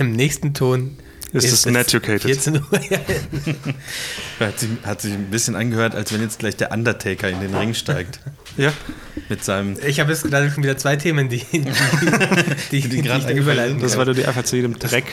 im nächsten Ton ist, ist es uneducated. 14 Uhr. hat, sich, hat sich ein bisschen angehört, als wenn jetzt gleich der Undertaker in den Ring steigt. ja. Mit seinem. Ich habe jetzt gerade schon wieder zwei Themen, die, die, die, die, die gerade überleiten Das, weil du dir einfach zu jedem Dreck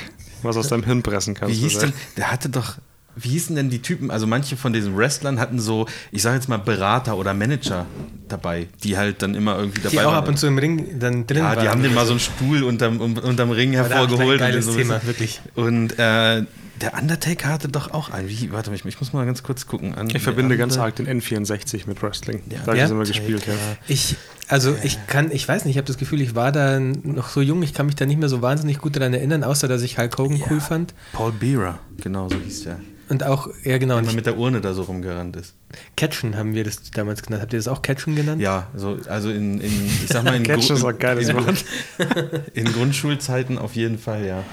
was aus deinem Hirn pressen kannst. Wie hieß denn, der hatte doch wie hießen denn die Typen? Also manche von diesen Wrestlern hatten so, ich sage jetzt mal Berater oder Manager dabei, die halt dann immer irgendwie dabei die auch waren. ab und zu im Ring dann drin ja, waren. Ja, die haben den mal so einen Stuhl unterm, unterm Ring hervorgeholt. Ein geiles und Thema, wirklich. Und äh, der Undertaker hatte doch auch einen. Wie, warte mal, ich, ich muss mal ganz kurz gucken. An, ich verbinde Under ganz arg den N64 mit Wrestling. Ja, da habe ich immer gespielt. Ja. Ich, also ich kann, ich weiß nicht, ich habe das Gefühl, ich war da noch so jung, ich kann mich da nicht mehr so wahnsinnig gut daran erinnern, außer dass ich Hulk Hogan ja. cool fand. Paul Bearer, genau so hieß der. Und auch, ja genau. Wenn man mit der Urne da so rumgerannt ist. Catchen haben wir das damals genannt. Habt ihr das auch Catchen genannt? Ja, so, also in, in ich sag mal in, Catchen ist auch geiles Wort. in Grundschulzeiten auf jeden Fall, ja.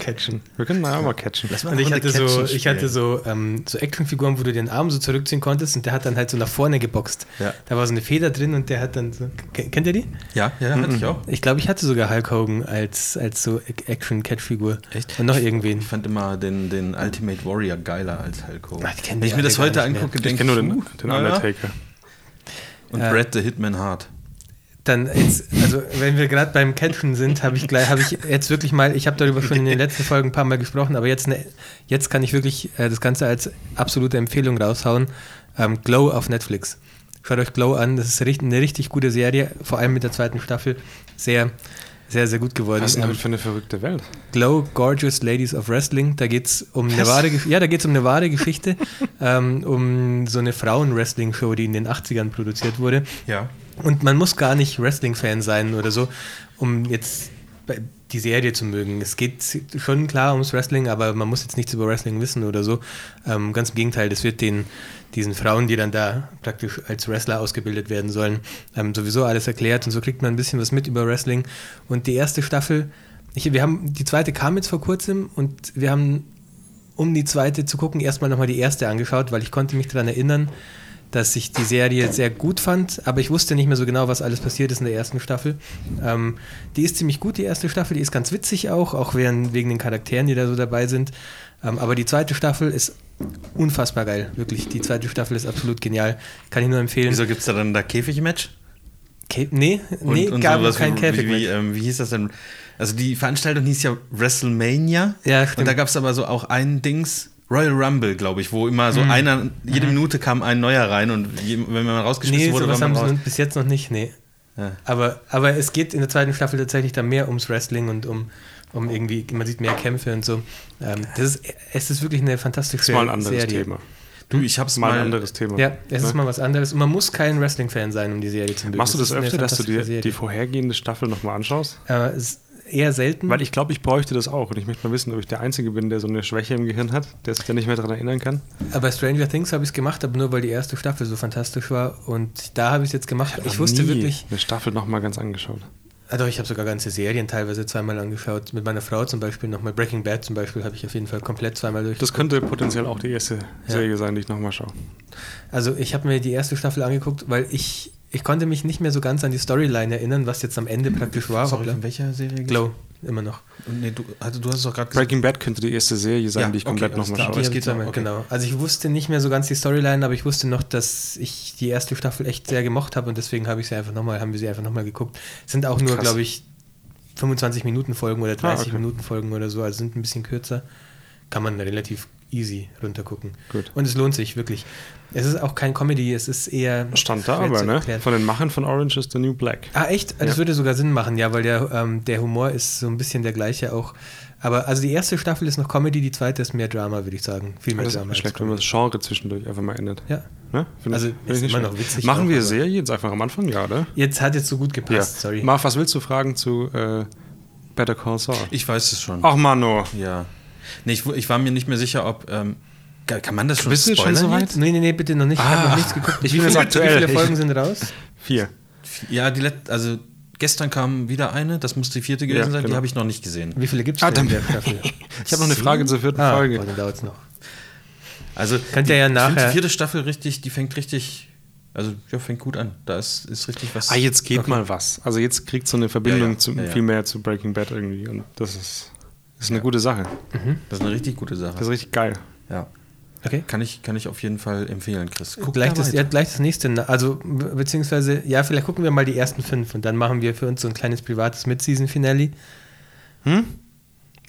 Catchen. Wir können mal mal catchen. Und ich hatte, so, ich hatte so, ähm, so Actionfiguren, wo du den Arm so zurückziehen konntest und der hat dann halt so nach vorne geboxt. Ja. Da war so eine Feder drin und der hat dann so. Kennt ihr die? Ja, ja, hatte ich auch. Ich glaube, ich hatte sogar Hulk Hogan als, als so Action-Catch-Figur. Echt? Und noch irgendwen. Ich fand immer den, den Ultimate Warrior geiler als Hulk Hogan. Ach, Wenn ich mir das heute angucke, denke ich. Ich kenne nur den, den Undertaker. Und äh, Brad the Hitman Hart dann jetzt, also wenn wir gerade beim Catchen sind, habe ich gleich, habe ich jetzt wirklich mal, ich habe darüber schon in den letzten Folgen ein paar Mal gesprochen, aber jetzt, ne, jetzt kann ich wirklich äh, das Ganze als absolute Empfehlung raushauen. Ähm, Glow auf Netflix. Schaut euch Glow an, das ist eine richtig gute Serie, vor allem mit der zweiten Staffel. Sehr, sehr, sehr gut geworden. Was ist denn für eine verrückte Welt? Glow, Gorgeous Ladies of Wrestling. Da geht es um eine wahre, ja, da geht's um eine wahre Geschichte, ähm, um so eine Frauen-Wrestling-Show, die in den 80ern produziert wurde. Ja. Und man muss gar nicht Wrestling-Fan sein oder so, um jetzt die Serie zu mögen. Es geht schon klar ums Wrestling, aber man muss jetzt nichts über Wrestling wissen oder so. Ähm, ganz im Gegenteil, das wird den, diesen Frauen, die dann da praktisch als Wrestler ausgebildet werden sollen, ähm, sowieso alles erklärt und so kriegt man ein bisschen was mit über Wrestling. Und die erste Staffel, ich, wir haben, die zweite kam jetzt vor kurzem und wir haben, um die zweite zu gucken, erstmal nochmal die erste angeschaut, weil ich konnte mich daran erinnern, dass ich die Serie sehr gut fand, aber ich wusste nicht mehr so genau, was alles passiert ist in der ersten Staffel. Ähm, die ist ziemlich gut, die erste Staffel, die ist ganz witzig auch, auch wegen, wegen den Charakteren, die da so dabei sind. Ähm, aber die zweite Staffel ist unfassbar geil, wirklich. Die zweite Staffel ist absolut genial. Kann ich nur empfehlen. Wieso gibt es da dann da Käfigmatch? Kä nee, und, nee, und gab kein Käfigmatch. Wie, wie, ähm, wie hieß das denn? Also die Veranstaltung hieß ja WrestleMania. Ja, stimmt. Und da gab es aber so auch ein Dings, Royal Rumble, glaube ich, wo immer so mhm. einer, jede mhm. Minute kam ein neuer rein und je, wenn man rausgeschmissen nee, wurde, sowas war man haben raus. sie bis jetzt noch nicht, nee. Ja. Aber, aber es geht in der zweiten Staffel tatsächlich dann mehr ums Wrestling und um, um irgendwie, man sieht mehr Kämpfe und so. Ähm, das ist, es ist wirklich eine fantastische Serie. Das ist mal ein anderes Serie. Thema. Du, ich hab's mal, mal ein anderes Thema. Ja, es ne? ist mal was anderes. Und man muss kein Wrestling-Fan sein, um die Serie zu mögen. Machst du das, das öfter, dass du dir Serie. die vorhergehende Staffel nochmal anschaust? Äh, es, eher selten. Weil ich glaube, ich bräuchte das auch. Und ich möchte mal wissen, ob ich der Einzige bin, der so eine Schwäche im Gehirn hat, der sich da nicht mehr daran erinnern kann. Aber bei Stranger Things habe ich es gemacht, aber nur weil die erste Staffel so fantastisch war. Und da habe ich es jetzt gemacht. Ich, ich wusste wirklich. Eine Staffel nochmal ganz angeschaut. Also ich habe sogar ganze Serien teilweise zweimal angeschaut. Mit meiner Frau zum Beispiel nochmal. Breaking Bad zum Beispiel habe ich auf jeden Fall komplett zweimal durch. Das könnte potenziell auch die erste ja. Serie sein, die ich nochmal schaue. Also ich habe mir die erste Staffel angeguckt, weil ich, ich konnte mich nicht mehr so ganz an die Storyline erinnern, was jetzt am Ende praktisch war. Sorry, in welcher Serie? Glow immer noch. Nee, du, also du hast es doch gerade Breaking Bad könnte die erste Serie sein, ja, die ich komplett okay, nochmal schaue. Es geht okay. Genau. Also ich wusste nicht mehr so ganz die Storyline, aber ich wusste noch, dass ich die erste Staffel echt sehr gemocht habe und deswegen habe ich sie einfach nochmal, haben wir sie einfach nochmal geguckt. Es sind auch nur, glaube ich, 25 Minuten Folgen oder 30 ah, okay. Minuten Folgen oder so, also sind ein bisschen kürzer. Kann man relativ easy runtergucken. Gut. Und es lohnt sich wirklich. Es ist auch kein Comedy, es ist eher. Stand da aber, ne? Von den Machern von Orange is the New Black. Ah, echt? Das ja. würde sogar Sinn machen, ja, weil der, ähm, der Humor ist so ein bisschen der gleiche auch. Aber also die erste Staffel ist noch Comedy, die zweite ist mehr Drama, würde ich sagen. Viel mehr das Drama. Ist schlecht, wenn man das Genre zwischendurch einfach mal ändert. Ja. Ne? also ich, ist immer noch witzig. Machen auch, wir Serie jetzt einfach am Anfang, ja, oder? Jetzt hat jetzt so gut gepasst, ja. sorry. Marv, was willst du fragen zu äh, Better Call Saul? Ich weiß es schon. Ach, Mano. Ja. Nee, ich, ich war mir nicht mehr sicher, ob. Ähm, kann man das schon Bist spoilern? Bist du schon so weit? Nee, nee, nee, bitte noch nicht. Ich ah, habe noch nichts geguckt. Ich bin jetzt aktuell. Wie viele Folgen sind raus? Vier. Ja, die letzte, also gestern kam wieder eine, das muss die vierte gewesen ja, sein, genau. die habe ich noch nicht gesehen. Wie viele gibt es ah, denn in der Staffel? ich habe noch eine Frage zur vierten ah, Folge. dann dauert es noch. Also, Könnt ihr ja nachher. Die vierte Staffel richtig, die fängt richtig Also, ja, fängt gut an. Da ist, ist richtig was. Ah, jetzt geht mal was. Also jetzt kriegt so eine Verbindung Ja, ja. zu, Ja, ja. viel mehr zu Breaking Bad irgendwie. Und das ist, das ist eine gute Sache. Das ist eine richtig gute Sache. Das ist richtig geil. ja. Okay. Kann ich, kann ich auf jeden Fall empfehlen, Chris. Guck gleich, da das, ja, gleich das nächste. Also, be- beziehungsweise, ja, vielleicht gucken wir mal die ersten fünf und dann machen wir für uns so ein kleines privates Mid-Season-Finale.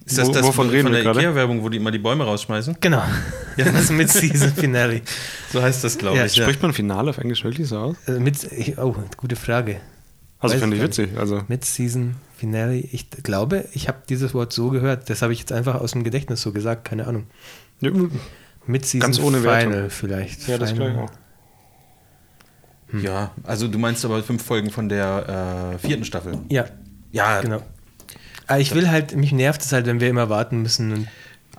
Ist das Wo- das wovon von, reden von der? Ikea-Werbung, wo die immer die Bäume rausschmeißen? Genau. das Mid-Season-Finale. So heißt das, glaube Ja, ich. Ja. Spricht man Finale auf Englisch wirklich so aus? Äh, mit, oh, gute Frage. Also finde ich ich witzig. Also Mid-Season-Finale. Ich glaube, ich habe dieses Wort so gehört. Das habe ich jetzt einfach aus dem Gedächtnis so gesagt. Keine Ahnung. ja, Mid-Season Ganz ohne Wertung. Final vielleicht. ja, das Final. gleich auch. Ja, also du meinst aber fünf Folgen von der äh, vierten Staffel. Ja, Ja, genau. Aber ich will halt, mich nervt es halt, wenn wir immer warten müssen. Und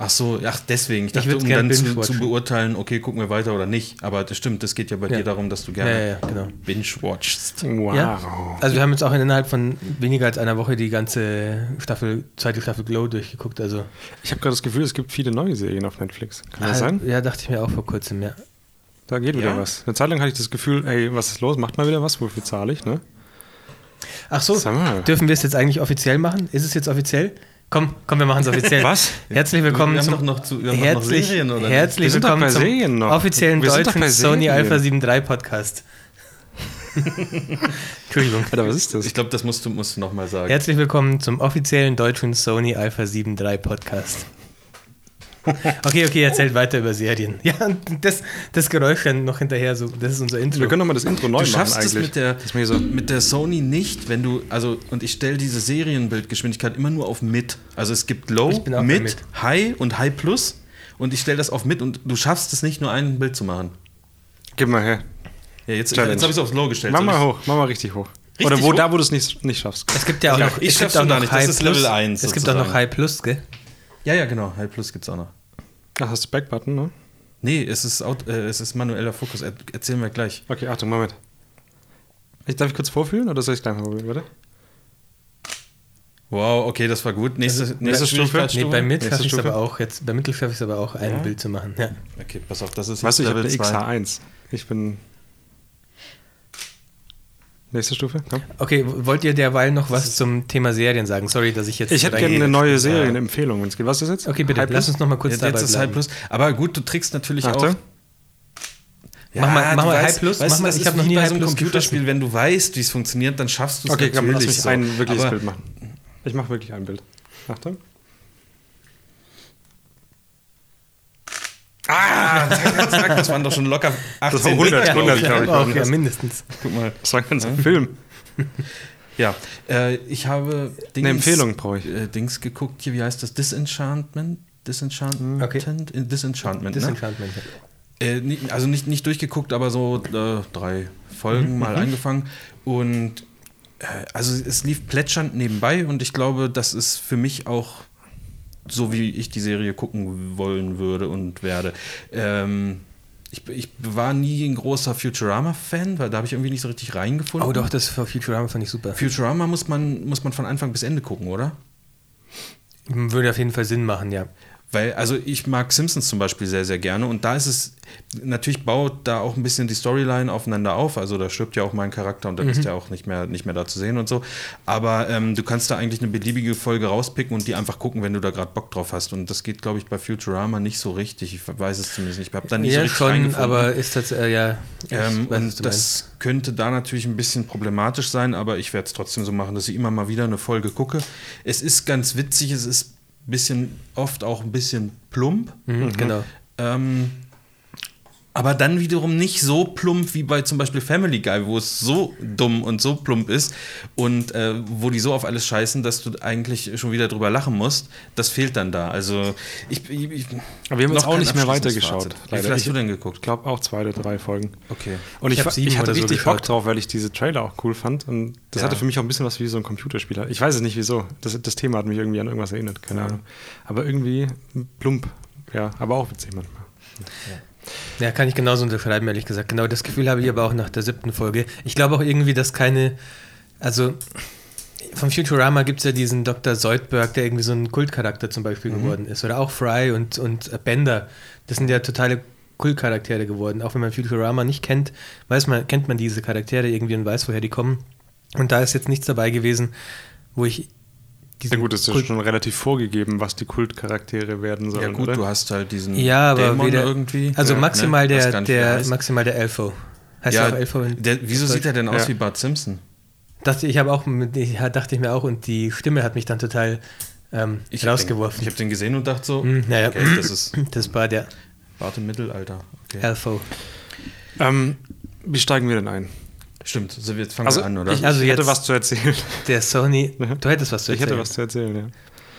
Ach so, ach deswegen. Ich Ich dachte, würd um dann zu, zu beurteilen, okay, gucken wir weiter oder nicht. Aber das stimmt, das geht ja bei Ja. dir darum, dass du gerne ja, ja, genau. binge-watchst. Wow. Ja. Also wir haben jetzt auch innerhalb von weniger als einer Woche die ganze Staffel, zweite Staffel Glow durchgeguckt. Also Ich habe gerade das Gefühl, es gibt viele neue Serien auf Netflix. Kann das Ah, sein? Ja, dachte ich mir auch vor kurzem, ja. Da geht wieder Ja? was. Eine Zeit lang hatte ich das Gefühl, ey, was ist los? Macht mal wieder was? Wofür zahle ich, ne? Ach so, dürfen wir es jetzt eigentlich offiziell machen? Ist es jetzt offiziell? Komm, komm, wir machen es offiziell. Was? Herzlich willkommen wir haben zum doch noch, zu, wir noch herzlich, Serien, oder? herzlich willkommen zum Serien noch. offiziellen Wir deutschen Sony. Alpha 73 Podcast. Entschuldigung. Alter, was ist das? Ich glaube, das musst du, musst du nochmal sagen. Herzlich willkommen zum offiziellen deutschen Sony Alpha 73 Podcast. Okay, okay, erzählt weiter über Serien. Ja, das, das Geräusch dann noch hinterher, so, das ist unser Intro. wir können doch mal das Intro neu Du machen schaffst es mit der, Das ist so, mit der Sony nicht, wenn du, also, und ich stelle diese Serienbildgeschwindigkeit immer nur auf Mid. Also es gibt Low, Mid, Mid. High und High Plus. Und ich stelle das auf Mid und du schaffst es nicht, nur ein Bild zu machen. gib mal her. Ja, jetzt, Challenge. jetzt habe ich es aufs Low gestellt. Mach mal hoch, mach mal richtig hoch. Richtig Oder wo, hoch? da, wo du es nicht, nicht schaffst. es gibt ja auch Ja, noch, ich es schaff's gibt auch noch nicht, das High ist Plus. Level 1 Es gibt auch noch. High Plus, gell? Ja, ja, genau. High Plus gibt es auch noch. Ach, hast du Backbutton, ne? Nee, es ist, Aut- äh, es ist manueller Fokus. Er erzählen wir gleich. Okay, Achtung, Moment. Ich, darf ich kurz vorfühlen oder soll ich gleich mal probieren? Warte. Wow, okay, das war gut. Nächste, Also, nächste Stufe? Nee, bei Nächste schaffe ich aber auch jetzt, bei Mittel schaffe ich es aber auch, ein Ja? Bild zu machen. Ja. Okay, pass auf, das ist Weißt du, ich habe Level zwei. XH1. Ich bin. Nächste Stufe, komm. Okay, wollt ihr derweil noch was zum Thema Serien sagen? Sorry, dass ich jetzt. Ich hätte gerne eine neue Serienempfehlung, wenn es geht. Was ist jetzt? Okay, bitte, High lass Plus? uns noch mal kurz Jetzt, dabei jetzt ist bleiben. High Plus. Aber gut, du trickst natürlich Achtung. auch. Mach mal- mach mal weißt- High Plus, Weißt mach mal- ich ist hab noch nie bei High so einem Plus Computerspiel, wenn du weißt, wie es funktioniert, dann schaffst du es Okay, komm, lass natürlich mich so. ein wirkliches Aber Bild machen. Ich mache wirklich ein Bild. Achtung. Ah, zack, zack, das waren doch schon locker 18 war 100, Bilder, glaub 100, ich. glaub ich. auch, ja, das- mindestens. Guck mal. Das war ein ganzer Film. Ja, äh, ich habe Dings, Eine Empfehlung brauche ich. Äh, Dings geguckt hier, wie heißt das? Disenchantment? Disenchantment? Okay. Disenchantment, ne? Disenchantment. Äh, nie- also nicht, nicht durchgeguckt, aber so äh, drei Folgen mal angefangen. Und äh, also es lief plätschernd nebenbei und ich glaube, das ist für mich auch so, wie ich die Serie gucken wollen würde und werde. Ähm, ich, ich war nie ein großer Futurama-Fan, weil da habe ich irgendwie nicht so richtig reingefunden. Oh doch, das für Futurama fand ich super. Futurama muss man, muss man von Anfang bis Ende gucken, oder? Würde auf jeden Fall Sinn machen, ja. Weil, also ich mag Simpsons zum Beispiel sehr, sehr gerne und da ist es, natürlich baut da auch ein bisschen die Storyline aufeinander auf, also da stirbt ja auch mein Charakter und dann ist der auch nicht mehr, nicht mehr da zu sehen und so, aber ähm, du kannst da eigentlich eine beliebige Folge rauspicken und die einfach gucken, wenn du da gerade Bock drauf hast. Und das geht, glaube ich, bei Futurama nicht so richtig, ich weiß es zumindest nicht, ich habe da so Ja, richtig schon, aber ist das, äh, ja. Ähm, weiß, und das könnte da natürlich ein bisschen problematisch sein, aber ich werde es trotzdem so machen, dass ich immer mal wieder eine Folge gucke. Es ist ganz witzig, es ist bisschen, oft auch ein bisschen plump. Mhm, Genau. Ähm, aber dann wiederum nicht so plump wie bei zum Beispiel Family Guy, wo es so dumm und so plump ist und äh, wo die so auf alles scheißen, dass du eigentlich schon wieder drüber lachen musst. Das fehlt dann da. Also ich, ich, Aber wir haben uns auch nicht mehr weitergeschaut. Wie viel hast du denn geguckt? Ich glaube auch zwei oder drei Folgen. Okay. Und Ich ich, ich hatte oder so richtig Bock drauf, weil ich diese Trailer auch cool fand. Und das Ja. hatte für mich auch ein bisschen was wie so ein Computerspiel. Ich weiß es nicht wieso. Das, das Thema hat mich irgendwie an irgendwas erinnert. Keine Ja. Ahnung. Aber irgendwie plump. Ja, aber auch witzig manchmal. Ja, kann ich genauso unterschreiben, ehrlich gesagt. Genau das Gefühl habe ich aber auch nach der siebten Folge. Ich glaube auch irgendwie, dass keine, also vom Futurama gibt es ja diesen Dr. Soldberg, der irgendwie so ein Kultcharakter zum Beispiel geworden ist. Oder auch Fry und, und Bender. Das sind ja totale Kultcharaktere geworden. Auch wenn man Futurama nicht kennt, weiß man, kennt man diese Charaktere irgendwie und weiß, woher die kommen. Und da ist jetzt nichts dabei gewesen, wo ich ja gut, es ist ja schon relativ vorgegeben, was die Kultcharaktere werden sollen. Ja gut, oder? du hast halt diesen ja, aber Dämon weder, irgendwie. Also Ja, maximal ne? Weiß gar der, er der heißt. maximal der Elfo. Heißt ja, auch Elfo? der, wieso sieht er denn aus Ja. wie Bart Simpson? Dachte ich habe auch, ich, dachte ich mir auch und die Stimme hat mich dann total ähm, Ich hab rausgeworfen. Den, ich habe den gesehen und dachte so, Hm, naja. okay, das ist das war der Bart im Mittelalter. Okay. Elfo. Ähm, wie steigen wir denn ein? Stimmt, so jetzt fangen Also, wir an, oder? ich, Also ich hätte was zu erzählen. Der Sony. Du hättest was zu Ich erzählen. hätte was zu erzählen, ja.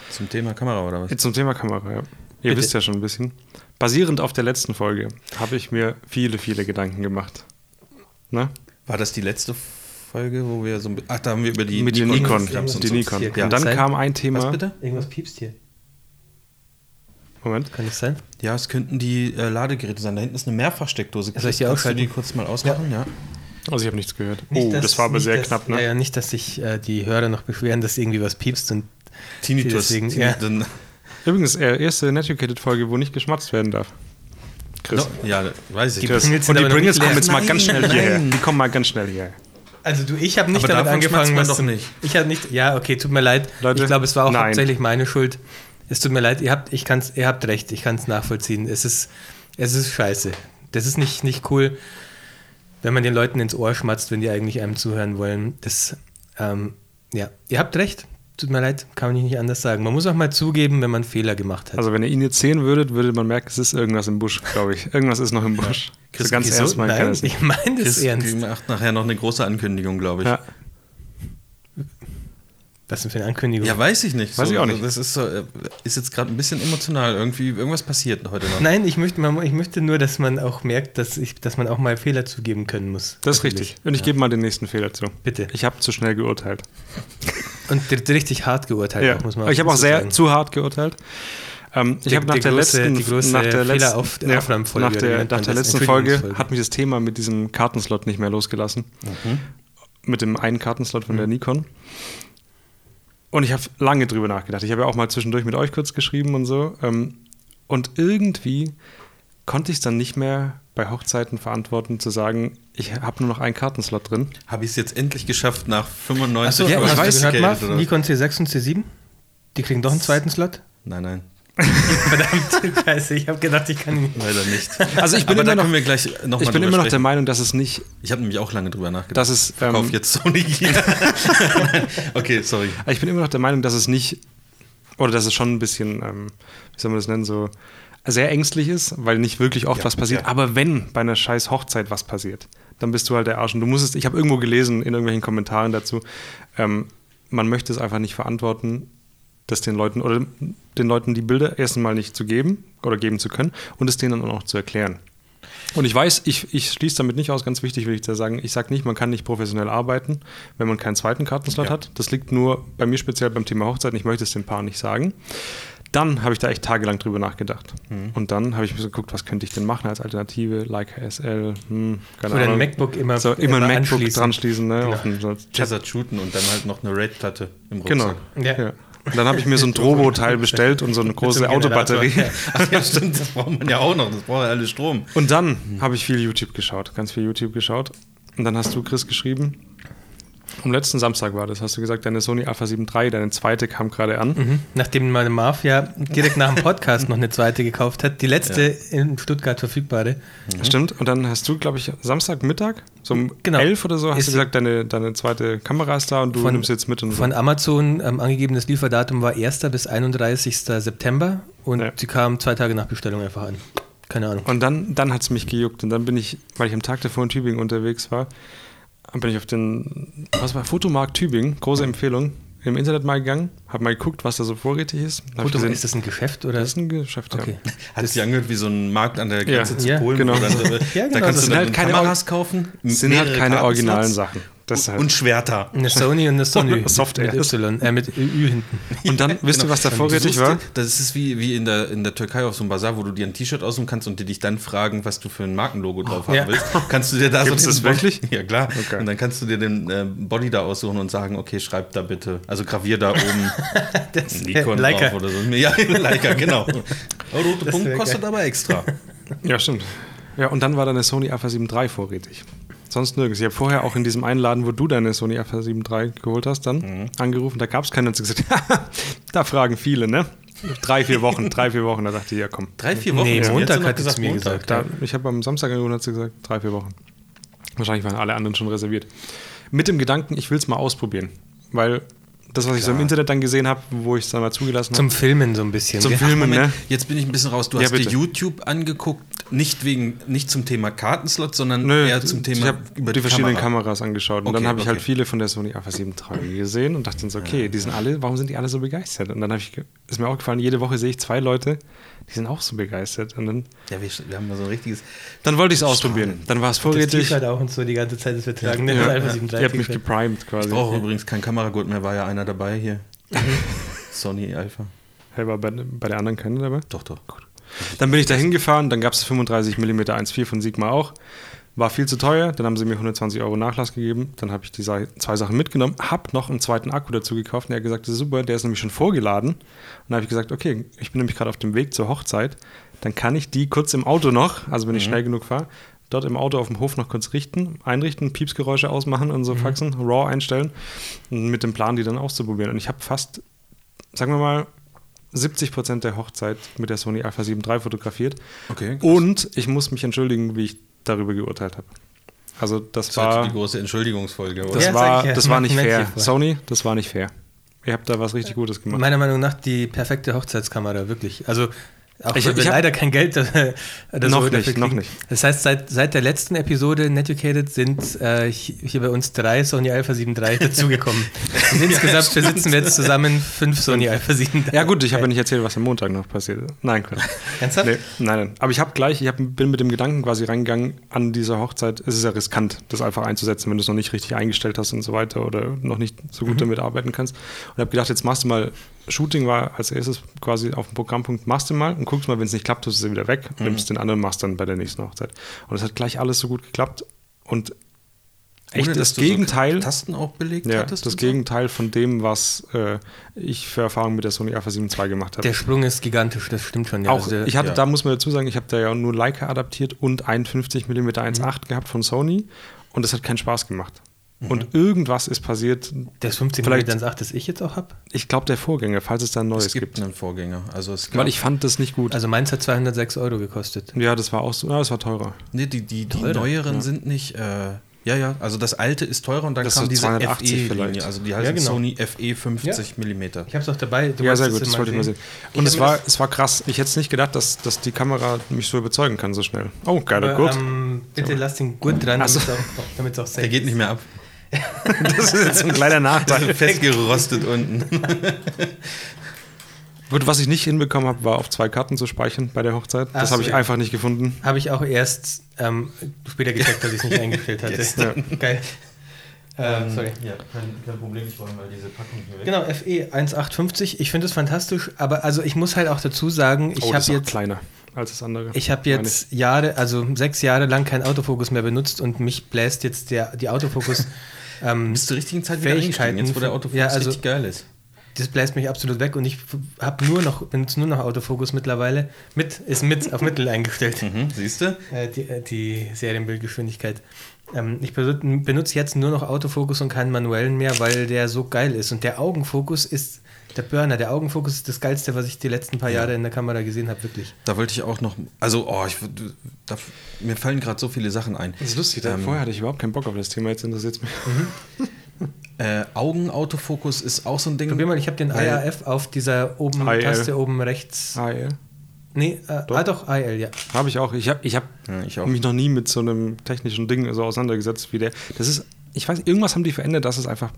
Zum Thema Kamera oder was? Zum Thema Kamera, ja. Ihr Bitte. wisst ja schon ein bisschen. Basierend auf der letzten Folge habe ich mir viele, viele Gedanken gemacht. Ne? War das die letzte Folge, wo wir so ein Ach, da haben wir über die Mit den Nikon. Klaps und Die. Nikon. Hier, kann Und dann sein? kam ein Was Thema. bitte? Irgendwas piepst hier. Moment. Kann das sein? Ja, es könnten die äh, Ladegeräte sein. Da hinten ist eine Mehrfachsteckdose. Soll ich die Kannst du die kurz mal ausmachen? Ja. Also ich habe nichts gehört. Nicht, oh, dass- das war aber sehr dass, knapp, ne? Ja, nicht, dass sich äh, die Hörer noch beschweren, dass irgendwie was piepst und Tinnitus. Deswegen, Tinnitus- ja. Übrigens, äh, erste Netucated-Folge, wo nicht geschmatzt werden darf. Chris. No, ja, weiß ich. Die Chris. Pringles Und die Pringles nicht kommen jetzt mal ganz Nein, schnell hierher. nein. Die kommen mal ganz schnell hierher. Also du, ich habe nicht Aber damit angefangen, was doch nicht. Ich habe nicht. Ja, okay, tut mir leid. Leute, ich glaube, es war auch nein. hauptsächlich meine Schuld. Es tut mir leid. Ihr habt, ich kann's, ihr habt recht. Ich kann es nachvollziehen. Es ist, es ist scheiße. Das ist nicht, nicht cool, wenn man den Leuten ins Ohr schmatzt, wenn die eigentlich einem zuhören wollen. Das, ähm, ja, ihr habt recht. Tut mir leid, kann man nicht anders sagen. Man muss auch mal zugeben, wenn man Fehler gemacht hat. Also wenn ihr ihn jetzt sehen würdet, würde man merken, es ist irgendwas im Busch, glaube ich. Irgendwas ist noch im Busch. Chris, so ganz Wieso? ernst, kann Nein, es nicht. ich meine das Chris ernst. macht nachher noch eine große Ankündigung, glaube ich. Ja. Was denn für eine Ankündigung? Ja, weiß ich nicht. Weiß ich auch nicht. Das ist, so, äh, ist jetzt gerade ein bisschen emotional. Irgendwie, irgendwas passiert heute noch. Nein, ich möchte, man, ich möchte nur, dass man auch merkt, dass, ich, dass man auch mal Fehler zugeben können muss. Das ist richtig. Und ich gebe mal den nächsten Fehler zu. Bitte. Ich habe zu schnell geurteilt. Und richtig hart geurteilt, ja. auch, muss man ich habe auch sehr sagen. zu hart geurteilt. Ähm, ich habe nach der letzten, nach der letzten, ja, nach der, nach der Folge hat mich das Thema mit diesem Kartenslot nicht mehr losgelassen. Mit dem einen Kartenslot von der Nikon. Und ich habe lange drüber nachgedacht. Ich habe ja auch mal zwischendurch mit euch kurz geschrieben und so. Ähm, und irgendwie konnte ich es dann nicht mehr bei Hochzeiten verantworten, zu sagen, ich habe nur noch einen Kartenslot drin. Habe ich es jetzt endlich geschafft nach 95 Achso, Ja, ja, ich weiß, gehört, Marv? Nikon C6 und C7? Die kriegen doch einen zweiten Slot? Nein, nein, Verdammt, scheiße, ich habe gedacht, ich kann ihn nicht. leider nicht. Also ich bin Aber da immer noch- können wir gleich noch Ich bin immer noch der. Meinung, dass es nicht, Ich habe nämlich auch lange drüber nachgedacht. dass es, Kauf ähm, jetzt Sony. okay, sorry. ich bin immer noch der Meinung, dass es nicht, oder dass es schon ein bisschen, ähm, wie soll man das nennen, so sehr ängstlich ist, weil nicht wirklich oft Ja, was passiert. ja. Aber wenn bei einer scheiß Hochzeit was passiert, dann bist du halt der Arsch. Und du musst es, ich habe irgendwo gelesen in irgendwelchen Kommentaren dazu, ähm, man möchte es einfach nicht verantworten, das den Leuten oder den Leuten die Bilder erst einmal nicht zu geben oder geben zu können und es denen dann auch noch zu erklären. Und ich weiß, ich, ich schließe damit nicht aus, ganz wichtig will ich da sagen, ich sage nicht, man kann nicht professionell arbeiten, wenn man keinen zweiten Kartenslot Ja. hat. Das liegt nur bei mir speziell beim Thema Hochzeiten, ich möchte es den Paaren nicht sagen. Dann habe ich da echt tagelang drüber nachgedacht. Mhm. Und dann habe ich mir so geguckt, was könnte ich denn machen als Alternative? Leica SL, hm, keine Oder ein Ahnung. MacBook immer, so, immer ein MacBook anschließen. dran schließen, ne? Genau. Auf den, so Desert shooten und dann halt noch eine Raid-Platte im Genau. Rucksack. Ja. Ja. Und dann habe ich mir so ein Drobo-Teil bestellt und so eine große Autobatterie. Ach ja, stimmt, das braucht man ja auch noch. Das braucht ja alles Strom. Und dann habe ich viel YouTube geschaut, ganz viel YouTube geschaut. Und dann hast du, Chris, geschrieben, am letzten Samstag war das, hast du gesagt, deine Sony Alpha 7 III, deine zweite kam gerade an. Mhm. Nachdem meine Marv ja direkt nach dem Podcast noch eine zweite gekauft hat, die letzte in Stuttgart verfügbare. Stimmt. Und dann hast du, glaube ich, Samstagmittag, so um Genau. 11 oder so, hast Ist- du gesagt, deine, deine zweite Kamera ist da und du Von- nimmst jetzt mit. Und so. Von Amazon ähm, angegebenes Lieferdatum war 1. bis 31. September und Ja. sie kam zwei Tage nach Bestellung einfach an. Keine Ahnung. Und dann, dann hat es mich gejuckt. Und dann bin ich, weil ich am Tag davor in Tübingen unterwegs war, bin ich auf den, was war, Fotomarkt Tübingen, große Empfehlung, im Internet mal gegangen, habe mal geguckt, was da so vorrätig ist. Hab Foto, gesehen, ist das ein Geschäft oder? das ist ein Geschäft, okay. ja. Hat sich angehört wie so ein Markt an der Grenze Ja. zu Ja, Polen. genau. wo dann, Ja, Da genau, kannst das du sind dann halt keine Kameras kaufen. Sind halt keine Kartenslots originalen Sachen. Halt. Und Schwerter. Eine Sony und eine Sony. Soft mit Air. Y, äh, mit Ü hinten. Und dann, wisst ihr, was da Genau. Vorrätig war? Das ist wie, wie in, der, in der Türkei auf so einem Bazar, wo du dir ein T-Shirt aussuchen kannst und die dich dann fragen, was du für ein Markenlogo drauf haben Ja. willst. Kannst du dir da Gibt's so das wirklich? Ja, klar. Okay. Und dann kannst du dir den äh, Body da aussuchen und sagen, okay, schreib da bitte, also gravier da oben Das Nikon Leica. drauf oder so. Ja, Leica, genau. Aber rote Punkt kostet geil. aber extra. Ja, stimmt. Ja, und dann war da eine Sony Alpha 7 III vorrätig. Sonst nirgends. Ich habe vorher auch in diesem einen Laden, wo du deine Sony Alpha 7 III geholt hast, dann Mhm. angerufen. Da gab es keinen und sie gesagt, da fragen viele, ne? Drei, vier Wochen, drei, vier Wochen. Da dachte ich, ja komm. Drei, vier Wochen. Nee, Jetzt Montag hat sie mir gesagt. Da, ich habe am Samstag angerufen und hat sie gesagt, drei, vier Wochen. Wahrscheinlich waren alle anderen schon reserviert. Mit dem Gedanken, ich will es mal ausprobieren. Weil das, was ich so im Internet dann gesehen habe, wo ich es dann mal zugelassen Zum habe. Filmen so ein bisschen. Zum? Filmen, Moment, ne? jetzt bin ich ein bisschen raus. Du Ja, hast dir bitte. YouTube angeguckt, nicht wegen, nicht zum Thema Kartenslot, sondern Nö, eher zum Thema ich habe die, verschiedenen Kameras angeschaut und Okay, dann habe ich halt okay. viele von der Sony Alpha 7 III gesehen und dachte dann so, okay, die sind alle, warum sind die alle so begeistert? Und dann habe ich, ist mir auch gefallen, jede Woche sehe ich zwei Leute, die sind auch so begeistert und dann, Ja, wir, wir haben da so ein richtiges. dann wollte ich es ausprobieren. Dann war es Das vorrätig. T-Shirt auch und so die ganze Zeit, das wir tragen. Ja, Das ja, 7 ihr habt mich geprimed quasi. Ich brauche übrigens kein Kameragurt mehr, war ja einer dabei hier. Sony Alpha. Hey, war bei, bei der anderen keine dabei? Doch, doch. Dann bin ich da hingefahren, dann gab es 35 mm 1.4 von Sigma auch. War viel zu teuer, dann haben sie mir 120 Euro Nachlass gegeben. Dann habe ich die zwei Sachen mitgenommen, habe noch einen zweiten Akku dazu gekauft. Und er hat gesagt, das ist super, der ist nämlich schon vorgeladen. Und dann habe ich gesagt, okay, ich bin nämlich gerade auf dem Weg zur Hochzeit. Dann kann ich die kurz im Auto noch, also wenn ich schnell genug fahre, dort im Auto auf dem Hof noch kurz richten, einrichten, Piepsgeräusche ausmachen und so Faxen, RAW einstellen und mit dem Plan, die dann auszuprobieren. Und ich habe fast, sagen wir mal, 70 Prozent der Hochzeit mit der Sony Alpha 7 III fotografiert. Okay. Und ich muss mich entschuldigen, wie ich darüber geurteilt habe. Also das Das war die große Entschuldigungsfolge, oder? das Ja, war, ja. das war nicht fair. Sony, das war nicht fair. Ihr habt da was richtig Gutes gemacht. Meiner Meinung nach die perfekte Hochzeitskamera, wirklich. Also auch Ich- weil wir ich hab- leider kein Geld äh, oder Noch nicht, noch nicht. Das heißt, seit, seit der letzten Episode Netucated sind äh, hi- hier bei uns drei Sony Alpha 7 III dazugekommen. Und insgesamt besitzen wir jetzt zusammen fünf Sony Alpha 7 III. ja gut, ich habe ja nicht erzählt, was am Montag noch passiert ist. Nein, Quatsch. Ernsthaft? Nee, nein, nein. Aber ich habe gleich, ich hab, bin mit dem Gedanken quasi reingegangen an dieser Hochzeit. Es ist ja riskant, das einfach einzusetzen, wenn du es noch nicht richtig eingestellt hast und so weiter oder noch nicht so Mhm. gut damit arbeiten kannst. Und habe gedacht, jetzt machst du mal, Shooting war als erstes quasi auf dem Programmpunkt, machst du mal und guckst mal, wenn es nicht klappt, tust du es wieder weg, Mhm. nimmst den anderen, machst dann bei der nächsten Hochzeit. Und es hat gleich alles so gut geklappt und echt Ohne, das du so Gegenteil. Tasten auch belegt ja, hattest? das? Gegenteil von dem, was äh, ich für Erfahrungen mit der Sony Alpha 7 II gemacht habe. Der Sprung ist gigantisch, das stimmt schon. Ja. Auch, Also, ich hatte, ja. da muss man dazu sagen, ich habe da ja nur Leica adaptiert und ein 50 mm 1.8 gehabt von Sony und das hat keinen Spaß gemacht. Und irgendwas ist passiert. das 15 vielleicht- mm 8, das ich jetzt auch habe. Ich glaube, der Vorgänger, falls es da ein neues Es gibt gibt. einen Vorgänger. Also es gab, Weil ich fand das nicht gut. Also meins hat 206 Euro gekostet. ja, das war auch so, ja, das war teurer. nee, die, die, die Teurer, neueren sind nicht. Äh, ja, ja, also das alte ist teurer und dann Das kam diese 280 FE-Linie. vielleicht. Also die heißt Ja, genau. Sony FE 50 mm. Ich habe es auch dabei. Du ja, sehr gut, das wollte ich mal sehen. Und es war, es war krass. Ich hätte es nicht gedacht, dass, dass die Kamera mich so überzeugen kann, so schnell. Oh, geiler Gurt. ähm, bitte lass den Gurt dran, so. damit es auch, damit es auch safe Der geht nicht mehr ab. das ist jetzt ein kleiner Nachteil. Festgerostet unten. Gut, was ich nicht hinbekommen habe, war auf zwei Karten zu speichern bei der Hochzeit. Ach Das habe ich ja. einfach nicht gefunden. Habe ich auch erst ähm, später gecheckt, dass ich es nicht eingestellt hatte. Geil. Äh, sorry. Ja, kein, kein Problem, ich wollte mal diese Packung hier weg. Genau, FE 1850. Ich finde es fantastisch, aber also ich muss halt auch dazu sagen, ich oh, habe jetzt, kleiner als das andere. ich habe jetzt Jahre, also sechs Jahre lang keinen Autofokus mehr benutzt und mich bläst jetzt der, die Autofokus. Ähm, Bist du richtigen Zeit wieder eingestiegen, jetzt wo der Autofokus ja, also- richtig geil ist. das bläst mich absolut weg und ich habe nur noch, benutze nur noch Autofokus mittlerweile. Mit, ist mit auf Mittel eingestellt. Mhm, siehst du? äh, die, äh, die Serienbildgeschwindigkeit. Ähm, ich benut- benutze jetzt nur noch Autofokus und keinen manuellen mehr, weil der so geil ist. Und der Augenfokus ist der Burner. Der Augenfokus ist das Geilste, was ich die letzten paar Jahre in der Kamera gesehen habe, wirklich. Da wollte ich auch noch, also, oh, ich, da, mir fallen gerade so viele Sachen ein. Das ist lustig, da- Ähm, vorher hatte ich überhaupt keinen Bock auf das Thema, jetzt interessiert es mich. Äh, Augenautofokus ist auch so ein Ding. Probier mal, ich habe den IAF auf dieser oben IL. Taste oben rechts. Ja. Nee, äh, Doch. ah doch, IL, ja. Habe ich auch. Ich habe ich hab Ja, ich mich noch nie mit so einem technischen Ding so auseinandergesetzt wie der. Das ist, ich weiß, irgendwas haben die verändert, dass es einfach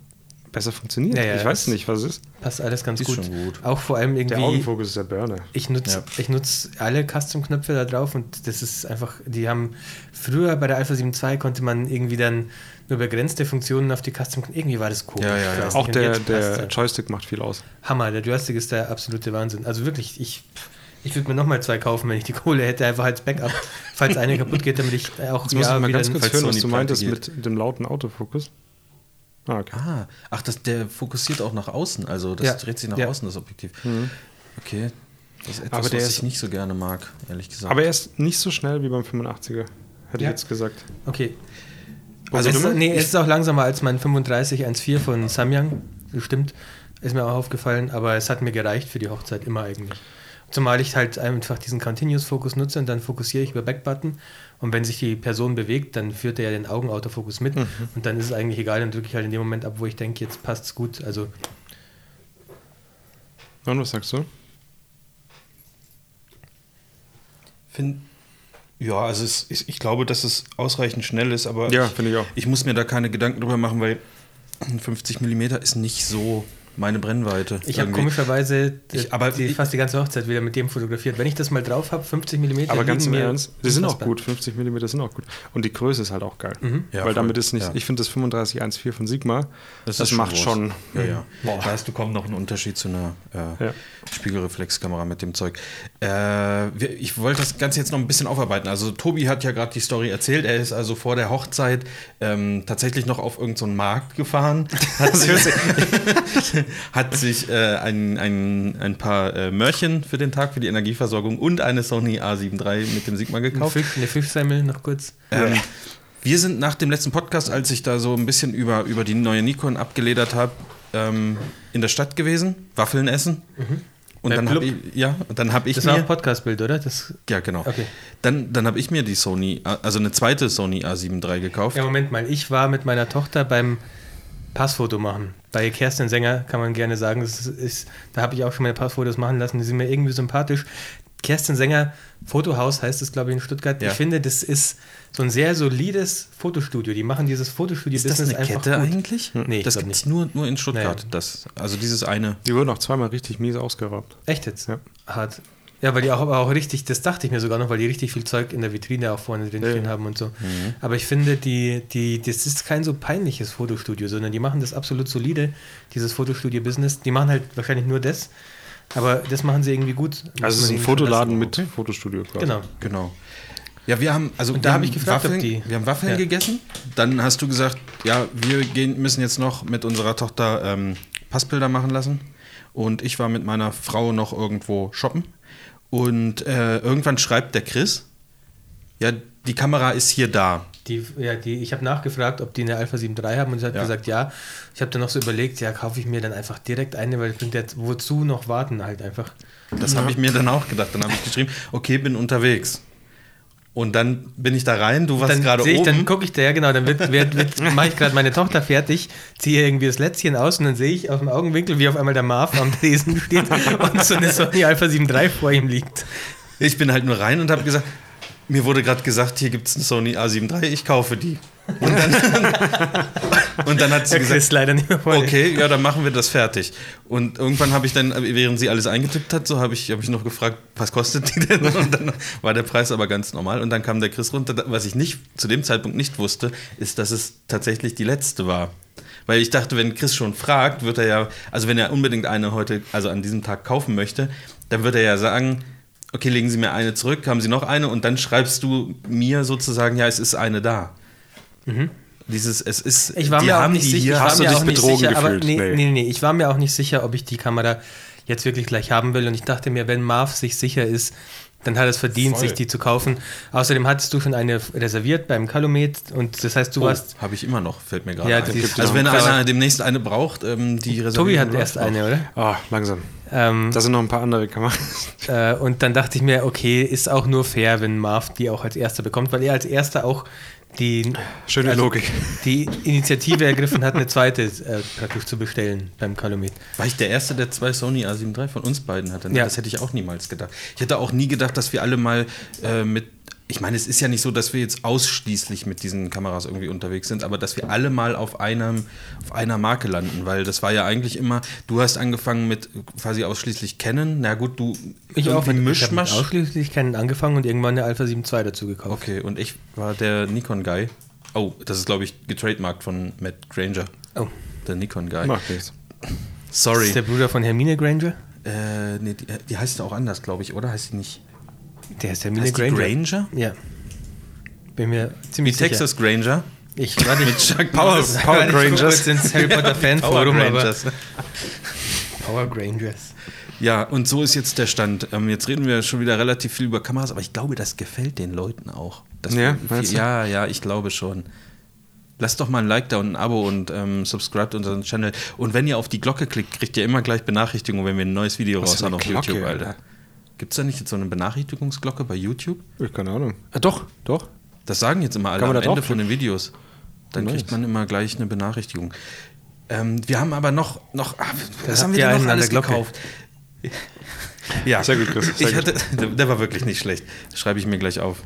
besser funktioniert. Ja, ja, ich weiß nicht, was es ist. Passt alles ganz Ist gut. schon gut. Auch vor allem Der irgendwie. Augenfokus ist der Burner. Ich nutze Ja. ich nutz alle Custom-Knöpfe da drauf und das ist einfach, die haben früher bei der Alpha 7 II konnte man irgendwie dann nur begrenzte Funktionen auf die Custom-Knöpfe. Irgendwie war das komisch. Ja, ja, ja. Auch der, der halt. Joystick macht viel aus. Hammer, der Joystick ist der absolute Wahnsinn. Also wirklich, ich, ich würde mir nochmal zwei kaufen, wenn ich die Kohle hätte, einfach als Backup, falls eine kaputt geht, damit ich auch Jetzt muss ich mal ganz kurz hören, was du meintest mit dem lauten Autofokus. Ah, okay. Ah, ach, das, der fokussiert auch nach außen, also das Ja. dreht sich nach Ja. außen, das Objektiv. Mhm. Okay. Das ist etwas, Aber der was ist- ich nicht so gerne mag, ehrlich gesagt. Aber er ist nicht so schnell wie beim 85er, hätte Ja. ich jetzt gesagt. Okay. Also es, ist, nee, es ist auch langsamer als mein 3514 von Samyang. Das stimmt. Ist mir auch aufgefallen, aber es hat mir gereicht für die Hochzeit immer eigentlich. Zumal ich halt einfach diesen Continuous-Fokus nutze und dann fokussiere ich über Backbutton und wenn sich die Person bewegt, dann führt er ja den Augenautofokus mit Mhm. und dann ist es eigentlich egal, dann drücke ich halt in dem Moment ab, wo ich denke, jetzt passt es gut. Also Und was sagst du? Find, ja, also es, ich, ich glaube, dass es ausreichend schnell ist, aber Ja, ich, ich auch. ich muss mir da keine Gedanken drüber machen, weil 50 mm ist nicht so meine Brennweite. ich habe komischerweise Ich- aber die, ich- fast die ganze Hochzeit wieder mit dem fotografiert. Wenn ich das mal drauf habe, 50 mm. Aber ganz im Ernst, die sind auch gut. 50 mm sind auch gut. Und die Größe ist halt auch geil. Ja, Weil voll. damit ist nicht, Ja. ich finde das 3514 von Sigma, das, ist macht groß. schon. Ja, ja. Da hast du kaum noch einen Unterschied zu einer äh, Ja. Spiegelreflexkamera mit dem Zeug. Äh, ich wollte das Ganze jetzt noch ein bisschen aufarbeiten. Also Tobi hat ja gerade die Story erzählt. Er ist also vor der Hochzeit ähm, tatsächlich noch auf irgendeinen so Markt gefahren. Hat sich, äh, ein, ein, ein paar äh, Möhrchen für den Tag, für die Energieversorgung und eine Sony A7 III mit dem Sigma gekauft. Fisch, eine Fischsemmel noch kurz. Ähm, wir sind nach dem letzten Podcast, als ich da so ein bisschen über, über die neue Nikon abgeledert habe, ähm, in der Stadt gewesen, Waffeln essen. Und Beim dann habe ich, ja, dann habe ich Das war mir, ein Podcast-Bild, oder? Das, ja genau, Okay. dann, dann habe ich mir die Sony, also eine zweite Sony A7 III gekauft. ja, Moment mal. Ich war mit meiner Tochter beim Passfoto machen. Bei Kerstin Sänger kann man gerne sagen, das ist, da habe ich auch schon meine Passfotos machen lassen. Die sind mir irgendwie sympathisch. Kerstin Sänger Fotohaus heißt es, glaube ich, in Stuttgart. Ja. Ich finde, das ist so ein sehr solides Fotostudio. Die machen dieses Ist das Fotostudio-Business eine Kette gut. eigentlich? Nee, das gibt es nicht. nur, nur in Stuttgart. Nee. Das, also dieses eine. Die wurden auch zweimal richtig mies ausgeraubt. Echt jetzt? Ja. Hart. Ja, weil die auch, aber auch richtig, das dachte ich mir sogar noch, weil die richtig viel Zeug in der Vitrine auch vorne drin stehen ja. haben und so. Mhm. Aber ich finde, die, die, das ist kein so peinliches Fotostudio, sondern die machen das absolut solide, dieses Fotostudio-Business. Die machen halt wahrscheinlich nur das, aber das machen sie irgendwie gut. Also es ist ein Fotoladen mit lassen. Fotostudio quasi. Genau. Genau. Ja, wir haben, also Und da haben hab ich gefragt, Waffeln, die- wir haben Waffeln Ja. gegessen. Dann hast du gesagt, ja, wir gehen, müssen jetzt noch mit unserer Tochter ähm, Passbilder machen lassen. Und ich war mit meiner Frau noch irgendwo shoppen. Und äh, irgendwann schreibt der Chris, ja, die Kamera ist hier da. Die, ja, die, ich habe nachgefragt, ob die eine Alpha 7 III haben und sie hat Ja. gesagt, ja. Ich habe dann noch so überlegt, ja, kaufe ich mir dann einfach direkt eine, weil ich bin jetzt, wozu noch warten halt einfach. Das habe ich mir dann auch gedacht. Dann habe ich geschrieben, okay, bin unterwegs. Und dann bin ich da rein, du warst gerade ich, oben. dann gucke ich da, ja genau, dann mache ich gerade meine Tochter fertig, ziehe irgendwie das Lätzchen aus und dann sehe ich aus dem Augenwinkel, wie auf einmal der Marv am Tresen steht und so eine Sony Alpha 7 III vor ihm liegt. Ich bin halt nur rein und habe gesagt, mir wurde gerade gesagt, hier gibt es eine Sony A7 III, ich kaufe die. Und dann, und dann hat sie gesagt, Chris leider nicht mehr okay, ja, dann machen wir das fertig. Und irgendwann habe ich dann, während sie alles eingetippt hat, so habe ich, hab ich noch gefragt, was kostet die denn? Und dann war der Preis aber ganz normal. Und dann kam der Chris runter. Was ich nicht zu dem Zeitpunkt nicht wusste, ist, dass es tatsächlich die letzte war. Weil ich dachte, wenn Chris schon fragt, wird er ja, also wenn er unbedingt eine heute, also an diesem Tag kaufen möchte, dann wird er ja sagen, okay, legen Sie mir eine zurück, haben Sie noch eine und dann schreibst du mir sozusagen, ja, es ist eine da. Dieses, es ist, Ich war die mir auch haben nicht die sicher, hier. ich Hast war du mir dich auch nicht betrogen sicher, aber gefühlt? nee, Nee. nee, nee, ich war mir auch nicht sicher, ob ich die Kamera jetzt wirklich gleich haben will und ich dachte mir, wenn Marv sich sicher ist, dann hat es verdient, Voll. sich die zu kaufen. Außerdem hattest du schon eine reserviert beim Calumet und das heißt, du Oh, warst habe ich immer noch, fällt mir gerade Ja, ein. Also wenn Aber- einer demnächst eine braucht, ähm, die reservieren Tobi hat erst eine, oder? Ah, langsam. Ähm, Da sind noch ein paar andere Kameras. äh, und dann dachte ich mir, okay, ist auch nur fair, wenn Marv die auch als erster bekommt, weil er als erster auch die, Schöne Also- Logik. die Initiative ergriffen hat, eine zweite äh, praktisch zu bestellen beim Calumet. War ich der Erste, der zwei Sony A7 III von uns beiden hatte? Ne? Ja. Das hätte ich auch niemals gedacht. Ich hätte auch nie gedacht, dass wir alle mal äh, mit. Ich meine, es ist ja nicht so, dass wir jetzt ausschließlich mit diesen Kameras irgendwie unterwegs sind, aber dass wir alle mal auf, einem, auf einer Marke landen, weil das war ja eigentlich immer, du hast angefangen mit quasi ausschließlich Canon. Na gut, du Ich auch mit, ich hab mit Mischmasch. ausschließlich keinen angefangen und irgendwann eine Alpha 7 II dazu gekauft. Okay, und ich war der Nikon-Guy. Oh, das ist, glaube ich, getrademarkt von Matt Granger. Oh, Der Nikon-Guy. Macht nichts. das Sorry. ist der Bruder von Hermine Granger? Äh, nee, die, die heißt auch anders, glaube ich, oder? Heißt die nicht? Der ist Hermine Heißt die Granger. Granger? Ja. Bin mir Wie ziemlich sicher. Texas Granger? Ich warte, ich, Chuck Power. Power ich guck Rangers. kurz ins Harry Potter Power Fanforum, aber Rangers. Power Grangers. Ja, und so ist jetzt der Stand. Ähm, jetzt reden wir schon wieder relativ viel über Kameras, aber ich glaube, das gefällt den Leuten auch. Das Ja, viel, ja, ja, ich glaube schon. Lasst doch mal ein Like da und ein Abo und ähm, subscribt unseren Channel. Und wenn ihr auf die Glocke klickt, kriegt ihr immer gleich Benachrichtigungen, wenn wir ein neues Video Was raushauen auf Glocke, YouTube, Alter. Alter? Gibt es da nicht jetzt so eine Benachrichtigungsglocke bei YouTube? Ich keine Ahnung. Ah, doch, doch. Das sagen jetzt immer alle am Ende von den Videos. Dann Nice. kriegt man immer gleich eine Benachrichtigung. Ähm, wir haben aber noch, noch ah, was habt haben wir einen noch alles gekauft? Ja, Sehr gut, Chris, sehr ich hatte, der, der war wirklich nicht schlecht. Das schreibe ich mir gleich auf.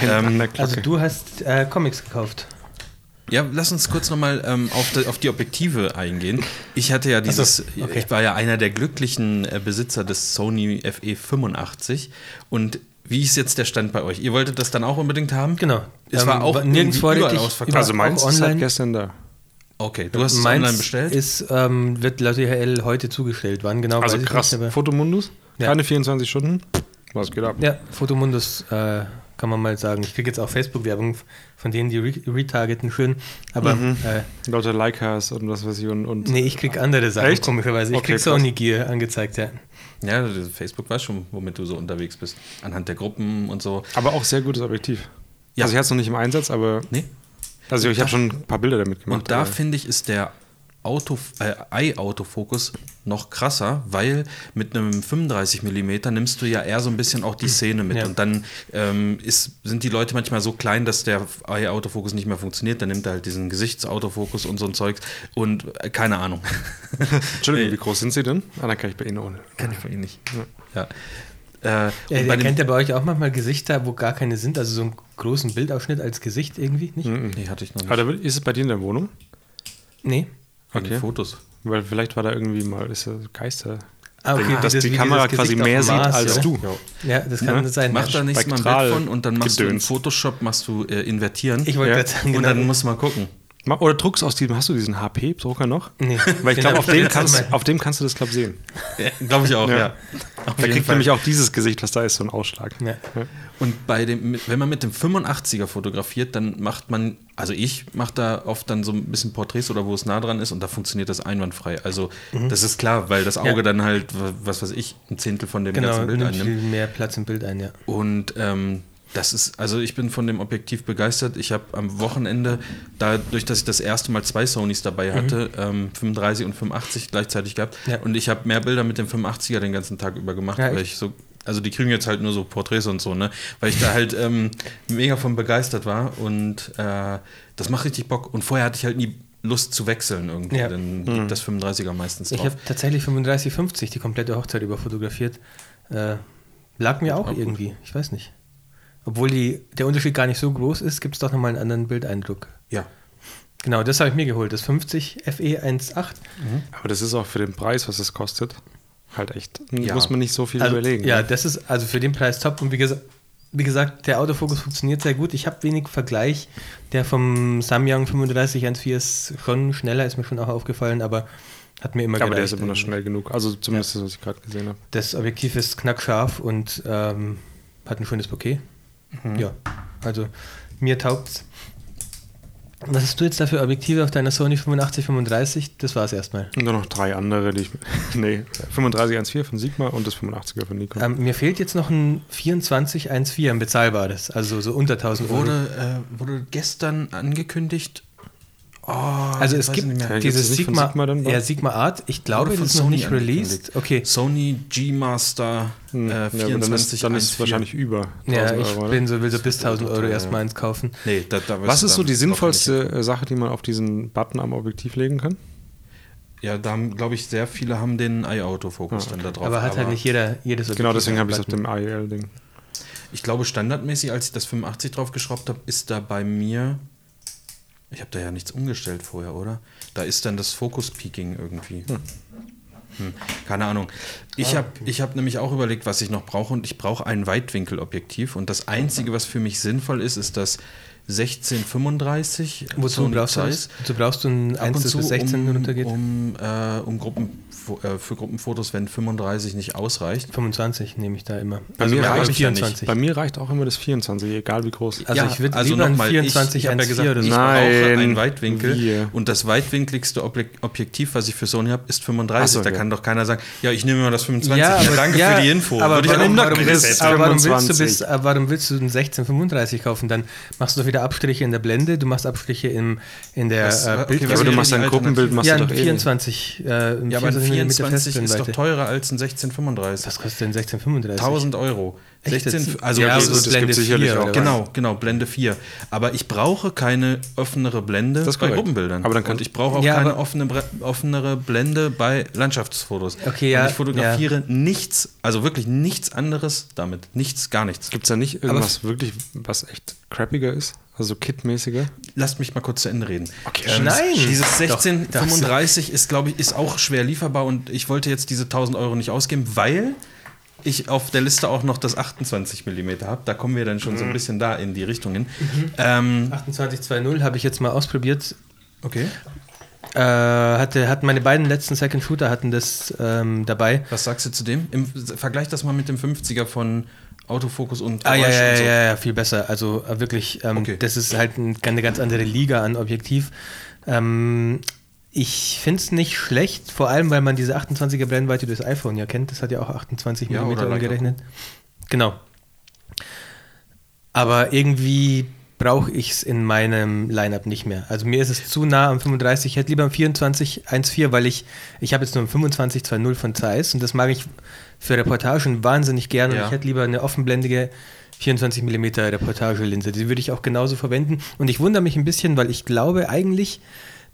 Der Also du hast äh, Comics gekauft. Ja, lass uns kurz nochmal ähm, auf, die, auf die Objektive eingehen. Ich hatte ja dieses, so, okay. ich war ja einer der glücklichen äh, Besitzer des Sony E FE85 und wie ist jetzt der Stand bei euch? Ihr wolltet das dann auch unbedingt haben? Genau. Es war auch vorrätig. überall ausverkauft. also meins auch ist seit online. gestern da. Okay, du hast es Meins online bestellt? Ist, ähm, wird laut DHL heute zugestellt. Wann genau Also weiß ich krass. nicht. Fotomundus, Ja. keine 24 Stunden. Was geht ab? ja, Fotomundus äh, kann man mal sagen. Ich kriege jetzt auch Facebook-Werbung von denen, die re retargeten schön. Aber Mhm. äh, Lauter Leicas und was weiß ich und, und nee, ich krieg andere Sachen, Echt? komischerweise. Ich Okay, krieg krass. Sony Gear angezeigt, ja. Ja, Facebook weiß schon, womit du so unterwegs bist. Anhand der Gruppen und so. aber auch sehr gutes Objektiv. Ja. Also ich hatte es noch nicht im Einsatz, aber Nee. also ich habe schon ein paar Bilder damit gemacht. Und da finde ich, ist der Auto, äh, Eye-Autofokus noch krasser, weil mit einem 35 mm nimmst du ja eher so ein bisschen auch die Szene mit. Ja. Und dann ähm, ist, sind die Leute manchmal so klein, dass der Eye-Autofokus nicht mehr funktioniert. Dann nimmt er halt diesen Gesichtsautofokus und so ein Zeugs. Und äh, keine Ahnung. Entschuldigung, wie groß sind sie denn? Ah, dann kann ich bei Ihnen ohne. Kann ich bei Ihnen nicht. Ja. Äh, Ja, ihr dem, kennt ja bei euch auch manchmal Gesichter, wo gar keine sind, also so einen großen Bildausschnitt als Gesicht irgendwie, nicht? nee, hatte ich noch nicht. Aber ist es bei dir in der Wohnung? Nee. Okay. Fotos. Weil vielleicht war da irgendwie mal ist ja Geister. Ah, Ding, dass die das- wie Kamera quasi mehr dem sieht Mars, als oder? du. Ja, das kann Ja. sein. Mach ja. da nächstes Mal ein Bild von und dann machst du in Gedöns. Photoshop machst du äh, invertieren. Ich wollte Ja. gerade sagen, und genau. dann muss man gucken. Oder druckst aus diesem, hast du diesen HP-Drucker noch? Nee. Weil ich glaube, auf, dem kannst- auf dem kannst du das, glaube ich, sehen. Glaube ich auch, Ja. ja. Da kriegt Fall. nämlich auch dieses Gesicht, was da ist, so einen Ausschlag. Ja. Und bei dem, wenn man mit dem 85er fotografiert, dann macht man, also ich mache da oft dann so ein bisschen Porträts oder wo es nah dran ist und da funktioniert das einwandfrei. Also das ist klar, weil das Auge Mhm. Ja. dann halt, wa- was weiß ich, ein Zehntel von dem Genau, ganzen Bild nimmt viel einnimmt. mehr Platz im Bild ein, ja. Und ähm, das ist, also ich bin von dem Objektiv begeistert. Ich habe am Wochenende, dadurch, dass ich das erste Mal zwei Sonys dabei hatte, ähm, 35 und 85 gleichzeitig gehabt. Mhm. Ja. Und ich habe mehr Bilder mit dem 85er den ganzen Tag über gemacht, Ja, weil ich so, also die kriegen jetzt halt nur so Porträts und so, ne? Weil ich da halt ähm, mega von begeistert war und äh, das macht richtig Bock. Und vorher hatte ich halt nie Lust zu wechseln irgendwie. Ja. Dann liegt das 35er meistens Ich drauf. habe tatsächlich 35, 50 die komplette Hochzeit über fotografiert. Äh, lag mir auch irgendwie, ich weiß nicht. Obwohl die, der Unterschied gar nicht so groß ist, gibt es doch nochmal einen anderen Bildeindruck. ja. Genau, das habe ich mir geholt, das 50 FE 1.8. Aber das ist auch für den Preis, was es kostet, halt echt. Ja. Muss man nicht so viel Also, überlegen. Ja, ne? das ist also für den Preis top. Und wie, gesa wie gesagt, der Autofokus funktioniert sehr gut. Ich habe wenig Vergleich. Der vom Samyang 3514 ist schon schneller, ist mir schon auch aufgefallen, aber hat mir immer aber der ist immer noch schnell genug. Also zumindest das, was ich gerade gesehen habe. Das Objektiv ist knackscharf und ähm, hat ein schönes Bouquet. Mhm. Ja, also mir taugt's. Was hast du jetzt da für Objektive auf deiner Sony 8535? Das war's erstmal. Und dann noch drei andere, die ich. nee, 3514 von Sigma und das 85er von Nikon. Ähm, mir fehlt jetzt noch ein 2414, ein bezahlbares, also so unter 1000 Euro. Wurde, äh, wurde gestern angekündigt. Oh, Also ich es gibt nicht mehr. Ja, gibt's dieses Sigma, Sigma dann, ja? Sigma Art. Ich glaube, Wurde von das ist noch Sony nicht released. Okay. Sony G-Master äh, Hm, ja, aber 24 dann ist, dann ist es wahrscheinlich über 1000 Ja, ich Euro. oder? bin so, will so bis 1000 Euro erstmal ja. eins kaufen. Nee, da, da Was ist so die sinnvollste äh, Sache, die man auf diesen Button am Objektiv legen kann? Ja, da haben, glaube ich, sehr viele haben den Eye-Autofokus dann da drauf. aber hat halt nicht jeder jedes Genau, Objektiv deswegen habe ich es auf dem IEL-Ding. Ich glaube, standardmäßig, als ich das 85 drauf geschraubt habe, ist da bei mir. Ich habe da ja nichts umgestellt vorher, oder? Da ist dann das Focus-Peaking irgendwie. Hm, keine Ahnung. Ich habe ich hab nämlich auch überlegt, was ich noch brauche und ich brauche ein Weitwinkelobjektiv und das Einzige, was für mich sinnvoll ist, ist das 1635. Wozu brauchst du? Wozu brauchst du ein Ab 1, und das zu, bis 16 um, runtergeht? um, äh, um Gruppen, für Gruppenfotos, wenn 35 nicht ausreicht. 25 nehme ich da immer. Bei also mir reicht reicht ja nicht. 24. Bei mir reicht auch immer das 24, egal wie groß. Also Ja, ich würde also lieber ein nochmal, 24 ich, ja 1,4 gesagt, oder ich Nein, einen Weitwinkel wir. und das weitwinkligste Objek Objektiv, was ich für Sony habe, ist 35. Ach so, da ja. kann doch keiner sagen, ja, ich nehme mal das 25. Ja, aber, danke ja, für die Info. Aber Würde ich warum, auch warum, willst, aber warum, willst du 25. bis, warum willst du einen 1635 kaufen? Dann machst du doch wieder Abstriche in der Blende, du machst Abstriche im, in der Was- äh, okay, Bildqualität. was aber du machst ein Gruppenbild, machst ja, du ein doch eh nicht. 24, äh, ein ja, aber ein 24 mm 24 ist doch teurer als ein 1635. Was kostet denn 1635? 1000 Euro. Echt 16, jetzt? also ja, das ist, Blende gibt's sicherlich 4 auch. genau, genau, Blende 4. Aber ich brauche keine offenere Blende bei. Gruppenbildern. Aber dann kann- Und ich brauche auch Ja, keine aber- offene, offenere Blende bei Landschaftsfotos. Okay, ja, Und ich fotografiere nichts, also wirklich nichts anderes damit. Nichts, gar nichts. Gibt es da nicht irgendwas wirklich, was echt crappiger ist? Also kitmäßiger? Lasst mich mal kurz zu Ende reden. Okay, Ähm, Nein! Dieses Doch, 1635 ist, glaube ich, ist auch schwer lieferbar und ich wollte jetzt diese 1000 Euro nicht ausgeben, weil ich auf der Liste auch noch das 28 mm habe. Da kommen wir dann schon so ein bisschen da in die Richtungen. Ähm, 2820 habe ich jetzt mal ausprobiert. okay. Äh, hatte, hatten meine beiden letzten Second Shooter hatten das ähm, dabei. Was sagst du zu dem? Im, vergleich das mal mit dem 50er von Autofokus und Ah ja, Geräusch ja, und so. ja, ja, viel besser. Also äh, wirklich, ähm, Okay. das ist halt ein, eine ganz andere Liga an Objektiv. Ähm, ich finde es nicht schlecht, vor allem weil man diese 28er Brennweite durchs iPhone ja kennt. Das hat ja auch 28 Ja, mm umgerechnet. Genau. Aber irgendwie brauche ich es in meinem Lineup nicht mehr. Also mir ist es zu nah am 35. Ich hätte lieber am 24 1.4, weil ich, ich habe jetzt nur ein 25 2.0 von Zeiss und das mag ich für Reportagen wahnsinnig gerne. Ja. Und ich hätte lieber eine offenblendige 24 mm Reportagelinse. Die würde ich auch genauso verwenden. Und ich wundere mich ein bisschen, weil ich glaube eigentlich,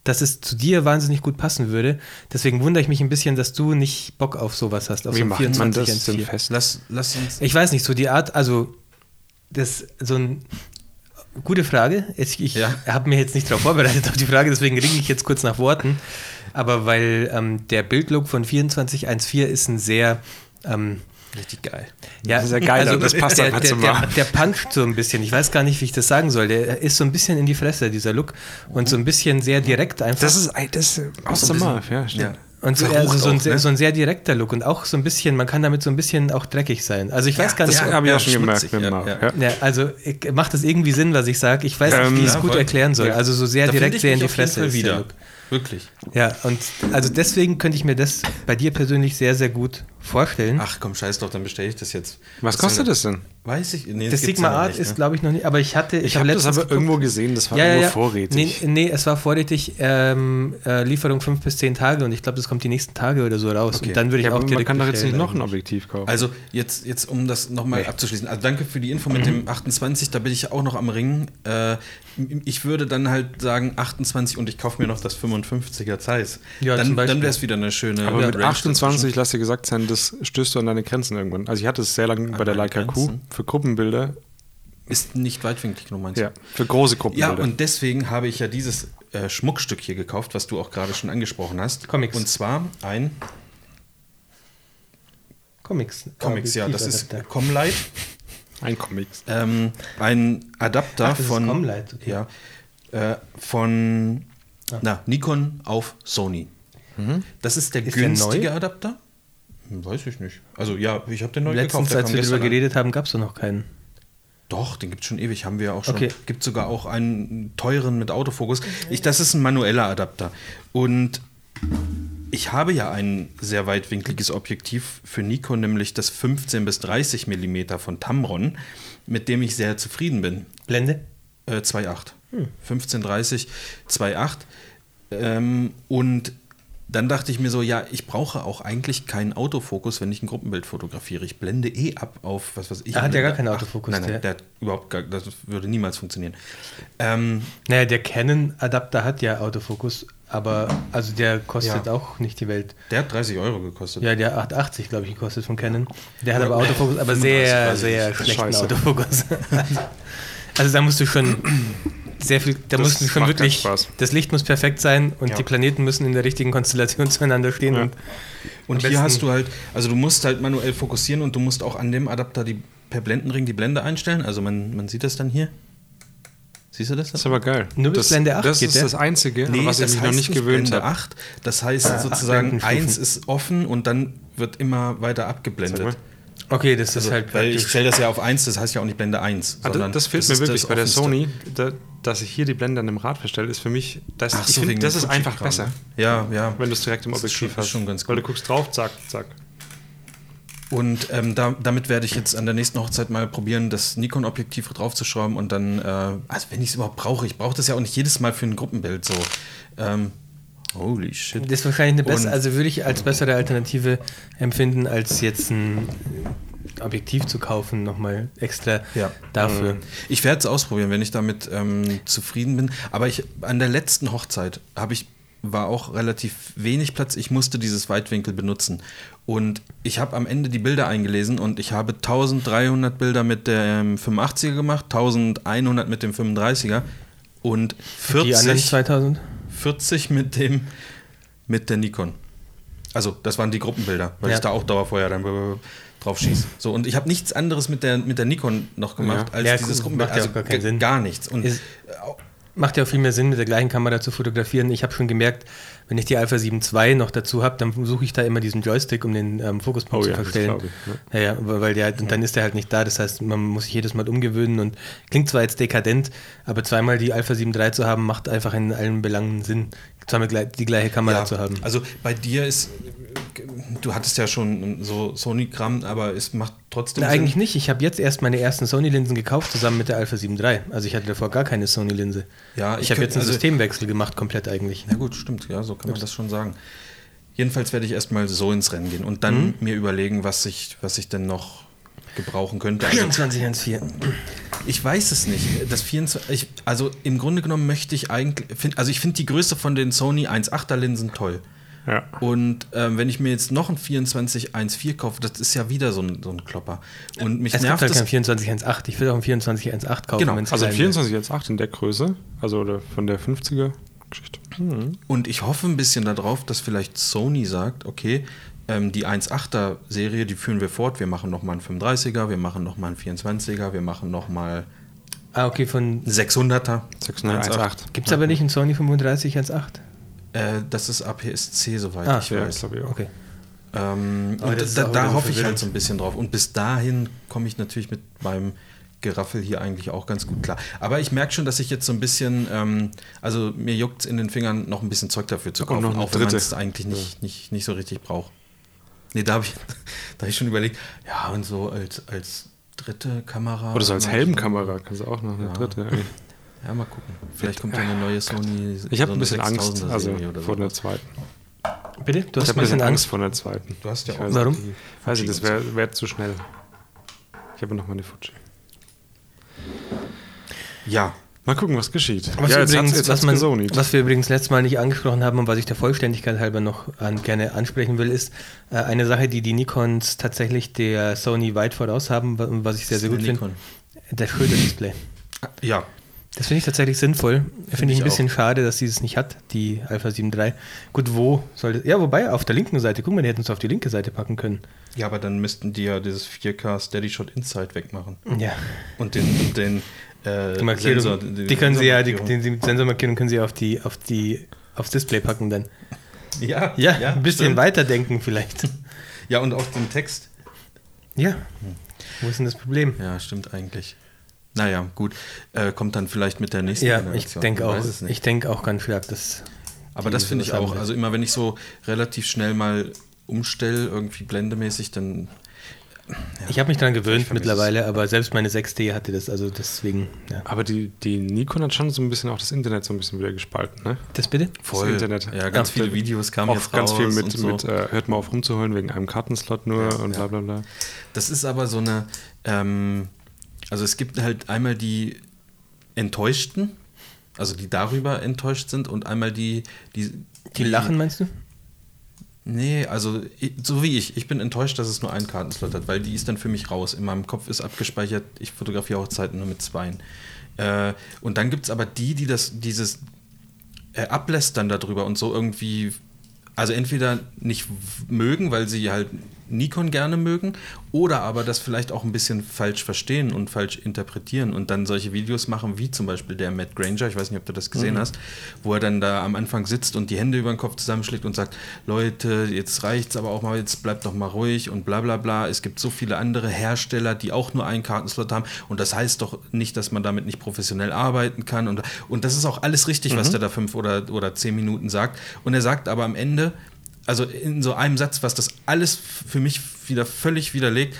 dass es zu dir wahnsinnig gut passen würde. Deswegen wundere ich mich ein bisschen, dass du nicht Bock auf sowas hast, auf Wie so ein macht man 24 das denn 1.4. fest? Lass, lass uns. Ich weiß nicht, so die Art, also das so ein gute Frage. Ich, ich Ja. habe mir jetzt nicht darauf vorbereitet auf die Frage, deswegen ringe ich jetzt kurz nach Worten. Aber weil ähm, der Bildlook von 2414 ist ein sehr ähm, Richtig geil. ja, Das ist ja geil, das passt der, einfach der, der, der puncht so ein bisschen. Ich weiß gar nicht, wie ich das sagen soll. Der ist so ein bisschen in die Fresse, dieser Look. Und so ein bisschen sehr direkt einfach. Das ist, das ist aus der Marv, ja, stimmt. Ja. und so, also so, ein, auch, ne? so ein sehr direkter Look. Und auch so ein bisschen, man kann damit so ein bisschen auch dreckig sein. Also ich weiß gar nicht, Das habe ich ja, schon gemerkt mit ja, ja. Ja. Ja, also ich- macht das irgendwie Sinn, was ich sage? Ich weiß Ähm, nicht, wie ich es ja, gut voll. erklären soll. Ja. Also so sehr Da direkt, sehr in die Fresse ist der wieder. Look. Wirklich. Ja, und also deswegen könnte ich mir das bei dir persönlich sehr, sehr gut vorstellen. Ach komm, scheiß doch, dann bestelle ich das jetzt. Was kostet soll das denn? Weiß ich. Nee, das gibt's Sigma Art nicht, ist, ne? glaube ich, noch nicht, aber ich hatte, ich, Ich habe das aber geguckt. irgendwo gesehen, das war ja, ja, irgendwo ja. vorrätig. Nee, nee, es war vorrätig, ähm, äh, Lieferung fünf bis zehn Tage und ich glaube, das kommt die nächsten Tage oder so raus. Okay. Und dann würde ich ja, auch aber man direkt kann doch jetzt nicht noch ein. Objektiv kaufen. Also jetzt, jetzt um das nochmal abzuschließen. Also danke für die Info mit Mhm. dem 28, da bin ich auch noch am Ringen. Äh, ich würde dann halt sagen 28 und ich kaufe mir noch das 55er Zeiss. Ja, zum dann Beispiel. dann wäre es wieder eine schöne aber mit Range 28, lass dir gesagt sein, das stößt du an deine Grenzen irgendwann. Also ich hatte es sehr lange bei der Leica Q? Für Gruppenbilder. Ist nicht weitwinklig genug, meinst du? Ja, für große Ja, Gruppenbilder. und deswegen habe ich ja dieses äh, Schmuckstück hier gekauft, was du auch gerade schon angesprochen hast. Comics. Und zwar ein Comics. Comics, ja, das ist. Comlight. ein Comics. Ähm, ein Adapter Ach, das ist von, Comlight, okay. ja, äh, von Ah. na, Nikon auf Sony. Das ist der Ist der günstige neu? Adapter? Hm, Weiß ich nicht. Also ja, ich habe den neu Letztens, gekauft. als wir darüber geredet haben, gab es noch keinen. Doch, den gibt es schon ewig, haben wir auch schon. Okay. Gibt sogar auch einen teuren mit Autofokus. Ich, das ist ein manueller Adapter. Und ich habe ja ein sehr weitwinkliges Objektiv für Nikon, nämlich das 15 bis 30 mm von Tamron, mit dem ich sehr zufrieden bin. Blende? Äh, 2,8. 1530, 2,8. Ähm, und dann dachte ich mir so, ja, ich brauche auch eigentlich keinen Autofokus, wenn ich ein Gruppenbild fotografiere. Ich blende eh ab auf, was weiß ich. Ah, hat der gar keinen. Autofokus, Nein, nein, der- der hat überhaupt gar, das würde niemals funktionieren. Ähm, Naja, der Canon-Adapter hat ja Autofokus, aber also der kostet Ja. auch nicht die Welt. der hat 30 Euro gekostet. Ja, der 880, glaube ich, gekostet von Canon. Der hat aber Autofokus, aber 35, sehr, sehr schlechten. Autofokus. also da musst du schon sehr viel, da Das du schon wirklich, das Licht muss perfekt sein und Ja. die Planeten müssen in der richtigen Konstellation zueinander stehen. Ja. Und, Und hier hast du halt, also du musst halt manuell fokussieren und du musst auch an dem Adapter die, per Blendenring die Blende einstellen. Also man, man sieht das dann hier. Siehst du das? Das ist aber geil. Nur bis das, Blende 8 Das geht ist der? das Einzige, Nee, was ich mich noch nicht gewöhnt Blende habe. 8. Das heißt Ah, sozusagen, Blendenstufen. 1 ist offen und dann wird immer weiter abgeblendet. Okay, das ist Also, halt weil ich stelle das ja auf 1, das heißt ja auch nicht Blende 1. Ah, sondern das, das fehlt das mir ist wirklich bei der. Sony, da, dass ich hier die Blende an dem Rad verstelle, ist für mich, das, Ach so, find, das ist einfach Fuji-Kram, besser, ne? Ja, ja. wenn du es direkt im Das ist Objektiv schon- hast. ist schon ganz Weil du gut. guckst drauf, zack, zack. Und ähm, da, damit werde ich jetzt an der nächsten Hochzeit mal probieren, das Nikon-Objektiv draufzuschrauben und dann, äh, also wenn ich es überhaupt brauche, ich brauche das ja auch nicht jedes Mal für ein Gruppenbild so. Ähm, holy shit. Das ist wahrscheinlich eine bessere, also würde ich als bessere Alternative empfinden, als jetzt ein Objektiv zu kaufen, nochmal extra Ja. dafür. Ich werde es ausprobieren, wenn ich damit ähm, zufrieden bin. Aber ich an der letzten Hochzeit habe ich war auch relativ wenig Platz. Ich musste dieses Weitwinkel benutzen. Und ich habe am Ende die Bilder eingelesen und ich habe 1300 Bilder mit dem 85er gemacht, 1100 mit dem 35er und Die anderen 40, 2000? 40 mit dem mit der Nikon. Also, das waren die Gruppenbilder, weil Ja. ich da auch Dauerfeuer dann drauf schieße. So, und ich habe nichts anderes mit der, mit der Nikon noch gemacht Ja. als Ja, dieses Gruppenbild. macht ja Also gar keinen g- Sinn. Gar nichts. Und Ist- Macht ja auch viel mehr Sinn, mit der gleichen Kamera zu fotografieren. Ich habe schon gemerkt, wenn ich die Alpha 7 II noch dazu habe, dann suche ich da immer diesen Joystick, um den ähm, Fokuspunkt Oh zu ja, verstellen. ich, ja. Ja, weil der, und dann ist der halt nicht da. Das heißt, man muss sich jedes Mal umgewöhnen und klingt zwar jetzt dekadent, aber zweimal die Alpha 7 III zu haben, macht einfach in allen Belangen Sinn, zweimal die gleiche Kamera zu haben. Also bei dir ist, du hattest ja schon so Sony-Kram, aber es macht trotzdem Na, eigentlich nicht. Ich habe jetzt erst meine ersten Sony-Linsen gekauft, zusammen mit der Alpha 7 III. Also ich hatte davor gar keine Sony-Linse. Ja, ich ich habe jetzt einen also- Systemwechsel gemacht, komplett eigentlich. Ja gut, stimmt, ja, so kann man das schon sagen. Jedenfalls werde ich erstmal so ins Rennen gehen und dann mir überlegen, was ich, was ich denn noch gebrauchen könnte. Also, 2414. Ich weiß es nicht. Das 24, ich, also im Grunde genommen möchte ich eigentlich, find, also ich finde die Größe von den Sony 1.8er Linsen toll. Ja. Und ähm, wenn ich mir jetzt noch ein 24-1.4 kaufe, das ist ja wieder so ein, so ein Klopper. Und mich Es gibt nervt halt das. kein 2418. Ich will auch ein 2418 kaufen. Genau. Also klein 24 jetzt 8 in der Größe, also oder von der 50er Geschichte. Und ich hoffe ein bisschen darauf, dass vielleicht Sony sagt, okay, ähm, die 1.8er Serie, die führen wir fort. Wir machen noch mal einen 35er, wir machen noch mal einen 24er, wir machen noch mal ist. Ah, okay, von. einen 600er. 601.8. Gibt es aber nicht einen Sony 3518? Äh, das ist APS-C, soweit Ah, ich Ja, weiß. glaube ich auch. Okay. Ähm, und da, da hoffe ich halt so ein bisschen drauf. Und bis dahin komme ich natürlich mit meinem Geraffel hier eigentlich auch ganz gut klar. Aber ich merke schon, dass ich jetzt so ein bisschen, ähm, also mir juckt es in den Fingern, noch ein bisschen Zeug dafür zu kaufen, auch wenn man es eigentlich nicht, nicht, nicht so richtig braucht. Nee, da habe ich, da hab ich schon überlegt, ja, und so als, als dritte Kamera. Oder so als Helmkamera kannst du auch noch eine Ja. dritte. eigentlich. Ja, mal gucken. Vielleicht kommt ja eine neue Sony. Ich habe so ein bisschen eine Angst 6000er also vor so. der zweiten. Bitte? Du Ich hast habe ein bisschen Angst. vor der zweiten. Du hast ja Ich auch weiß Warum? nicht. Weiß ich, das wäre wär zu schnell. Ich habe noch meine Fuji. Ja, Mal gucken, was geschieht. Was, ja, jetzt übrigens, was, man, was wir übrigens letztes Mal nicht angesprochen haben und was ich der Vollständigkeit halber noch an, gerne ansprechen will, ist äh, eine Sache, die die Nikons tatsächlich der Sony weit voraus haben, wa- was ich sehr, sehr Das gut eine finde. Der Schulterdisplay. ja. Das finde ich tatsächlich sinnvoll. Finde ich ich ein bisschen schade, dass sie es nicht hat, die Alpha 7 III. Gut, wo sollte. Ja, wobei, auf der linken Seite, guck mal, die hätten es auf die linke Seite packen können. Ja, aber dann müssten die ja dieses 4K Steady Shot Inside wegmachen. Ja. Und den, den äh, Die Markierung, Sensor, die können sie ja, die, Sensormarkierung. die Sensormarkierung können sie auf die, auf die, aufs Display packen dann. ja, Ja, ein bisschen stimmt. weiterdenken vielleicht. Ja, und auch den Text. Ja. Wo ist denn das Problem? Ja, stimmt eigentlich. Naja, gut. Äh, kommt dann vielleicht mit der nächsten Ja, ich Generation. denke Man auch. Ich denke auch ganz stark, dass. Aber das finde ich auch. Also immer wenn ich so relativ schnell mal umstelle, irgendwie blendemäßig, dann. ich habe mich daran gewöhnt mittlerweile, aber selbst meine 6D hatte das, also deswegen, ja. Aber die, die Nikon hat schon so ein bisschen auch das Internet so ein bisschen wieder gespalten, ne? Das bitte? Voll. Internet. Ja, ganz Ja, viele Videos kamen Auch jetzt ganz raus viel mit, und so. mit äh, hört mal auf rumzuholen wegen einem Kartenslot nur Ja, und ja. bla bla bla. Das ist aber so eine, ähm, also es gibt halt einmal die Enttäuschten, also die darüber enttäuscht sind und einmal die, die, Die lachen, meinst du? Nee, also so wie ich. Ich bin enttäuscht, dass es nur einen Kartenslot hat, weil die ist dann für mich raus. In meinem Kopf ist abgespeichert, ich fotografiere Hochzeiten nur mit zweien. Äh, und dann gibt es aber die, die das, dieses äh, ablästern darüber und so irgendwie, also entweder nicht mögen, weil sie halt Nikon gerne mögen oder aber das vielleicht auch ein bisschen falsch verstehen und falsch interpretieren und dann solche Videos machen, wie zum Beispiel der Matt Granger, ich weiß nicht, ob du das gesehen Mhm. hast, wo er dann da am Anfang sitzt und die Hände über den Kopf zusammenschlägt und sagt, Leute, jetzt reicht's aber auch mal, jetzt bleibt doch mal ruhig und bla bla bla. Es gibt so viele andere Hersteller, die auch nur einen Kartenslot haben und das heißt doch nicht, dass man damit nicht professionell arbeiten kann und, und das ist auch alles richtig, was der da fünf oder, oder zehn Minuten sagt und er sagt aber am Ende, also in so einem Satz, was das alles für mich wieder völlig widerlegt.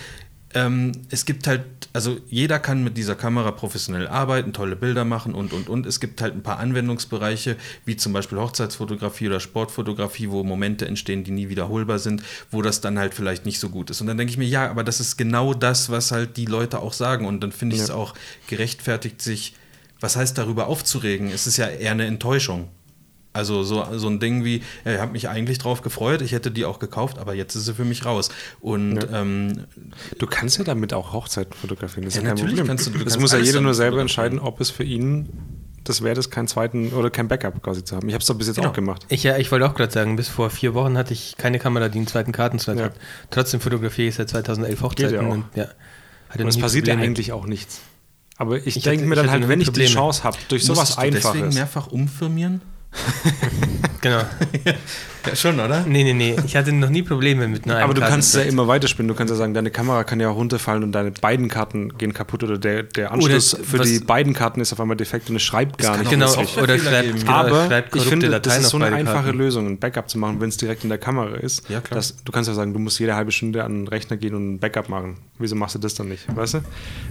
Ähm, es gibt halt, also jeder kann mit dieser Kamera professionell arbeiten, tolle Bilder machen und und und. Es gibt halt ein paar Anwendungsbereiche, wie zum Beispiel Hochzeitsfotografie oder Sportfotografie, wo Momente entstehen, die nie wiederholbar sind, wo das dann halt vielleicht nicht so gut ist. Und dann denke ich mir, ja, aber das ist genau das, was halt die Leute auch sagen. Und dann finde ich es Ja. auch gerechtfertigt, sich, was heißt darüber aufzuregen? Es ist ja eher eine Enttäuschung. Also so, so ein Ding wie, ich habe mich eigentlich drauf gefreut, ich hätte die auch gekauft, aber jetzt ist sie für mich raus. Und Ja. ähm, Du kannst ja damit auch Hochzeiten fotografieren. Das ist Ja, ja, kein natürlich Problem. kannst du- du das kannst muss ja jeder nur selber entscheiden, ob es für ihn das wert ist, keinen zweiten oder kein Backup quasi zu haben. Ich habe es doch bis jetzt Genau. auch gemacht. Ich, ja, ich wollte auch gerade sagen, bis vor vier Wochen hatte ich keine Kamera, die einen zweiten Kartenslot Ja. hat. Trotzdem fotografiere ich seit 2011 Hochzeiten. Geht ja auch. Und, ja, hatte Und es passiert ja Probleme. eigentlich auch nichts. Aber ich, Ich denke mir dann halt, wenn nie ich die Probleme. Chance habe, durch sowas musstest du deswegen Einfaches. mehrfach umfirmieren? Genau. Ja, schon, oder? Nee, nee, nee. Ich hatte noch nie Probleme mit einer Aber du kannst ja immer weiterspinnen. Du kannst ja sagen, deine Kamera kann ja auch runterfallen und deine beiden Karten gehen kaputt oder der, der Anschluss Oder für die beiden Karten ist auf einmal defekt und es schreibt gar nicht. auch Genau, richtig. oder schreibt, genau, Aber schreibt ich finde, Dateien das ist so eine einfache Karten. Lösung, ein Backup zu machen, wenn es direkt in der Kamera ist. Ja, klar. Das, du kannst ja sagen, du musst jede halbe Stunde an den Rechner gehen und ein Backup machen. Wieso machst du das dann nicht? Weißt du?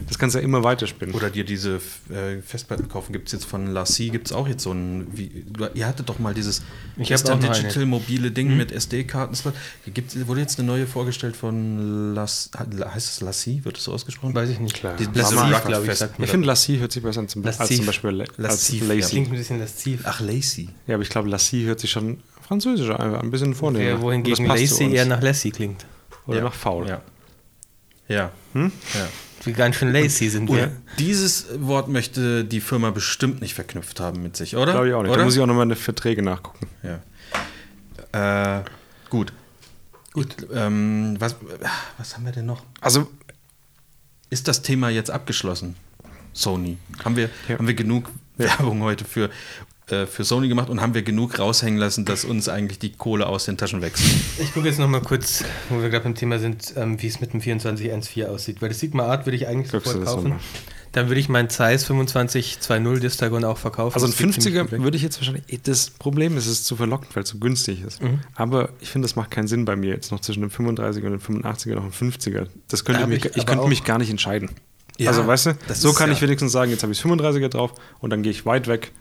Das kannst du ja immer weiterspinnen. Oder dir diese äh, Festplatten kaufen. Gibt es jetzt von Lassie, gibt es auch jetzt so ein, wie, ihr hattet doch mal dieses Ich hab Western auch Digital eine. Mobile Ding mit SD-Kartenslot. Gibt, wurde jetzt eine neue vorgestellt von Las, heißt es Lassie? Wird das so ausgesprochen? Weiß ich nicht. Klar. Die Lassiv, Mama- glaube ich, Fest- sagt man. Ich finde, Lassie hört sich besser an zum, als zum Beispiel La- als Lasciv, ja. Klingt ein bisschen lasziv. Ach, Lacey. Ja, aber ich glaube, Lassie hört sich schon französischer an, ein bisschen vornehmer. Das wohingegen uns. eher nach Lassie klingt. Oder Ja. nach faul. Ja. Ja. Hm? ja. Wie ganz schön lazy sind wir. dieses Wort möchte die Firma bestimmt nicht verknüpft haben mit sich, oder? Glaube ich auch nicht. Oder? Da muss ich auch nochmal eine Verträge nachgucken. Ja. Äh, gut. Gut. Ähm, was, was haben wir denn noch? Also, Ist das Thema jetzt abgeschlossen? Sony. Haben wir, Ja. haben wir genug Werbung heute für, äh, für Sony gemacht und haben wir genug raushängen lassen, dass uns eigentlich die Kohle aus den Taschen wächst? Ich gucke jetzt nochmal kurz, wo wir gerade beim Thema sind, ähm, wie es mit dem 2414 aussieht. Weil das Sigma Art würde ich eigentlich Guckst sofort das kaufen. Dann würde ich meinen Zeiss 2520 Distagon auch verkaufen. also ein Das sieht ziemlich 50er gut weg. würde ich jetzt wahrscheinlich. Das Problem ist, es ist zu verlockend, weil es so günstig ist. Mhm. Aber ich finde, das macht keinen Sinn bei mir, jetzt noch zwischen dem 35er und dem 85er noch ein 50er. Das könnte Da ich, ich ich, könnte mich gar nicht entscheiden. Ja, also, weißt du, so kann ja- ich wenigstens sagen, jetzt habe ich 35er drauf und dann gehe ich weit weg,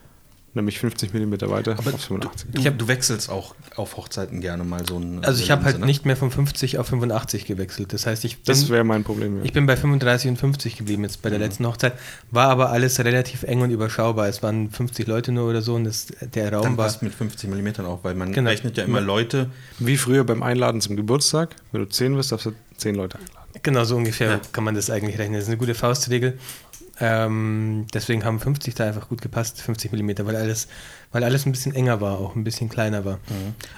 nämlich 50 mm weiter Aber aufs 85er. du, du wechselst auch auf Hochzeiten gerne mal so ein. Also ich habe halt ne? nicht mehr von 50 auf 85 gewechselt. Das heißt, ich bin, Das wäre mein Problem. Ja. ich bin bei 35 und 50 geblieben jetzt bei der letzten Hochzeit. War aber alles relativ eng und überschaubar. Es waren 50 Leute nur oder so und das, der Raum Dann war... passt mit 50 mm auch, weil man Genau. rechnet ja immer Leute. Wie früher beim Einladen zum Geburtstag, wenn du 10 bist, darfst du 10 Leute einladen. Genau, so ungefähr Ja. kann man das eigentlich rechnen. Das ist eine gute Faustregel. Ähm, deswegen haben 50 da einfach gut gepasst, 50 mm, weil alles, weil alles ein bisschen enger war, auch ein bisschen kleiner war.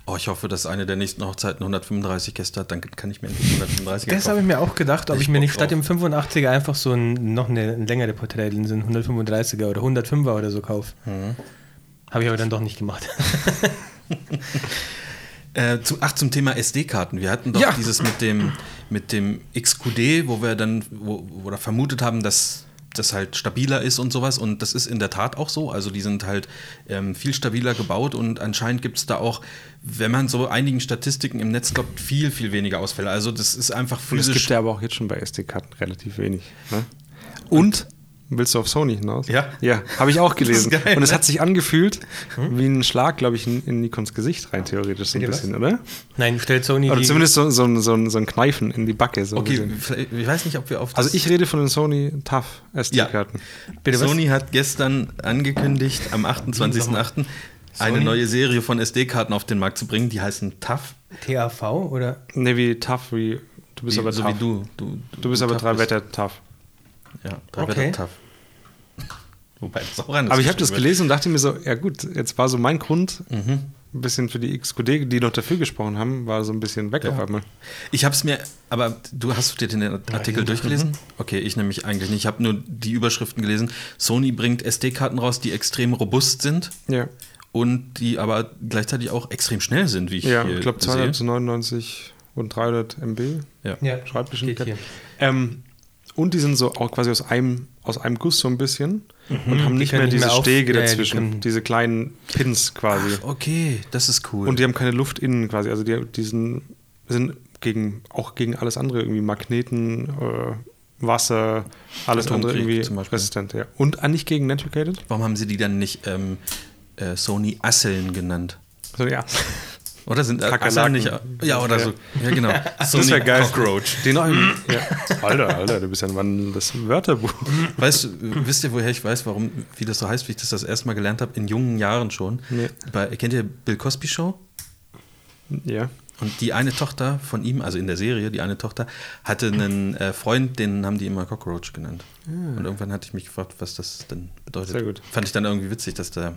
Oh, ich hoffe, dass eine der nächsten Hochzeiten 135 Gäste hat, dann kann ich mir endlich 135 Das habe ich mir auch gedacht, ob Ich ich mir nicht statt dem 85er einfach so ein, noch eine, längere Porträtlinse, einen 135er oder 105er oder so kaufe. Mhm. Habe ich aber dann doch nicht gemacht. Äh, zu, ach, zum Thema SD-Karten. Wir hatten doch Ja. dieses mit dem, mit dem XQD, wo wir dann wo, wir vermutet haben, dass das halt stabiler ist und sowas. Und das ist in der Tat auch so. Also die sind halt ähm, viel stabiler gebaut und anscheinend gibt es da auch, wenn man so einigen Statistiken im Netz glaubt, viel, viel weniger Ausfälle. Also das ist einfach Und es physisch. gibt ja aber auch jetzt schon bei SD-Karten relativ wenig. Ne? Und willst du auf Sony hinaus? Ja. Ja, habe ich auch gelesen. Das ist geil, Und es ne? hat sich angefühlt wie ein Schlag, glaube ich, in, in Nikons Gesicht rein, theoretisch so ein Bitte was? bisschen, oder? Nein, stellt Sony Oder die, zumindest so, so, ein- so, ein- so ein Kneifen in die Backe. So okay, bisschen. ich weiß nicht, ob wir auf das Also ich rede von den Sony Tough SD-Karten. Was? Sony hat gestern angekündigt, am 28.08. eine neue Serie von SD-Karten auf den Markt zu bringen. Die heißen TAF. TAV oder Ne, wie Tough, wie du bist Wie, aber so tough. wie du. Du, Du bist aber drei. Wetter tough. Ja, drei Okay. Wetter tough. Wobei das auch Aber ich habe das gelesen und dachte mir so, ja gut, jetzt war so mein Grund, wird. Mhm. ein bisschen für die XQD, die noch dafür gesprochen haben, war so ein bisschen weg Ja. auf einmal. Ich habe es mir, aber du hast dir den Artikel Ja, durchgelesen? Okay, ich nämlich eigentlich nicht. Ich habe nur die Überschriften gelesen. Sony bringt SD-Karten raus, die extrem robust sind Ja, und die aber gleichzeitig auch extrem schnell sind, wie ich ja ich glaube sehe. 299 und 300 MB. Ja. Ja, Schreibgeschwindigkeit. Ähm, und die sind so auch quasi aus einem, aus einem Guss so ein bisschen und haben Die nicht mehr nicht diese mehr auf- Stege ja, die dazwischen, können- diese kleinen Pins quasi. Okay, das ist cool. Und die haben keine Luft innen quasi. Also die, die sind, sind gegen, auch gegen alles andere, irgendwie Magneten, äh, Wasser, alles andere Atomkrieg irgendwie zum Beispiel. resistent. Ja. Und eigentlich gegen Netducated? Warum haben sie die dann nicht ähm, äh, Sony Asseln genannt? Also, ja. Oder sind Kakerlaken. Nicht? Ja, oder so. Ja, genau. Sony wär geil. Cockroach. Den neuen. ja. Alter, Alter, du bist ja ein wandelndes Wörterbuch. Weißt du, wisst ihr, woher ich weiß, warum, wie das so heißt, wie ich das das erste Mal gelernt habe? In jungen Jahren schon. Nee. Bei, kennt ihr Bill Cosby Show? Ja. Und die eine Tochter von ihm, also in der Serie, die eine Tochter, hatte einen äh, Freund, den haben die immer Cockroach genannt. Und irgendwann hatte ich mich gefragt, was das denn bedeutet. Sehr gut. Fand ich dann irgendwie witzig, dass der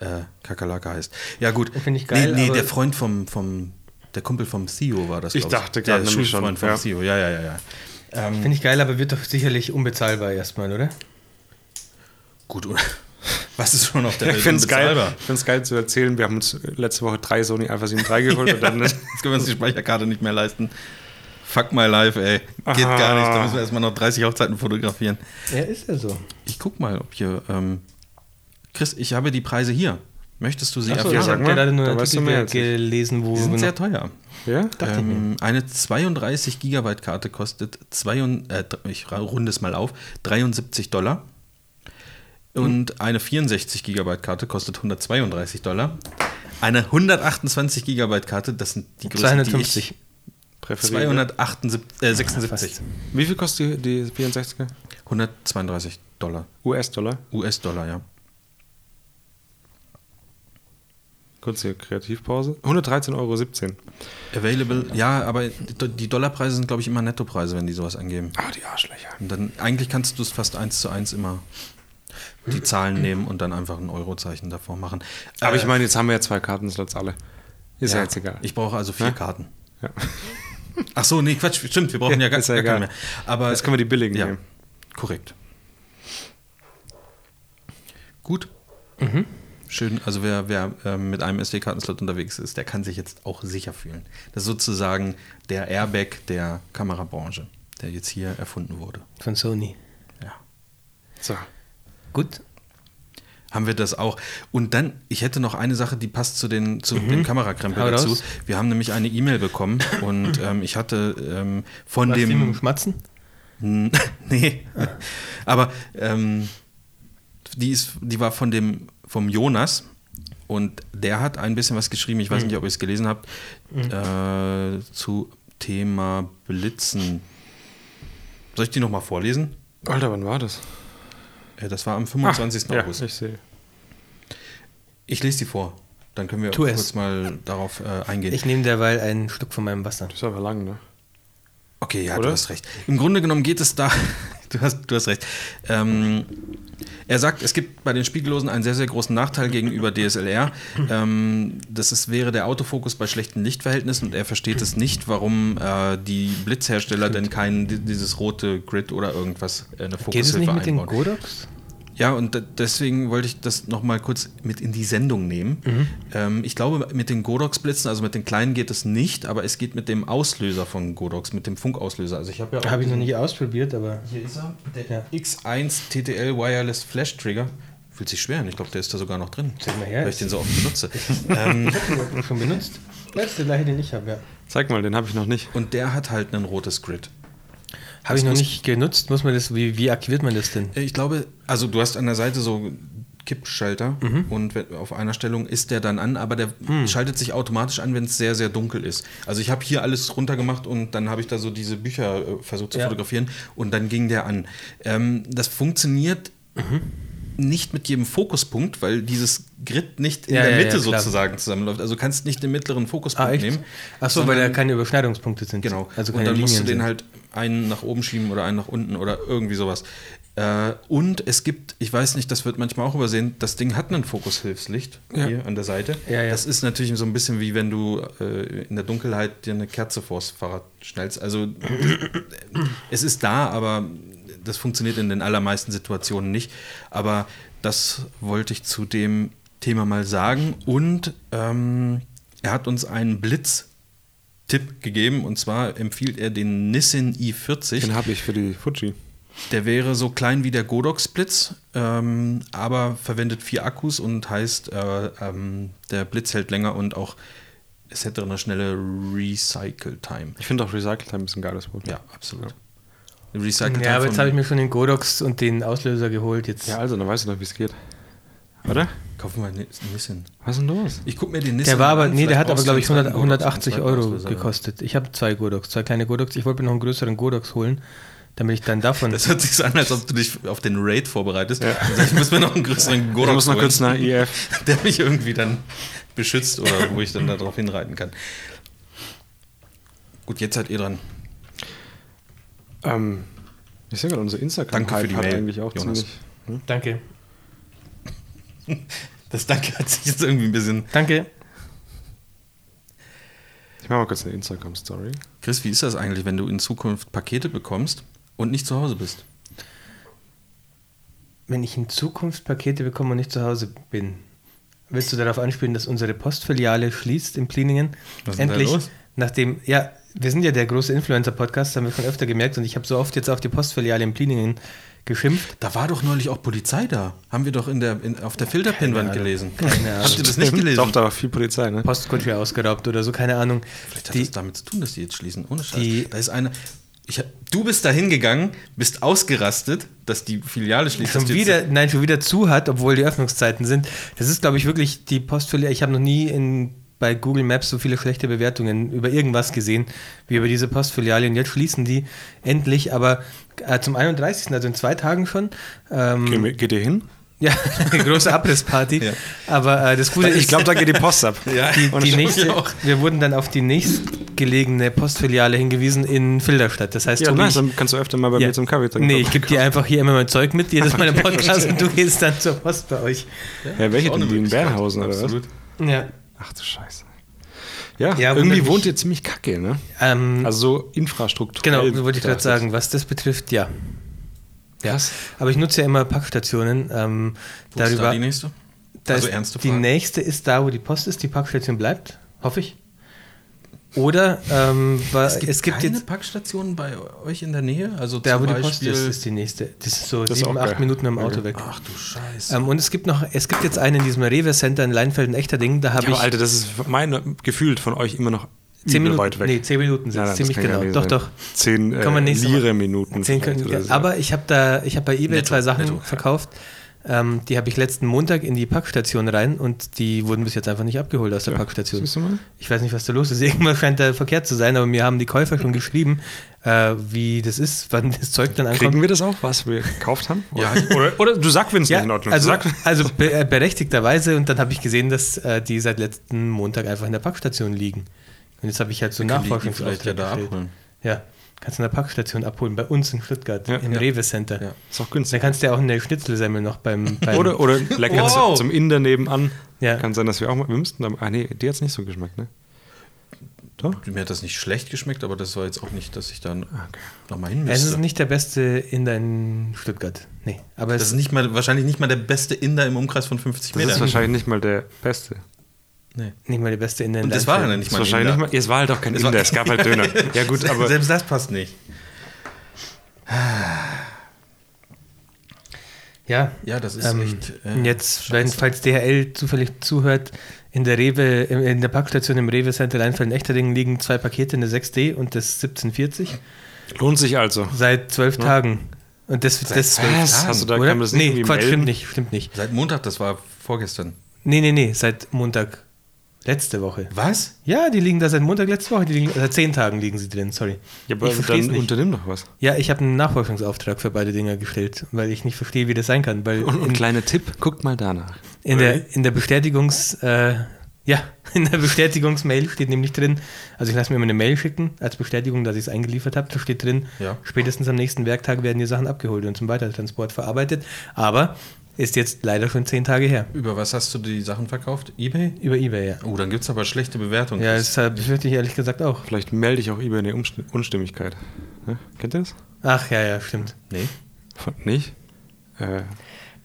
äh, Kakerlake heißt. Ja, gut. Finde ich geil, Nee, nee der Freund vom, vom, der Kumpel vom Theo war das. Ich dachte der gerade nämlich schon, Schulfreund vom ja. Theo. Ja, ja, ja, ja. Ähm, Finde ich geil, aber wird doch sicherlich unbezahlbar erstmal, oder? gut, oder? Was ist schon auf der Ich Welt finde es geil, ich find's geil zu erzählen. Wir haben uns letzte Woche drei Sony Alpha 7 III geholt und dann Jetzt können wir uns die Speicherkarte nicht mehr leisten. Fuck my life, ey. Geht Aha. gar nicht. Da müssen wir erstmal noch 30 Hochzeiten fotografieren. Ja, ist ja so. Ich guck mal, ob hier. Ähm, Chris, ich habe die Preise hier. Möchtest du sie Achso, erfahren? ich sag habe mal, gerade nur da weißt du Artikel ich. gelesen, wo Die sind sehr teuer. Ja? Ähm, eine 32 Gigabyte Karte kostet, zwei, und- äh, ich runde es mal auf, 73 Dollar. Und eine 64 Gigabyte Karte kostet 132 Dollar. Eine 128 Gigabyte Karte, das sind die Größen, 250. die ich Präferiert. 276, Wie viel kostet die, die 64er? 132 Dollar. US-Dollar? US-Dollar, ja. Kurze Kreativpause. 113,17 Euro. Available, ja, aber die Dollarpreise sind, glaube ich, immer Nettopreise, wenn die sowas angeben. Ah, die Arschlöcher. Und dann, eigentlich kannst du es fast eins zu eins immer die Zahlen nehmen und dann einfach ein Eurozeichen davor machen. Aber Äh, ich meine, jetzt haben wir ja zwei Kartenslots alle. Ist ja, jetzt egal. Ich brauche also vier Ja? Karten. Ja. Ach so, nee, Quatsch, stimmt, wir brauchen ja, Ja, gar, ja gar keine mehr. Aber Jetzt können wir die billigen ja, nehmen. korrekt. Gut. Mhm. Schön, also wer, wer ähm, mit einem SD-Kartenslot unterwegs ist, der kann sich jetzt auch sicher fühlen. Das ist sozusagen der Airbag der Kamerabranche, der jetzt hier erfunden wurde. von Sony. Ja. So. Gut. haben wir das auch. Und dann, ich hätte noch eine Sache, die passt zu, den, zu dem Kamerakrempel Mhm. Hau dazu. raus. Wir haben nämlich eine E-Mail bekommen und ähm, ich hatte ähm, von Was die mit dem dem. Schmatzen? Nee. Aber ähm, die, ist, die war von dem vom Jonas und der hat ein bisschen was geschrieben, ich weiß nicht, ob ihr es gelesen habt, äh, zu Thema Blitzen. Soll ich die nochmal vorlesen? Alter, wann war das? Äh, das war am 25. Ah, ja, August. ich sehe. Ich lese die vor. Dann können wir Tu es. kurz mal darauf äh, eingehen. Ich nehme derweil einen Schluck von meinem Wasser. Das ist aber lang, ne? okay, ja, Oder? du hast recht. Im Grunde genommen geht es da. Du, hast, du hast recht. Ähm, er sagt, es gibt bei den Spiegellosen einen sehr, sehr großen Nachteil gegenüber DSLR. Ähm, das ist, wäre der Autofokus bei schlechten Lichtverhältnissen und er versteht es nicht, warum äh, die Blitzhersteller denn kein di- dieses rote Grid oder irgendwas äh, eine Geht es Fokushilfe nicht mit den einbauen. Godox? Ja, und de- deswegen wollte ich das nochmal kurz mit in die Sendung nehmen. Mhm. Ähm, ich glaube, mit den Godox-Blitzen, also mit den kleinen geht es nicht, aber es geht mit dem Auslöser von Godox, mit dem Funkauslöser. Also ich habe ja auch Habe ich noch nicht ausprobiert, aber Hier ist er, der Ja. X1 TTL Wireless Flash Trigger. Fühlt sich schwer an, ich glaube, der ist da sogar noch drin, Zeig mal her. weil ich den so oft benutze. ähm, ich habe den schon benutzt. Das ist der gleiche, den ich habe, ja. Zeig mal, den habe ich noch nicht. und der hat halt ein rotes Grid. Habe ich noch nicht genutzt. Muss man das, wie, wie aktiviert man das denn? Äh, Ich glaube, also du hast an der Seite so Kippschalter Mhm. und auf einer Stellung ist der dann an, aber der Hm. schaltet sich automatisch an, wenn es sehr, sehr dunkel ist. Also ich habe hier alles runtergemacht und dann habe ich da so diese Bücher äh, versucht zu Ja. fotografieren und dann ging der an. Ähm, das funktioniert Mhm. nicht mit jedem Fokuspunkt, weil dieses Grid nicht in Ja, der ja, Mitte sozusagen zusammenläuft. Also du kannst nicht den mittleren Fokuspunkt Ah, nehmen. Achso, weil da keine Überschneidungspunkte sind. Genau. Also und keine dann musst du Linien den sind. halt einen nach oben schieben oder einen nach unten oder irgendwie sowas. Äh, und es gibt, ich weiß nicht, das wird manchmal auch übersehen, das Ding hat ein Fokushilfslicht Ja. hier an der Seite. Ja, ja. Das ist natürlich so ein bisschen wie wenn du äh, in der Dunkelheit dir eine Kerze vors Fahrrad schnellst. Also es ist da, aber das funktioniert in den allermeisten Situationen nicht. Aber das wollte ich zu dem Thema mal sagen. Und ähm, er hat uns einen Blitz-Tipp gegeben. Und zwar empfiehlt er den Nissin i40. Den habe ich für die Fuji. Der wäre so klein wie der Godox-Blitz, ähm, aber verwendet vier Akkus und heißt, äh, ähm, der Blitz hält länger und auch es hätte eine schnelle Recycle-Time. Ich finde auch Recycle Time ist ein geiles Wort. Ja, absolut. Recycle-Time Ja, aber jetzt habe ich mir schon den Godox und den Auslöser geholt. Jetzt. Ja, also, dann weißt du doch, wie es geht. Oder? Kaufen wir Nissan. Was ist denn los? Ich gucke mir den Nissan der war aber, an, nee, der hat aber, glaube ich, einen 100, zweiten Godox, 180 einen zweiten Euro gekostet. Ich habe zwei Godox, zwei kleine Godox. Ich wollte mir noch einen größeren Godox holen, damit ich dann davon. Das hört sich so an, als ob du dich auf den Raid vorbereitest. Sagst, ich muss mir noch einen größeren Godox Ich muss noch holen, kurz nach IF. der mich irgendwie dann beschützt oder wo ich dann darauf hinreiten kann. Gut, jetzt seid ihr dran. Ähm, ich sehe gerade, unser Instagram Danke für die hat Mail, eigentlich auch Jonas. ziemlich. Danke. Das Danke hat sich jetzt irgendwie ein bisschen. Danke. Ich mache mal kurz eine Instagram-Story. Chris, wie ist das eigentlich, wenn du in Zukunft Pakete bekommst und nicht zu Hause bist? Wenn ich in Zukunft Pakete bekomme und nicht zu Hause bin, willst du darauf anspielen, dass unsere Postfiliale schließt in Pliningen? Was ist denn da los? nachdem, ja, wir sind ja der große Influencer-Podcast, haben wir schon öfter gemerkt und ich habe so oft jetzt auf die Postfiliale in Pliningen geschimpft. Da war doch neulich auch Polizei da. Haben wir doch in der, in, auf der Filterpinwand gelesen. Keine Ahnung. Habt ihr das nicht gelesen? Doch, da war viel Polizei, ne? Postkutsche ausgeraubt oder so, keine Ahnung. Vielleicht hat Die- das damit zu tun, dass die jetzt schließen. Ohne Scheiß. Die- da ist eine. Ich, du bist da hingegangen, bist ausgerastet, dass die Filiale schließt. dass schon wieder, nein, schon wieder zu hat, obwohl die Öffnungszeiten sind. Das ist, glaube ich, wirklich die Postfiliale. Ich habe noch nie in, bei Google Maps so viele schlechte Bewertungen über irgendwas gesehen, wie über diese Postfiliale. Und jetzt schließen die endlich, aber äh, zum 31., also in zwei Tagen schon. Ähm, mir- geht ihr hin? ja, eine große Abrissparty. Ja. Aber äh, das Gute Ich glaube, da geht die Post ab. Ja, die, und die nächste, auch. wir wurden dann auf die nächstgelegene Postfiliale hingewiesen in Filderstadt. Das heißt, Ja, Tobi, nice, dann kannst du öfter mal bei Ja. mir zum Kaffee trinken. Nee, ich gebe dir einfach hier immer mein Zeug mit, jedes Mal im Podcast und du gehst dann zur Post bei euch. Ja, welche denn? Die in. Bernhausen oder was? Absolut. Ja. Ach du Scheiße. Ja, Ja, irgendwie wohnt ihr ziemlich kacke, ne? Ähm, Also so Infrastruktur. genau, wollte ich gerade sagen, was das betrifft, ja. Ja, Was? aber ich nutze ja immer Packstationen. Ähm, Wo ist darüber, da die nächste? da also ist- ernste die Frage. nächste ist da, wo die Post ist, die Packstation bleibt, hoffe ich. Oder ähm, Es gibt, es gibt keine jetzt, Packstationen bei euch in der Nähe? Also da wo die Post ist, ist die nächste. Das ist so Das sieben, acht geil. Minuten dem Auto Okay. weg. Ach du Scheiße. Ähm, und es gibt noch, es gibt jetzt einen in diesem Rewe Center in Leinfeld, ein echter Ding, da habe Ja, ich Alter, das ist mein gefühlt von euch immer noch zehn Minuten, weit weg. nee, zehn Minuten sind es, ziemlich genau. Doch, doch. Zehn äh, Lire-Minuten. Zehn so. aber ich habe da, ich habe bei eBay Netto, zwei Sachen netto, ja. Ähm, die habe ich letzten Montag in die Packstation rein und die wurden bis jetzt einfach nicht abgeholt aus der Ja, Packstation. siehst du mal? Ich weiß nicht, was da los ist. Irgendwas scheint da verkehrt zu sein, aber mir haben die Käufer schon geschrieben, äh, wie das ist, wann das Zeug dann ankommt. Kriegen wir das auch, was wir gekauft haben? Ja. Oder, oder du sag, wenn es nicht in Ordnung ist. also, Sag, also be äh, berechtigterweise und dann habe ich gesehen, dass äh, die seit letzten Montag einfach in der Packstation liegen. Und jetzt habe ich halt so vielleicht ja da abholen. Ja, kannst du in der Packstation abholen, bei uns in Stuttgart, Ja. im Ja. Rewe Center. Ja. ist auch Dann günstig. kannst du ja auch eine Schnitzelsemmel noch beim, beim Oder, oder lecker Wow. zum Inder nebenan. Ja. Kann sein, dass wir auch mal. Wir müssten da. Ah, nee, dir hat es nicht so geschmeckt, ne? Doch? Mir hat das nicht schlecht geschmeckt, aber das war jetzt auch nicht, dass ich dann Ah, Okay. nochmal hin Es müsste. ist nicht der beste Inder in Stuttgart. Nee, aber das es ist nicht mal, wahrscheinlich nicht mal der beste Inder im Umkreis von 50 Das Metern. ist wahrscheinlich nicht mal der beste. Nee. nicht mal der beste Inder in Und das war ja nicht Das mal ist ein wahrscheinlich Inder. nicht mal. Es war halt auch kein Es Inder, es gab halt Döner. Ja, gut, aber. Selbst das passt nicht. Ja, Ja, das ist ähm, echt. äh, jetzt, wenn, falls DHL zufällig zuhört, in der Rewe, in in der Packstation im Rewe Center Leinfelden-Echterdingen liegen zwei Pakete, eine 6D und das 1740, Lohnt sich also. seit zwölf Tagen. Und das, das zwölf Was? Tagen, Hast du da oder? kann man das nicht Nee, Quatsch, melden? stimmt nicht, stimmt nicht. Seit Montag, das war vorgestern. Nee, nee, nee, seit Montag, letzte Woche. Was? Ja, die liegen da seit Montag letzte Woche, die liegen, seit zehn Tagen liegen sie drin, sorry. Ja, aber ich dann nicht. unternimm doch was. Ja, ich habe einen Nachforschungsauftrag für beide Dinger gestellt, weil ich nicht verstehe, wie das sein kann. Weil Und, und in, kleiner Tipp, guckt mal danach. in, der, in der Bestätigungs, äh, Ja, in der Bestätigungsmail steht nämlich drin, also ich lasse mir immer eine Mail schicken als Bestätigung, dass ich es eingeliefert habe. Da steht drin, Ja. spätestens am nächsten Werktag werden die Sachen abgeholt und zum Weitertransport verarbeitet. Aber ist jetzt leider schon zehn Tage her. Über was hast du die Sachen verkauft? Ebay? Über Ebay, ja. Oh, dann gibt es aber schlechte Bewertungen. Ja, das befürchte ich ehrlich gesagt auch. Vielleicht melde ich auch über eine Umst- Unstimmigkeit. Ne? Kennt ihr das? Ach ja, ja, stimmt. nee. Nicht? Äh,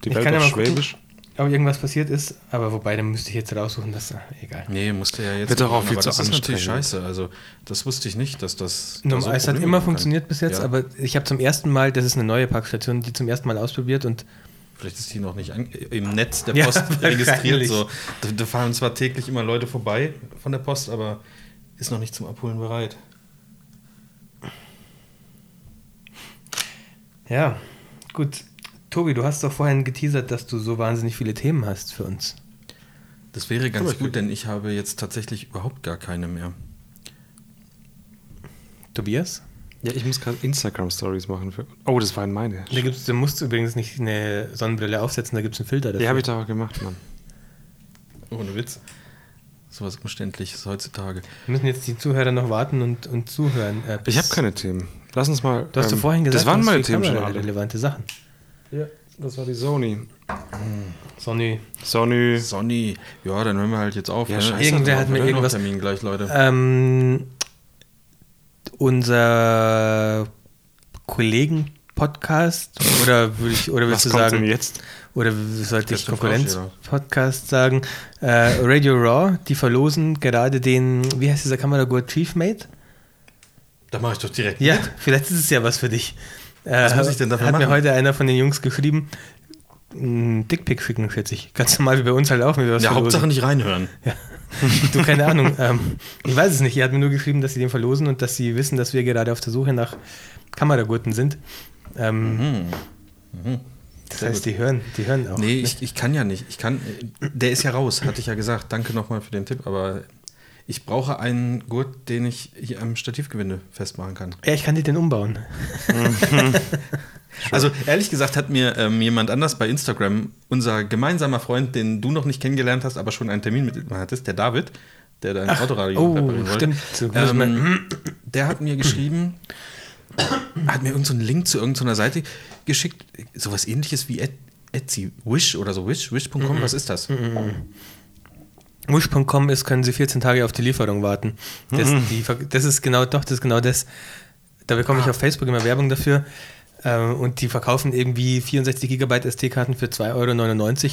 die Ich Welt kann ja auf mal gucken. Schwäbisch. Ob irgendwas passiert ist, aber wobei, dann müsste ich jetzt raussuchen, dass, egal. Nee, musste ja jetzt. Wird doch auch viel zu Das ist natürlich scheiße. Also, das wusste ich nicht, dass das. Da so es hat immer funktioniert bis jetzt, Ja. aber ich habe zum ersten Mal, das ist eine neue Packstation, die zum ersten Mal ausprobiert und Vielleicht ist die noch nicht im Netz der Ja, Post registriert. wahrscheinlich. So. Da, da fahren zwar täglich immer Leute vorbei von der Post, aber ist noch nicht zum Abholen bereit. ja, gut. Tobi, du hast doch vorhin geteasert, dass du so wahnsinnig viele Themen hast für uns. Das wäre ganz gut, denn ich habe jetzt tatsächlich überhaupt gar keine mehr. Tobias? Ja, ich muss gerade Instagram-Stories machen. Für oh, das waren meine. Da, gibt's, da musst du übrigens nicht eine Sonnenbrille aufsetzen, da gibt es einen Filter dafür. Die habe ich doch auch gemacht, Mann. Ohne Witz. Sowas Umständliches heutzutage. Müssen jetzt die Zuhörer noch warten und, und zuhören. Äh, Ich habe keine Themen. Lass uns mal. Du hast ähm, doch vorhin gesagt, das waren du meine Themen schon alle. relevante Sachen. Ja, das war die Sony. Sonny. Sony. Sonny, ja, dann hören wir halt jetzt auf. Ja, ne? scheiße Irgendwer hat mir Wir irgendwas. Termin gleich, Leute. Ähm, unser Kollegen-Podcast oder würde ich oder Was willst du kommt sagen jetzt? oder sollte ich Konkurrenz-Podcast sagen? Äh, Radio Raw, die verlosen gerade den, wie heißt dieser Kameragurt Chiefmate? Da mache ich doch direkt. Ja, vielleicht ist es ja was für dich. Äh, Was muss ich denn dafür Hat mir machen? heute einer von den Jungs geschrieben, ein Dickpick schicken, schätze ich. Ganz normal wie bei uns halt auch. Wir was Ja, verlosen. Hauptsache nicht reinhören. Du, keine Ahnung. Ähm, ich weiß es nicht. Er hat mir nur geschrieben, dass sie den verlosen und dass sie wissen, dass wir gerade auf der Suche nach Kameragurten sind. Ähm, Mhm. das Sehr heißt, gut. die hören, die hören auch. Nee, ne? ich, ich kann ja nicht. Ich kann, der ist ja raus, hatte ich ja gesagt. Danke nochmal für den Tipp, aber ich brauche einen Gurt, den ich hier am Stativgewinde festmachen kann. ja, ich kann die den umbauen. Also ehrlich gesagt hat mir ähm, jemand anders bei Instagram, unser gemeinsamer Freund, den du noch nicht kennengelernt hast, aber schon einen Termin mit ihm hattest, der David, der dein Autoradio oh, reparieren wollte. stimmt. So, Ähm, der hat mir geschrieben, hat mir irgendeinen Link zu irgendeiner Seite geschickt, sowas ähnliches wie Etsy, Wish oder so, Wish, Wish.com, was ist das? Wish.com ist, können Sie 14 Tage auf die Lieferung warten. Das, die, ver- das ist genau, doch, das ist genau das. Da bekomme ich auf Facebook immer Werbung dafür. Äh, und die verkaufen irgendwie 64 Gigabyte SD-Karten für 2,99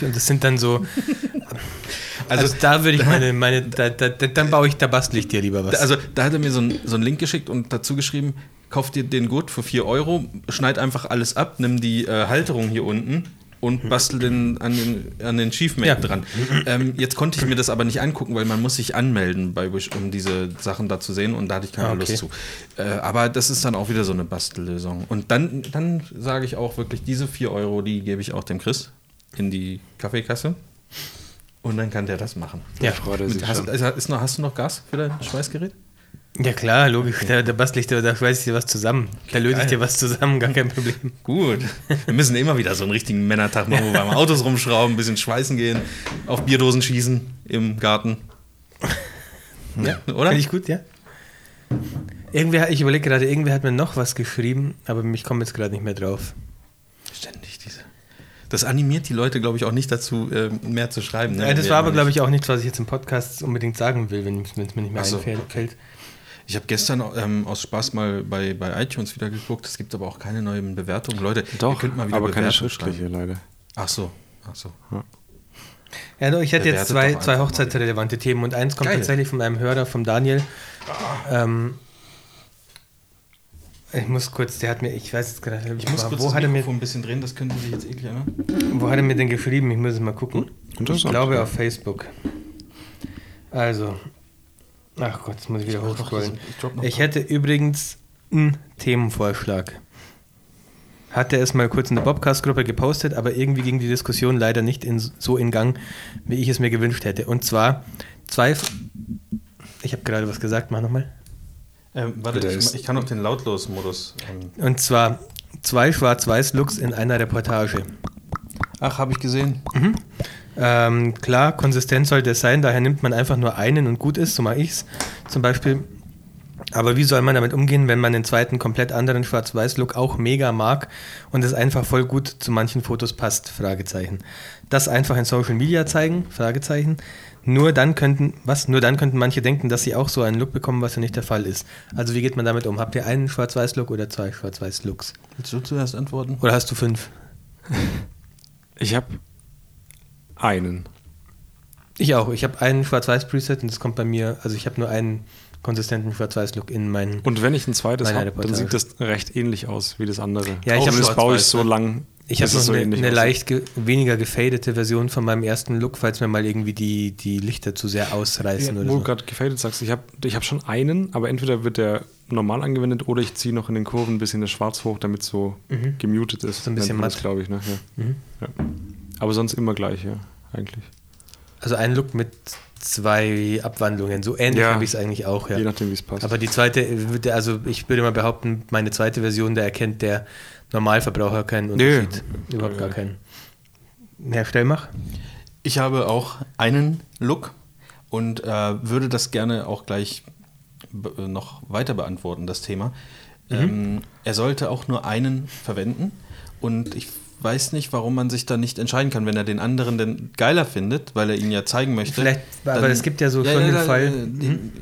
Euro und das sind dann so. also, da würde ich meine, meine da, da, da, dann baue ich, da bastel ich dir lieber was. Also da hat er mir so, ein, so einen Link geschickt und dazu geschrieben, kauf dir den Gurt für 4 Euro, schneid einfach alles ab, nimm die äh, Halterung hier unten und bastel den an den, an den Chiefmate Ja. dran. Ähm, jetzt konnte ich mir das aber nicht angucken, weil man muss sich anmelden bei Wish, um diese Sachen da zu sehen und da hatte ich keine Ah, okay. Lust zu. Äh, aber das ist dann auch wieder so eine Bastellösung. Und dann, dann sage ich auch wirklich, diese 4 Euro, die gebe ich auch dem Chris in die Kaffeekasse. Und dann kann der das machen. ja. Freut er sich hast, noch, hast du noch Gas für dein Schweißgerät? Ja, klar, logisch. Da, da bastel ich dir, da schweiß ich dir was zusammen. Da löse ich Geil. dir was zusammen, gar kein Problem. Gut. Wir müssen immer wieder so einen richtigen Männertag machen, wo wir am Autos rumschrauben, ein bisschen schweißen gehen, auf Bierdosen schießen im Garten. Ja, oder? Finde ich gut, ja. Irgendwer, ich überlege gerade, irgendwer hat mir noch was geschrieben, aber ich komme jetzt gerade nicht mehr drauf. Ständig diese. Das animiert die Leute, glaube ich, auch nicht dazu, äh, mehr zu schreiben. Ne? Ja, das war aber, glaube ich, auch nichts, was ich jetzt im Podcast unbedingt sagen will, wenn es mir nicht mehr so, einfällt. Ich habe gestern ähm, aus Spaß mal bei, bei iTunes wieder geguckt. Es gibt aber auch keine neuen Bewertungen. Leute, ihr Doch, könnt mal wieder aber keine schriftliche, schreiben. leider. Ach so, ach so. Ja, doch, ich hätte jetzt zwei, zwei hochzeitsrelevante Themen und eins kommt Geil. tatsächlich von einem Hörer, vom Daniel. Ähm, ich muss kurz, der hat mir, ich weiß jetzt gerade, Ich muss kurz wo, das hat er mir, ein bisschen drehen, das könnte sich jetzt eklig ne? wo hat er mir denn geschrieben? Ich muss es mal gucken. Ich Interessant. glaube auf Facebook. Also, ach Gott, jetzt muss ich wieder hochscrollen. ich noch Ich hätte übrigens einen Themenvorschlag. Hatte es mal kurz in der Bobcast-Gruppe gepostet, aber irgendwie ging die Diskussion leider nicht in, so in Gang, wie ich es mir gewünscht hätte. Und zwar zwei. Ich habe gerade was gesagt, mach nochmal. Ähm, warte, ich, ich kann auch den Lautlos-Modus. Ähm, Und zwar zwei Schwarz-Weiß-Looks in einer Reportage. Ach, habe ich gesehen. Ähm, klar, konsistent sollte es sein, daher nimmt man einfach nur einen und gut ist, so mache ich es zum Beispiel. Aber wie soll man damit umgehen, wenn man den zweiten komplett anderen Schwarz-Weiß-Look auch mega mag und es einfach voll gut zu manchen Fotos passt? Fragezeichen. Das einfach in Social Media zeigen? Fragezeichen. Nur dann könnten, was? Nur dann könnten manche denken, dass sie auch so einen Look bekommen, was ja nicht der Fall ist. Also wie geht man damit um? Habt ihr einen Schwarz-Weiß-Look oder zwei Schwarz-Weiß-Looks? Willst du zuerst antworten? Oder hast du fünf? Ich habe einen. Ich auch. Ich habe einen Schwarz-Weiß-Preset und das kommt bei mir, also ich habe nur einen konsistenten Schwarz-Weiß-Look in meinen. Und wenn ich ein zweites habe, dann sieht das recht ähnlich aus wie das andere. Ja, ich Auch hab das baue ich so ne? lang. Ich habe noch so eine, eine leicht ge weniger gefadete Version von meinem ersten Look, falls mir mal irgendwie die, die Lichter zu sehr ausreißen Ja, oder wo du so. gerade gefadet sagst, ich habe ich hab schon einen, aber entweder wird der normal angewendet oder ich ziehe noch in den Kurven ein bisschen das Schwarz hoch, damit es so gemutet ist. Mhm. So ein bisschen matt. glaube ich. Ne? Ja. Mhm. Ja. Aber sonst immer gleich, ja, eigentlich. Also ein Look mit zwei Abwandlungen. So ähnlich Ja. habe ich es eigentlich auch, ja. Je nachdem, wie es passt. Aber die zweite, würde- also ich würde mal behaupten, meine zweite Version, da erkennt der Normalverbraucher keinen Nö. Unterschied. Überhaupt gar keinen. Herr Stellmach? Ich habe auch einen Look und äh, würde das gerne auch gleich be- noch weiter beantworten, das Thema. Ähm, er sollte auch nur einen verwenden und ich weiß nicht, warum man sich da nicht entscheiden kann, wenn er den anderen denn geiler findet, weil er ihn ja zeigen möchte. Vielleicht, aber es gibt ja so schon den da- Fall. den-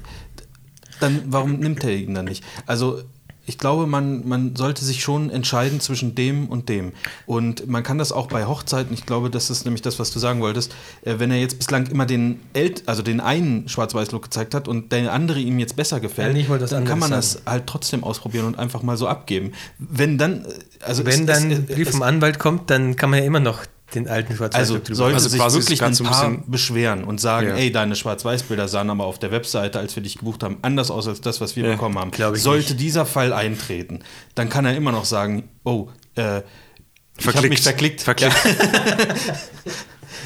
Dann, warum nimmt er ihn dann nicht? Also ich glaube, man, man sollte sich schon entscheiden zwischen dem und dem. Und man kann das auch bei Hochzeiten, ich glaube, das ist nämlich das, was du sagen wolltest, äh, wenn er jetzt bislang immer den El also den einen Schwarz-Weiß-Look gezeigt hat und der andere ihm jetzt besser gefällt, Ja, dann kann man anderes das halt trotzdem ausprobieren und einfach mal so abgeben. Wenn dann, also Wenn es- dann es- ein Brief vom Anwalt kommt, dann kann man ja immer noch den alten schwarz also drüber sollte Also sich quasi wirklich ein ein Paar bisschen- beschweren und sagen, Ja. ey, deine Schwarz-Weiß-Bilder sahen aber auf der Webseite, als wir dich gebucht haben, anders aus als das, was wir Ja, bekommen haben. sollte nicht. dieser Fall eintreten, dann kann er immer noch sagen, oh, äh, ich habe Verklickt. mich verklickt. Verklickt. Ja.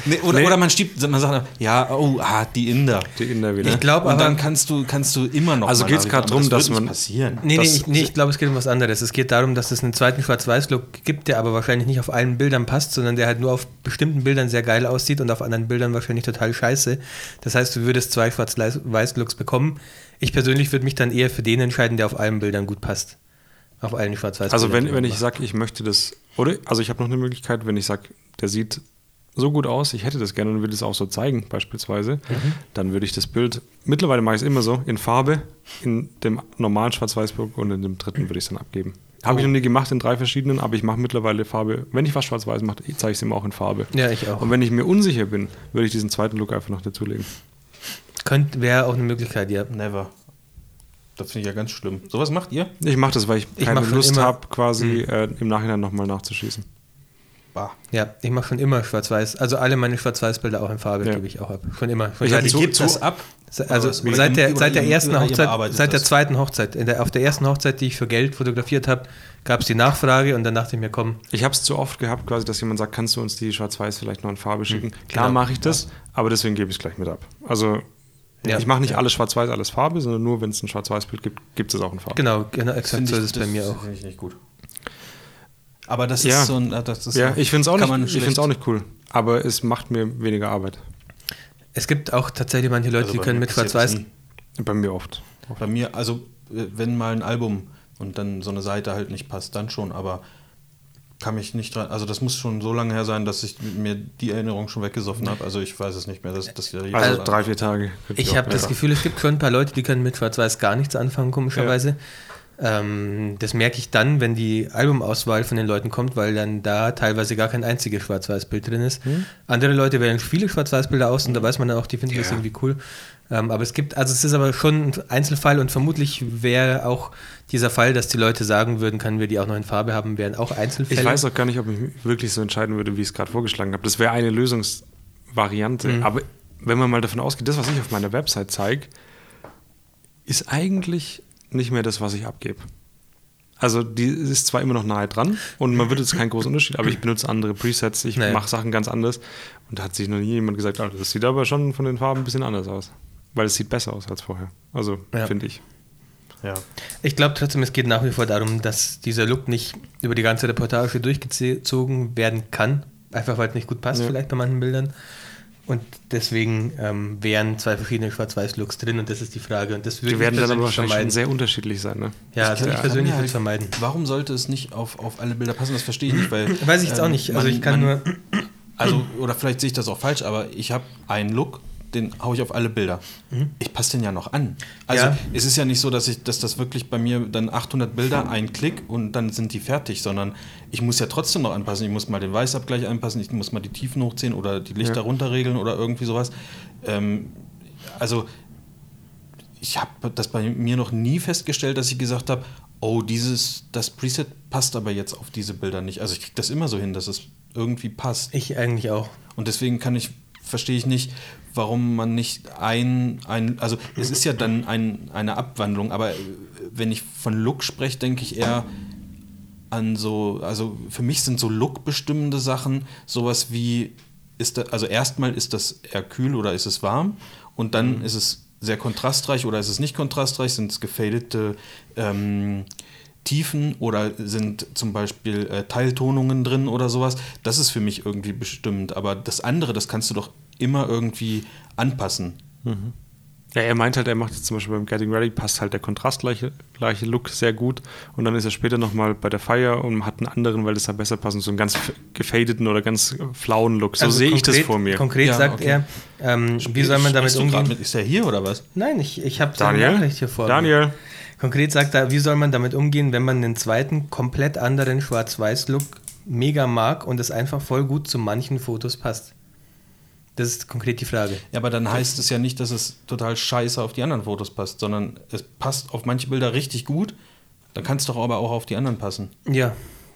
nee, oder, Nee. oder man stiebt, man sagt, ja, oh, ah, die Inder. Die Inder wieder. Ich glaube Und aber. dann kannst du, kannst du immer noch Also grad aber drum, das dass man- passieren. Nee, nee, ich, nee, ich glaube, es geht um was anderes. Es geht darum, dass es einen zweiten Schwarz-Weiß-Look gibt, der aber wahrscheinlich nicht auf allen Bildern passt, sondern der halt nur auf bestimmten Bildern sehr geil aussieht und auf anderen Bildern wahrscheinlich total scheiße. Das heißt, du würdest zwei Schwarz-Weiß-Looks bekommen. Ich persönlich würde mich dann eher für den entscheiden, der auf allen Bildern gut passt. Auf allen schwarz weiß Also wenn, wenn ich sage, ich möchte das, oder, also ich habe noch eine Möglichkeit, wenn ich sage, der sieht so gut aus, ich hätte das gerne und will das auch so zeigen, beispielsweise, dann würde ich das Bild, mittlerweile mache ich es immer so, in Farbe, in dem normalen Schwarz-Weiß-Bild und in dem dritten würde ich es dann abgeben. Habe ich noch nie gemacht in drei verschiedenen, aber ich mache mittlerweile Farbe, wenn ich was Schwarz-Weiß mache, zeige ich es immer auch in Farbe. Ja, ich auch. Und wenn ich mir unsicher bin, würde ich diesen zweiten Look einfach noch dazulegen. Könnte, wäre auch eine Möglichkeit, ja. Never. Das finde ich ja ganz schlimm. Sowas macht ihr? Ich mache das, weil ich Ich keine Lust habe, quasi äh, im Nachhinein nochmal nachzuschießen. Bah. Ja, ich mache schon immer schwarz-weiß. Also alle meine schwarz-weiß-Bilder auch in Farbe Ja. gebe ich auch ab. Schon immer. Schon Ich zu- Gebt zu- das ab? Also seit der, seit der ersten Hochzeit, seit der das? zweiten Hochzeit, in der, auf der ersten Hochzeit, die ich für Geld fotografiert habe, gab es die Nachfrage und dann dachte ich mir, komm, Ich habe es zu oft gehabt, quasi, dass jemand sagt, kannst du uns die Schwarz-Weiß vielleicht noch in Farbe schicken? Klar genau. mache ich das, aber deswegen gebe ich es gleich mit ab. Also Ja. ich mache nicht alles Schwarz-Weiß, alles Farbe, sondern nur, wenn es ein Schwarz-Weiß-Bild gibt, gibt es auch in Farbe. genau, genau exakt so ist es bei mir auch. Finde ich nicht gut. Aber das Ja. ist so ein. äh, Das ist Ja, ich finde es auch, nicht- ich auch nicht cool, aber es macht mir weniger Arbeit. Es gibt auch tatsächlich manche Leute, Also die können mit das schwarz-weiß. Bei mir oft. Bei mir, also äh, wenn mal ein Album und dann so eine Seite halt nicht passt, dann schon, aber kann mich nicht dran. Also das muss schon so lange her sein, dass ich mir die Erinnerung schon weggesoffen habe. Also ich weiß es nicht mehr. Das, das Also, drei, vier Tage. Ich auch habe das. Gefühl, es gibt schon ein paar Leute, die können mit Schwarz-Weiß gar nichts anfangen, komischerweise. Ähm, das merke ich dann, wenn die Albumauswahl von den Leuten kommt, weil dann da teilweise gar kein einziges Schwarz-Weiß-Bild drin ist. Andere Leute wählen viele Schwarz-Weiß-Bilder aus und da weiß man dann auch, die finden das Ja. irgendwie cool. Ähm, aber es gibt, also es ist aber schon ein Einzelfall und vermutlich wäre auch dieser Fall, dass die Leute sagen würden, können wir die auch noch in Farbe haben, wären auch Einzelfälle. Ich weiß auch gar nicht, ob ich mich wirklich so entscheiden würde, wie ich es gerade vorgeschlagen habe. Das wäre eine Lösungsvariante. Mhm. Aber wenn man mal davon ausgeht, das, was ich auf meiner Website zeige, ist eigentlich nicht mehr das, was ich abgebe. Also die ist zwar immer noch nahe dran und man wird jetzt keinen großen Unterschied, aber ich benutze andere Presets, ich Naja. mache Sachen ganz anders und da hat sich noch nie jemand gesagt, ah, das sieht aber schon von den Farben ein bisschen anders aus. Weil es sieht besser aus als vorher. Also Ja. finde ich. Ja. Ich glaube trotzdem, es geht nach wie vor darum, dass dieser Look nicht über die ganze Reportage durchgezogen werden kann. Einfach weil es nicht gut passt, Ja. vielleicht bei manchen Bildern. Und deswegen ähm, wären zwei verschiedene Schwarz-Weiß-Looks drin und das ist die Frage. Und das würde Die ich werden dann aber wahrscheinlich schon vermeiden. sehr unterschiedlich sein, ne? Ja, also ich kann persönlich würde es vermeiden. Warum sollte es nicht auf, auf alle Bilder passen? Das verstehe ich nicht, weil. Weiß ich jetzt auch ähm, nicht. Also man- ich kann man- nur. Also, oder vielleicht sehe ich das auch falsch, aber ich habe einen Look, den haue ich auf alle Bilder. Ich passe den ja noch an. Also Ja. es ist ja nicht so, dass ich, dass das wirklich bei mir dann 800 Bilder, ein Klick und dann sind die fertig, sondern ich muss ja trotzdem noch anpassen. Ich muss mal den Weißabgleich anpassen, ich muss mal die Tiefen hochziehen oder die Lichter Ja. runterregeln oder irgendwie sowas. Ähm, also ich habe das bei mir noch nie festgestellt, dass ich gesagt habe, oh, dieses, das Preset passt aber jetzt auf diese Bilder nicht. Also ich kriege das immer so hin, dass es irgendwie passt. Ich eigentlich auch. Und deswegen kann ich, verstehe ich nicht, warum man nicht ein, ein also es ist ja dann ein, eine Abwandlung, aber äh, wenn ich von Look spreche, denke ich eher an so, also für mich sind so Look-bestimmende Sachen sowas wie, ist da, also erstmal ist das eher kühl oder ist es warm und dann ist es sehr kontrastreich oder ist es nicht kontrastreich, sind es gefadete ähm, Tiefen oder sind zum Beispiel äh, Teiltonungen drin oder sowas. Das ist für mich irgendwie bestimmt. Aber das andere, das kannst du doch immer irgendwie anpassen. Ja, er meint halt, er macht jetzt zum Beispiel beim Getting Ready, passt halt der kontrastgleiche gleiche Look sehr gut. Und dann ist er später nochmal bei der Fire und hat einen anderen, weil das da besser passt, so einen ganz gefadeten oder ganz flauen Look. So Also sehe ich das vor mir. Konkret Ja, sagt okay. er, ähm, wie soll man damit umgehen? Mit, ist er hier oder was? Nein, ich, ich habe seine Daniel? Nachricht hier vor. mir. Daniel, Konkret sagt er, wie soll man damit umgehen, wenn man einen zweiten, komplett anderen Schwarz-Weiß-Look mega mag und es einfach voll gut zu manchen Fotos passt? Das ist konkret die Frage. Ja, aber dann heißt es ja nicht, dass es total scheiße auf die anderen Fotos passt, sondern es passt auf manche Bilder richtig gut. Dann kann es doch aber auch auf die anderen passen. Ja,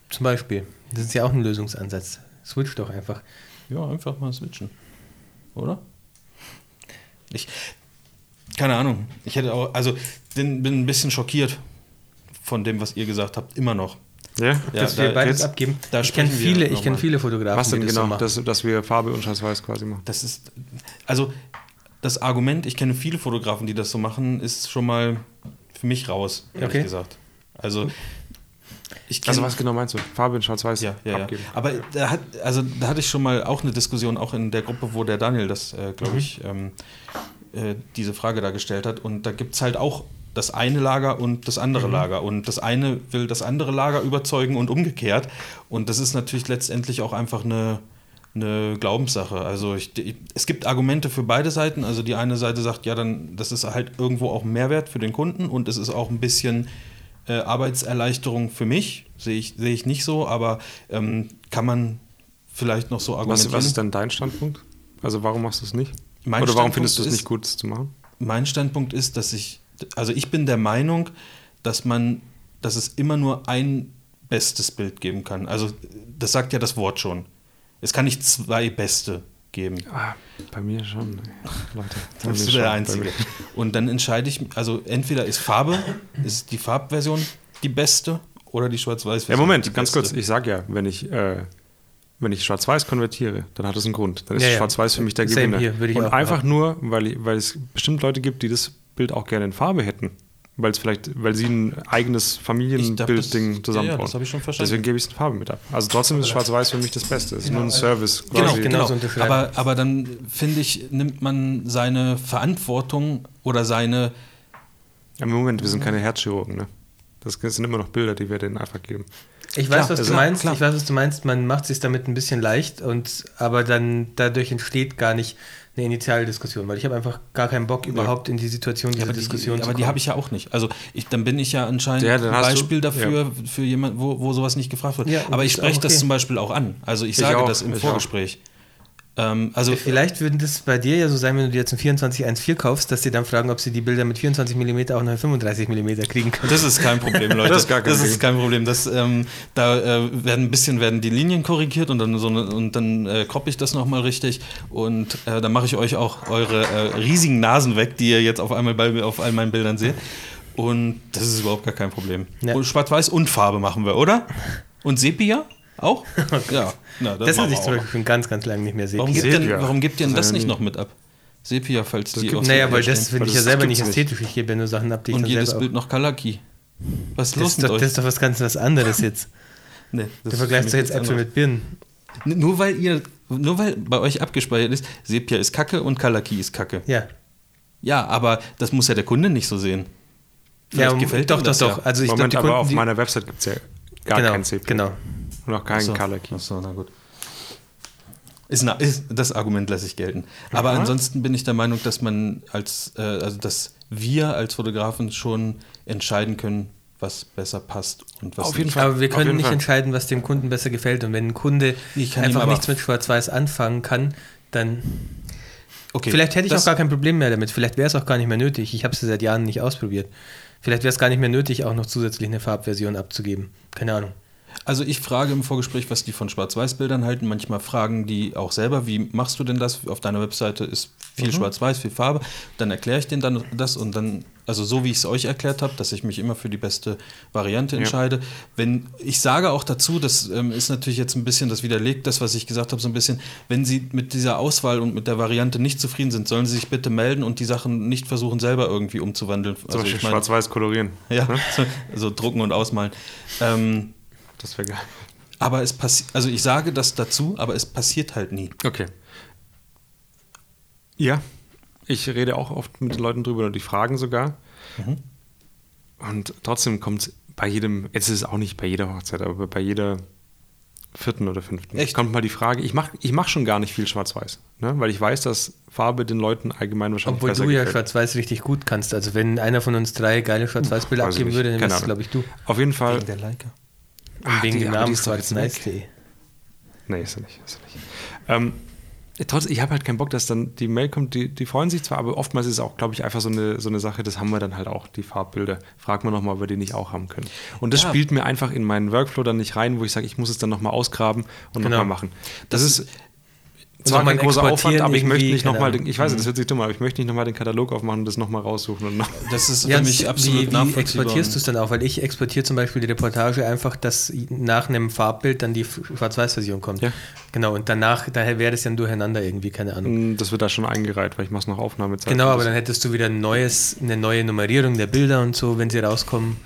zum Beispiel. Das ist ja auch ein Lösungsansatz. Switch doch einfach. Ja, einfach mal switchen. Oder? Ich. Keine Ahnung. Ich hätte auch. Also, bin, bin ein bisschen schockiert von dem, was ihr gesagt habt. Immer noch. Ja? Ja, dass da- wir beides jetzt- abgeben. da ich kenne viele, ich kenn viele Fotografen, Was denn die das so genau, machen. dass, dass wir Farbe und Schwarz-Weiß quasi machen? Das ist. Also, das Argument, ich kenne viele Fotografen, die das so machen, ist schon mal für mich raus, ehrlich Okay. gesagt. Also. Ich Also was genau meinst du? Farbe in Schwarz-Weiß Ja, ja, ja. abgeben? Aber da hat, also da hatte ich schon mal auch eine Diskussion, auch in der Gruppe, wo der Daniel das, äh, glaube ich, ähm, äh, diese Frage da gestellt hat. Und da gibt es halt auch das eine Lager und das andere Lager. Und das eine will das andere Lager überzeugen und umgekehrt. Und das ist natürlich letztendlich auch einfach eine, eine Glaubenssache. Also ich, ich, es gibt Argumente für beide Seiten. Also die eine Seite sagt, ja, dann das ist halt irgendwo auch ein Mehrwert für den Kunden und es ist auch ein bisschen äh, Arbeitserleichterung für mich. Sehe ich, sehe ich nicht so, aber ähm, kann man vielleicht noch so Was, argumentieren. was ist dann dein Standpunkt? Also warum machst du es nicht? Mein Oder warum Standpunkt findest du es nicht gut, das zu machen? mein Standpunkt ist, dass ich, also ich bin der Meinung, dass man, dass es immer nur ein bestes Bild geben kann. Also das sagt ja das Wort schon. Es kann nicht zwei beste geben. Ah, bei mir schon. Leute, bei Das mir ist schon, der einzige. Und dann entscheide ich, also entweder ist Farbe, ist die Farbversion die beste oder die Ja, Schwarz-Weiß-Version. Moment, die ganz beste. kurz. Ich sage ja, wenn ich, äh, wenn ich Schwarz-Weiß konvertiere, dann hat das einen Grund. Dann ist Ja, ja. Schwarz-Weiß für mich der Same Gewinner. hier, Und einfach behaupten. nur, weil, ich, weil es bestimmt Leute gibt, die das Bild auch gerne in Farbe hätten. Weil es vielleicht, weil sie ein eigenes Familienbildding zusammenbauen. ja, das habe ich schon verstanden. Deswegen gebe ich es in Farbe mit ab. Also trotzdem ist Schwarz-Weiß für mich das Beste. Es ist nur ein Service. Genau, quasi. genau genau. so. Aber, aber dann finde ich, nimmt man seine Verantwortung oder seine Ja, Moment, wir sind keine Herzchirurgen, ne? Das sind immer noch Bilder, die wir denen einfach geben. Ich weiß, Klar, was also du meinst. klar. Ich weiß, was du meinst. Man macht sich damit ein bisschen leicht und aber dann dadurch entsteht gar nicht eine Initialdiskussion, weil ich habe einfach gar keinen Bock überhaupt in die Situation dieser die, Diskussion aber zu die kommen. habe ich ja auch nicht. Also ich, dann bin ich ja anscheinend Ja, ein hast du- Beispiel dafür für jemanden, wo, wo sowas nicht gefragt wird. Ja, aber ich spreche auch das okay. zum Beispiel auch an. Also ich Ich sage auch, das im Vorgespräch. Ähm, also Vielleicht würde das bei dir ja so sein, wenn du dir jetzt ein 2414 kaufst, dass sie dann fragen, ob sie die Bilder mit 24 mm auch noch in 35 mm kriegen können. Das ist kein Problem, Leute. Das ist gar kein das ist kein Problem. Das, ähm, da äh, werden ein bisschen werden die Linien korrigiert und dann so eine, und dann äh, kroppe ich das nochmal richtig und äh, dann mache ich euch auch eure äh, riesigen Nasen weg, die ihr jetzt auf einmal bei, auf all meinen Bildern seht. Und das ist überhaupt gar kein Problem. Ja. Und Schwarz-Weiß und Farbe machen wir, oder? Und Sepia auch? ja. Na, Das machen hatte ich zum. Beispiel schon ganz, ganz lange nicht mehr Warum sehen. gibt, denn, Sepia. warum gibt ihr denn Das das nicht noch mit ab? Sepia, falls die gibt's auf Naja, Sepia weil das finde ich das ja selber nicht ästhetisch. Ich gebe ja nur Sachen ab, die ich Und jedes Bild noch Kalaki. Was ist Das los ist, mit doch, euch? das ist doch was ganz was anderes jetzt. Nee, das Du vergleichst doch jetzt Äpfel mit Birnen. Nur weil ihr, nur weil bei euch abgespeichert ist, Sepia ist Kacke und Kalaki ist Kacke. Ja. Ja, aber das muss ja der Kunde nicht so sehen. Vielleicht ja, gefällt doch, ihm doch, das doch. Ja. Also ich Moment, glaube, die aber Kunden, auf die, meiner Website gibt es ja gar genau, kein CPU. Genau. Und auch keinen Achso. Color Key. Achso, na gut. Ist, na, ist, das Argument lasse ich gelten. Aber Aha. ansonsten bin ich der Meinung, dass man als, äh, also dass wir als Fotografen schon entscheiden können, was besser passt und was Auf jeden nicht. Fall. Aber wir können nicht Fall. entscheiden, was dem Kunden besser gefällt. Und wenn ein Kunde Ich kann ihm einfach nichts mit Schwarz-Weiß anfangen kann, dann Okay, vielleicht hätte ich das- auch gar kein Problem mehr damit. Vielleicht wäre es auch gar nicht mehr nötig. Ich habe es seit Jahren nicht ausprobiert. Vielleicht wäre es gar nicht mehr nötig, auch noch zusätzlich eine Farbversion abzugeben. Keine Ahnung. Also ich frage im Vorgespräch, was die von Schwarz-Weiß-Bildern halten. Manchmal fragen die auch selber, wie machst du denn das? Auf deiner Webseite ist Mhm. viel Schwarz-Weiß, viel Farbe. Dann erkläre ich denen dann das und dann, also so wie ich es euch erklärt habe, dass ich mich immer für die beste Variante Ja. entscheide. Wenn ich sage auch dazu, das ähm, ist natürlich jetzt ein bisschen, das widerlegt das, was ich gesagt habe, so ein bisschen, wenn Sie mit dieser Auswahl und mit der Variante nicht zufrieden sind, sollen Sie sich bitte melden und die Sachen nicht versuchen, selber irgendwie umzuwandeln. Zum Also Beispiel ich meine- schwarz-weiß kolorieren. ja, so, so drucken und ausmalen. Ähm, Das wäre geil. aber es passiert, also ich sage das dazu, aber es passiert halt nie. Okay. Ja, ich rede auch oft mit den Leuten drüber und die fragen sogar. Mhm. Und trotzdem kommt es bei jedem, jetzt ist es auch nicht bei jeder Hochzeit, aber bei jeder vierten oder fünften Echt? kommt mal die Frage, ich mache ich mach schon gar nicht viel Schwarz-Weiß, ne? weil ich weiß, dass Farbe den Leuten allgemein wahrscheinlich Obwohl du ja. Schwarz-Weiß richtig gut kannst. Also wenn einer von uns drei geile Schwarz-Weiß-Bilder Weiß ich abgeben würde, dann wäre es, glaube ich, du. Auf jeden Fall, der Leica. Ah, wegen die- dem Namen ist doch jetzt weg. schwarz-weiß.de. Nee, ist er nicht. Ist er nicht. Ähm, trotzdem, ich habe halt keinen Bock, dass dann die Mail kommt, die, die freuen sich zwar, aber oftmals ist es auch, glaube ich, einfach so eine, so eine Sache, das haben wir dann halt auch, die Farbbilder. Frag mal nochmal, ob wir die nicht auch haben können. Und das Ja. spielt mir einfach in meinen Workflow dann nicht rein, wo ich sage, ich muss es dann nochmal ausgraben und Genau. nochmal machen. Das, Das ist zwar nochmal kein großer Aufwand, aber ich möchte nicht nochmal, ich weiß, das hört sich dumm, aber ich möchte nicht nochmal den Katalog aufmachen und das nochmal raussuchen. Und noch, Das ist Ja, für mich absolut wie, wie nachvollziehbar. exportierst du es dann auch? Weil ich exportiere zum Beispiel die Reportage einfach, dass nach einem Farbbild dann die Schwarz-Weiß-Version kommt. Ja. Genau, und danach, daher wäre das dann durcheinander irgendwie, keine Ahnung. das wird da schon eingereiht, weil ich mache es noch Aufnahmezeit. Genau, aber dann hättest du wieder ein neues, eine neue Nummerierung der Bilder und so, wenn sie rauskommen.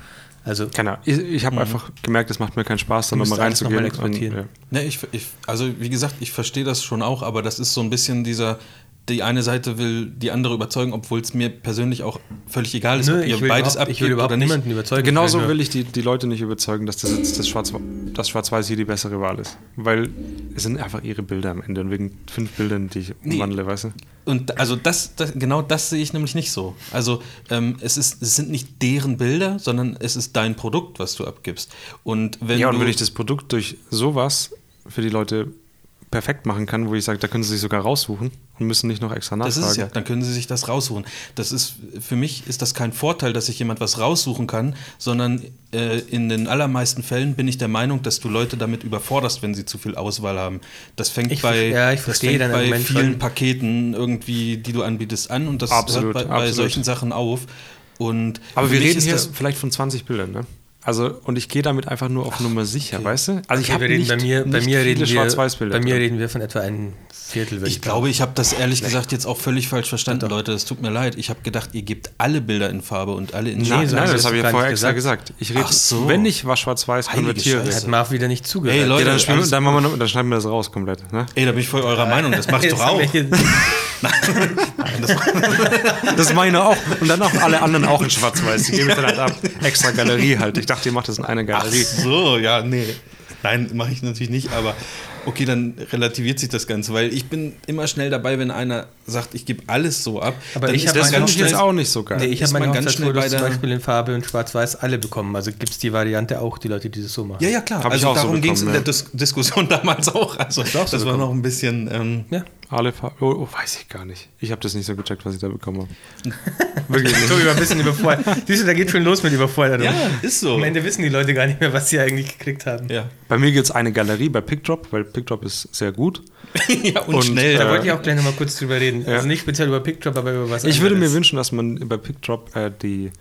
Also Keine. Ich, ich habe einfach gemerkt, es macht mir keinen Spaß, da nochmal alles nochmal reinzugehen. und, exportieren. ja. Ne, ich, ich, also wie gesagt, ich verstehe das schon auch, aber das ist so ein bisschen dieser, die eine Seite will die andere überzeugen, obwohl es mir persönlich auch völlig egal ist, Nö, ob ihr beides überhaupt, ich will abgebt überhaupt oder nicht. niemanden überzeugen. Genauso will ich die, die Leute nicht überzeugen, dass das jetzt das Schwarz, das Schwarz-Weiß hier die bessere Wahl ist. Weil es sind einfach ihre Bilder am Ende und wegen fünf Bildern, die ich Nee. umwandle, weißt du? Und also das, das, genau das sehe ich nämlich nicht so. Also ähm, es, ist, es sind nicht deren Bilder, sondern es ist dein Produkt, was du abgibst. Und wenn ja, und du, wenn ich das Produkt durch sowas für die Leute perfekt machen kann, wo ich sage, da können sie sich sogar raussuchen und müssen nicht noch extra Das nachfragen. ist es ja, dann können Sie sich das raussuchen. Das ist, für mich ist das kein Vorteil, dass sich jemand was raussuchen kann, sondern äh, in den allermeisten Fällen bin ich der Meinung, dass du Leute damit überforderst, wenn sie zu viel Auswahl haben. Das fängt Ich bei, ja, ich das fängt bei vielen. Paketen irgendwie, die du anbietest, an und das Absolut, hört bei, bei solchen Sachen auf. Und Aber wir reden ist hier das- vielleicht von 20 Bildern, ne? Also, und ich gehe damit einfach nur auf Nummer sicher, okay. weißt du? Also, ich Okay, habe wir nicht, bei mir, bei nicht mir viele reden wir, bei mir reden wir von etwa ein Viertel. würde Ich glaube, ich habe das ehrlich gesagt jetzt auch völlig falsch verstanden, Leute. Es tut mir leid. Ich habe gedacht, ihr gebt alle Bilder in Farbe und alle in Nein, nein wir das das habe ich ja vorher extra gesagt. gesagt. Ich rede, Ach so. wenn ich was schwarz-weiß konvertiere, Scheiße. Hat Marv wieder nicht zugehört. Ey, Leute, ja, dann, spielen, alles- dann, machen wir, dann schneiden wir das raus komplett. Ne? Ey, da bin ich voll eurer Meinung. Das mach ich Jetzt doch auch. wir hier- Das meine auch. Und dann auch alle anderen auch in schwarz-weiß. Die gebe ich dann halt ab. Extra Galerie halt. Ich dachte, ihr macht das in einer Ach Galerie. so, ja, nee. Nein, mache ich natürlich nicht, aber okay, dann relativiert sich das Ganze, weil ich bin immer schnell dabei, wenn einer sagt, ich gebe alles so ab. Aber dann ich ist hab Das das ganz ich jetzt schnell. auch nicht so geil. Nee, ich habe meine ganz schnell bei zum Beispiel in Farbe und Schwarz-Weiß alle bekommen. Also gibt es die Variante auch, die Leute, die das so machen. Ja, ja, klar. Hab ich also auch so darum ging es in der. Dis Diskussion damals auch. Also so das war noch ein bisschen. Ähm, Ja. Alle Farben. Oh, oh, weiß ich gar nicht. Ich habe das nicht so gecheckt, was ich da bekommen habe. Wirklich nicht. So, wir ein bisschen überfordert. Siehst du, da geht schon los mit Überforderung. ja, ist so. Am Ende wissen die Leute gar nicht mehr, was sie eigentlich gekriegt haben. Ja. Bei mir gibt es eine Galerie bei PickDrop, weil PickDrop ist sehr gut. ja, und, Und, schnell. Da äh, wollte ich auch gleich nochmal kurz drüber reden. Ja. Also nicht speziell über PickDrop, aber über was Ich würde mir anderes. wünschen, dass man bei PickDrop äh, die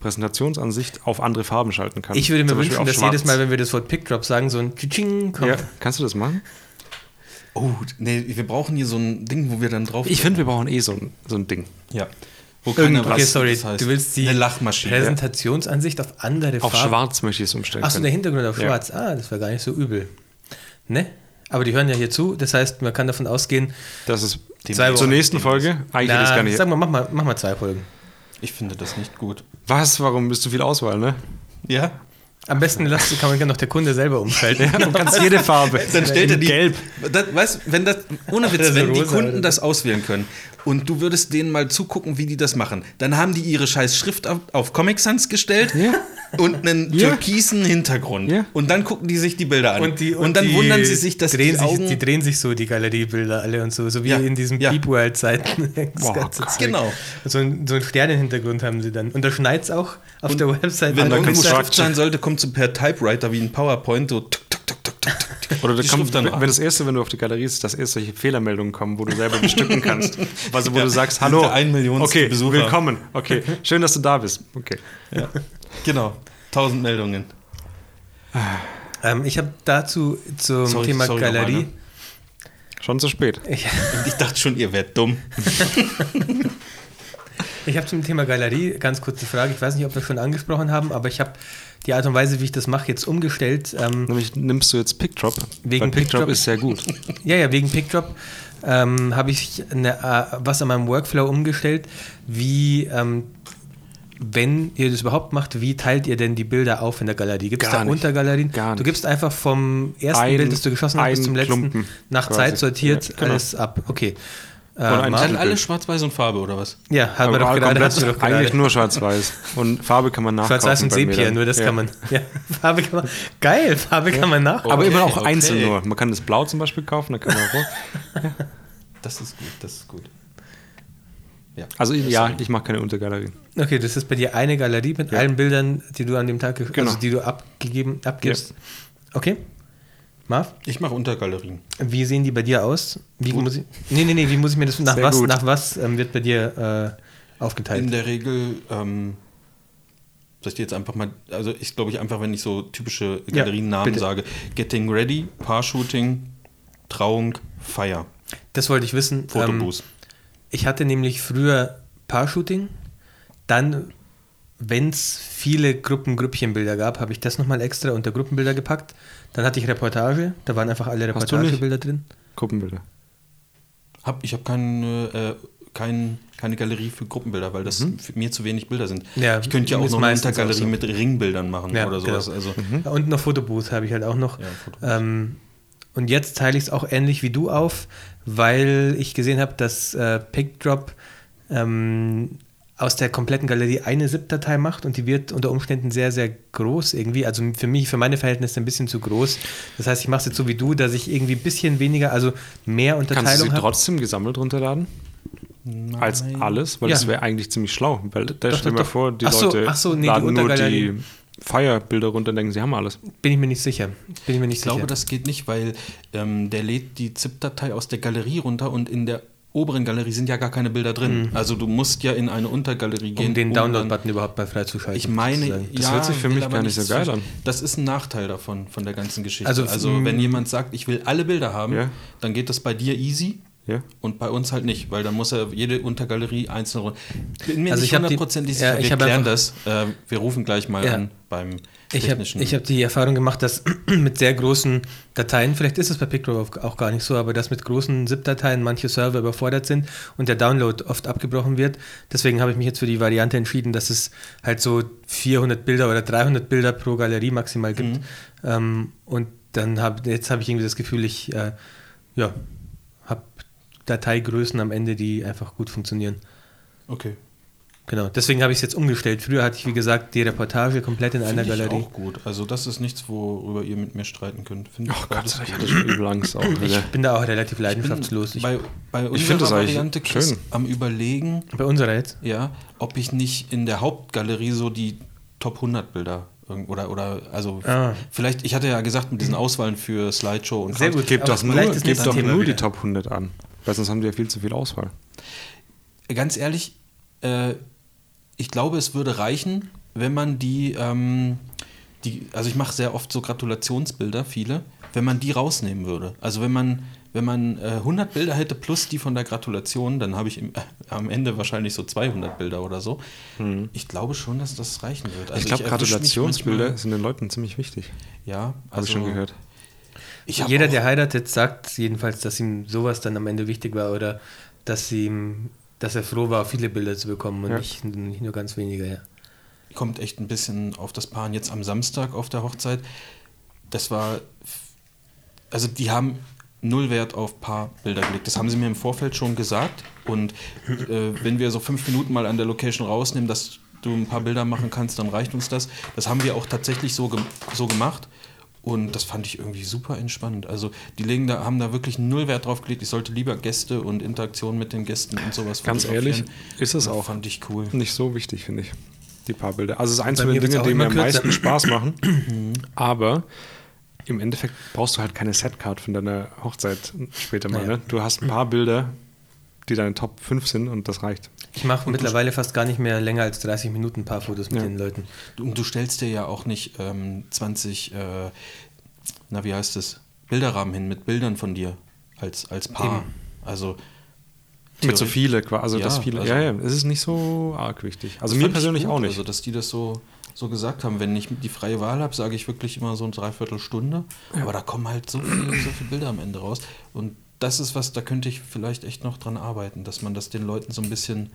Präsentationsansicht auf andere Farben schalten kann. Ich würde mir wünschen, dass jedes. Mal, wenn wir das Wort PickDrop sagen, so ein Tsching kommt. Ja, kannst du das machen? oh, nee, wir brauchen hier so ein Ding, wo wir dann drauf. Ich finde, wir brauchen eh so ein, so ein Ding. Ja. Wo Irgendwas. Okay, was sorry, das heißt. du willst die Eine Lachmaschine. Präsentationsansicht auf andere Auf Farben. schwarz möchte ich es umstellen Achso, der. Hintergrund auf Ja. schwarz. Ah, das war gar nicht so übel. Ne? Aber die hören ja hier zu, das heißt, man kann davon ausgehen, Das ist Zwei zur Wochen. nächsten Folge. Eigentlich ich es gar na, nicht. sag mal, mach mal, mach mal zwei Folgen. Ich finde das nicht gut. Was? Warum bist du viel Auswahl, ne? Ja? Am besten lass, kann man noch der Kunde selber umschalten. Du kannst jede Farbe. Dann stellt er die. Gelb. Das, weißt, wenn das, ohne Witz, wenn die Kunden das auswählen können und du würdest denen mal zugucken, wie die das machen, dann haben die ihre scheiß Schrift auf, auf Comic Sans gestellt und einen Ja. türkisen Hintergrund. Ja. Und dann gucken die sich die Bilder an. Und, die, dann die wundern sie sich, dass drehen die sich, Augen... die drehen sich so, die Galeriebilder alle und so, so wie Ja, in diesen ja. Peep World-Zeiten. Das. Genau. So ein, so ein Sternenhintergrund haben sie dann. Und da schneit es auch auf der Website. Wenn dann du- Schrift sein sollte, kommt so per Typewriter wie ein PowerPoint so tuk, tuk, tuk, tuk, tuk, tuk. Oder da Die kommt, dann wenn das erste, wenn du auf die Galerie ist, dass erst solche Fehlermeldungen kommen, wo du selber bestücken kannst. Also wo Ja, du sagst, hallo, ein Millionste okay, Besucher. willkommen, okay, schön, dass du da bist. Okay. Genau. Tausend Meldungen. Ähm, ich habe dazu zum Sorry, Thema sorry Galerie. nochmal, ne? Schon zu spät. Ich, ich dachte schon, ihr werdet dumm. ich habe zum Thema Galerie ganz kurze Frage. Ich weiß nicht, ob wir schon angesprochen haben, aber ich habe die Art und Weise, wie ich das mache, jetzt umgestellt. Ähm, Nämlich nimmst du jetzt PickDrop. Wegen PickDrop PickDrop. ist sehr gut. Ja, ja, wegen PickDrop ähm, habe ich eine, äh, was an meinem Workflow umgestellt, wie, ähm, wenn ihr das überhaupt macht, wie teilt ihr denn die Bilder auf in der Galerie? Gibt es da nicht. Untergalerien? Gar Du nicht. gibst einfach vom ersten Ein- Bild, das du geschossen hast, bis zum letzten Klumpen nach quasi. Zeit sortiert Ja, genau. alles ab. Okay. Äh? Titel. Dann alle schwarz-weiß und Farbe, oder was? ja, haben wir doch Aber gerade. komplett- Hast du doch eigentlich nur schwarz-weiß. Und Farbe kann man nachkaufen. Schwarz-Weiß und Sepia, dann. nur das Ja. kann man. Ja, Farbe kann man. Geil, Farbe kann man nach. Aber Okay, immer auch okay. einzeln nur. Man kann das Blau zum Beispiel kaufen, dann kann man rot. Das ist gut, das ist gut. Ja. Also ja, ich mache keine Untergalerien. Okay, das ist bei dir eine Galerie mit Ja. allen Bildern, die du an dem Tag, ge- Genau. also die du abgegeben, abgibst. Okay. Marv, Ich mache Untergalerien. wie sehen die bei dir aus? Wie muss ich, nee, nee, nee, wie muss ich mir das, nach Sehr was, gut. nach was ähm, wird bei dir äh, aufgeteilt? In der Regel, ähm, soll ich dir jetzt einfach mal, also ich glaube ich einfach, wenn ich so typische Ja, Galeriennamen bitte. sage, Getting Ready, Paar-Shooting, Trauung, Feier, das wollte ich wissen. Ähm, Fotobooth. Ich hatte nämlich früher Paar-Shooting, dann, wenn es viele Gruppen, Grüppchenbilder gab, habe ich das nochmal extra unter Gruppenbilder gepackt. Dann hatte ich Reportage, da waren einfach alle? Reportagebilder drin. Gruppenbilder. Hab, ich habe keine, äh, kein, keine Galerie für Gruppenbilder, weil das für mir zu wenig Bilder sind. Ja, ich könnte ja auch noch eine auch so. mit Ringbildern machen Ja, oder sowas. genau. Also, Und noch Fotobooth habe ich halt auch noch. Ja, Fotobooth. ähm, und jetzt teile ich es auch ähnlich wie du auf, weil ich gesehen habe, dass äh, PickDrop ähm, aus der kompletten Galerie eine ZIP-Datei macht und die wird unter Umständen sehr, sehr groß irgendwie. Also für mich, für meine Verhältnisse ein bisschen zu groß. Das heißt, ich mache es jetzt so wie du, dass ich irgendwie ein bisschen weniger, also mehr Kannst du Unterteilung sie habe. trotzdem gesammelt runterladen? Als alles? Weil Ja. das wäre eigentlich ziemlich schlau. Weil da stell dir mal vor, die Ach so, Leute ach so, nee, die laden nur Untergalerie. die Feierbilder runter und denken, sie haben alles. Bin ich mir nicht sicher. Bin ich mir nicht ich glaube, das geht nicht, weil ähm, der lädt die ZIP-Datei aus der Galerie runter und in der oberen Galerie sind ja gar keine Bilder drin. Also du musst ja in eine Untergalerie gehen. um den dann- Download-Button überhaupt mal freizuschalten. Ich meine, sozusagen. Das ja, hört sich für mich aber gar nicht so geil an. Das ist ein Nachteil davon, von der ganzen Geschichte. Also, Also, mm, wenn jemand sagt, ich will alle Bilder haben, Ja. dann geht das bei dir easy. Ja? Und bei uns halt nicht, weil dann muss er jede Untergalerie einzeln runter. Bin mir Also nicht hab hundertprozentig ja, sicher. ich Wir hab klären das. Äh, wir rufen gleich mal Ja. an beim Ich habe technischen. ich hab die Erfahrung gemacht, dass mit sehr großen Dateien, vielleicht ist es bei PicTrop auch gar nicht so, aber dass mit großen ZIP-Dateien manche Server überfordert sind und der Download oft abgebrochen wird. Deswegen habe ich mich jetzt für die Variante entschieden, dass es halt so 400 Bilder oder 300 Bilder pro Galerie maximal gibt. Ähm, und dann habe jetzt habe ich irgendwie das Gefühl, ich äh, ja, habe Dateigrößen am Ende, die einfach gut funktionieren. okay. Genau, deswegen habe ich es jetzt umgestellt. Früher hatte ich, wie gesagt, die Reportage komplett in einer Finde ich Galerie. auch gut. Also das ist nichts, worüber ihr mit mir streiten könnt. Finde ich Oh Gott, beides ich hatte schon übel Angst auch. Ich bin da auch relativ Ich bin leidenschaftslos. Ich, bei, bei Ich unserer finde das eigentlich Variante schön. am überlegen, bei unserer jetzt. ja, ob ich nicht in der Hauptgalerie so die Top 100 Bilder oder oder also Ah. vielleicht ich hatte ja gesagt mit diesen Auswahlen für Slideshow und Sehr Kram. gut. Gebt Aber doch nur, das doch nur die. Top 100 an. Weil sonst haben die ja viel zu viel Auswahl. Ganz ehrlich, äh, ich glaube, es würde reichen, wenn man die, ähm, die also ich mache sehr oft so Gratulationsbilder, viele, wenn man die rausnehmen würde. Also wenn man, wenn man äh, 100 Bilder hätte plus die von der Gratulation, dann habe ich im, äh, am Ende wahrscheinlich so 200 Bilder oder so. Ich glaube schon, dass das reichen wird. Also ich glaube, Gratulationsbilder sind den Leuten ziemlich wichtig. Ja, Habe also ich schon gehört. Jeder, der heiratet, sagt jedenfalls, dass ihm sowas dann am Ende wichtig war oder dass ihm, dass er froh war, viele Bilder zu bekommen und Ja. nicht, nicht nur ganz wenige, ja. kommt echt ein bisschen auf das Paar. Jetzt am Samstag auf der Hochzeit, das war, also die haben null Wert auf Paarbilder gelegt. Das haben sie mir im Vorfeld schon gesagt. Und äh, wenn wir so fünf Minuten mal an der Location rausnehmen, dass du ein paar Bilder machen kannst, dann reicht uns das. Das haben wir auch tatsächlich so, gem so gemacht. Und das fand ich irgendwie super entspannend. Also die legen da, haben da wirklich null Wert drauf gelegt. Ich sollte lieber Gäste und Interaktion mit den Gästen und sowas Ganz ehrlich, ist es auch. Fand ich cool. Nicht so wichtig, finde ich. Die paar Bilder. Also es ist eins von den Dingen, die mir am meisten Spaß machen. Aber im Endeffekt brauchst du halt keine Setcard von deiner Hochzeit später mal. Naja. Ne? Du hast ein paar Bilder, die deine Top 5 sind und das reicht. Ich mache mittlerweile fast gar nicht mehr länger als 30 Minuten ein paar Fotos mit Ja. den Leuten. Und du stellst dir ja auch nicht ähm, 20, äh, na wie heißt es, Bilderrahmen hin mit Bildern von dir als, als Paar. Eben. Also Mit so viele, qua- also Ja, das viele. also- ja, ja, es ist nicht so arg wichtig. Also mir persönlich gut, auch nicht. Also, dass die das so, so gesagt haben. Wenn ich die freie Wahl habe, sage ich wirklich immer so eine Dreiviertelstunde. Aber da kommen halt so viele, so viele Bilder am Ende raus. Und das ist was, da könnte ich vielleicht echt noch dran arbeiten, dass man das den Leuten so ein bisschen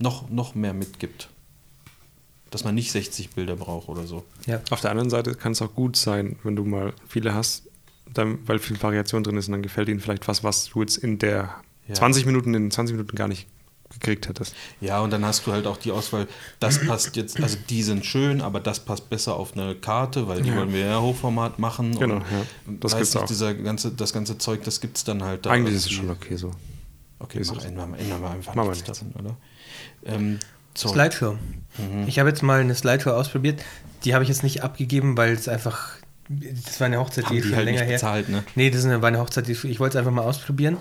noch, noch mehr mitgibt. Dass man nicht 60 Bilder braucht oder so. Ja. Auf der anderen Seite kann es auch gut sein, wenn du mal viele hast, dann, weil viel Variation drin ist und dann gefällt ihnen vielleicht was, was du jetzt in der Ja. 20 Minuten, in 20 Minuten gar nicht gekriegt hättest. Ja, und dann hast du halt auch die Auswahl, das passt jetzt, also die sind schön, aber das passt besser auf eine Karte, weil die Ja. wollen wir ja Hochformat machen. Genau, und ja. Das gibt's nicht, auch. Dieser ganze, das ganze Zeug, das gibt es dann halt da. Eigentlich ist es schon okay so. Okay, mach, ändern, wir- ändern wir einfach Machen wir nichts nichts. daran, oder? Ähm, so. Slideshow. Mhm. Ich habe jetzt mal eine Slideshow ausprobiert. Die habe ich jetzt nicht abgegeben, weil es einfach. Das war eine Hochzeit, Haben die die schon halt länger nicht her. bezahlt, ne? Nee, das ist eine, war eine Hochzeit, die ich wollte es einfach mal ausprobieren.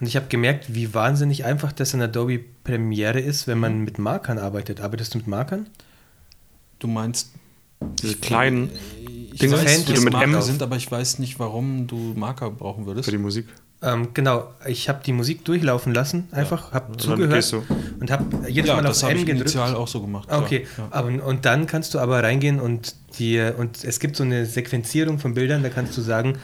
Und ich habe gemerkt, wie wahnsinnig einfach das in Adobe Premiere ist, wenn man mit Markern arbeitet. Arbeitest du mit Markern? Du meinst, Diese kleinen ich Dinge, weiß, die du mit Marker M- sind, aber ich weiß nicht, warum du Marker brauchen würdest. für die Musik. Ähm, genau, ich habe die Musik durchlaufen lassen, einfach, habe dann zugehört gehst du. und habe jedes ja, Mal das auf habe M ich gedrückt. initial auch so gemacht. Ah, Okay, Ja, ja. aber, und dann kannst du aber reingehen und dir, und es gibt so eine Sequenzierung von Bildern, da kannst du sagen,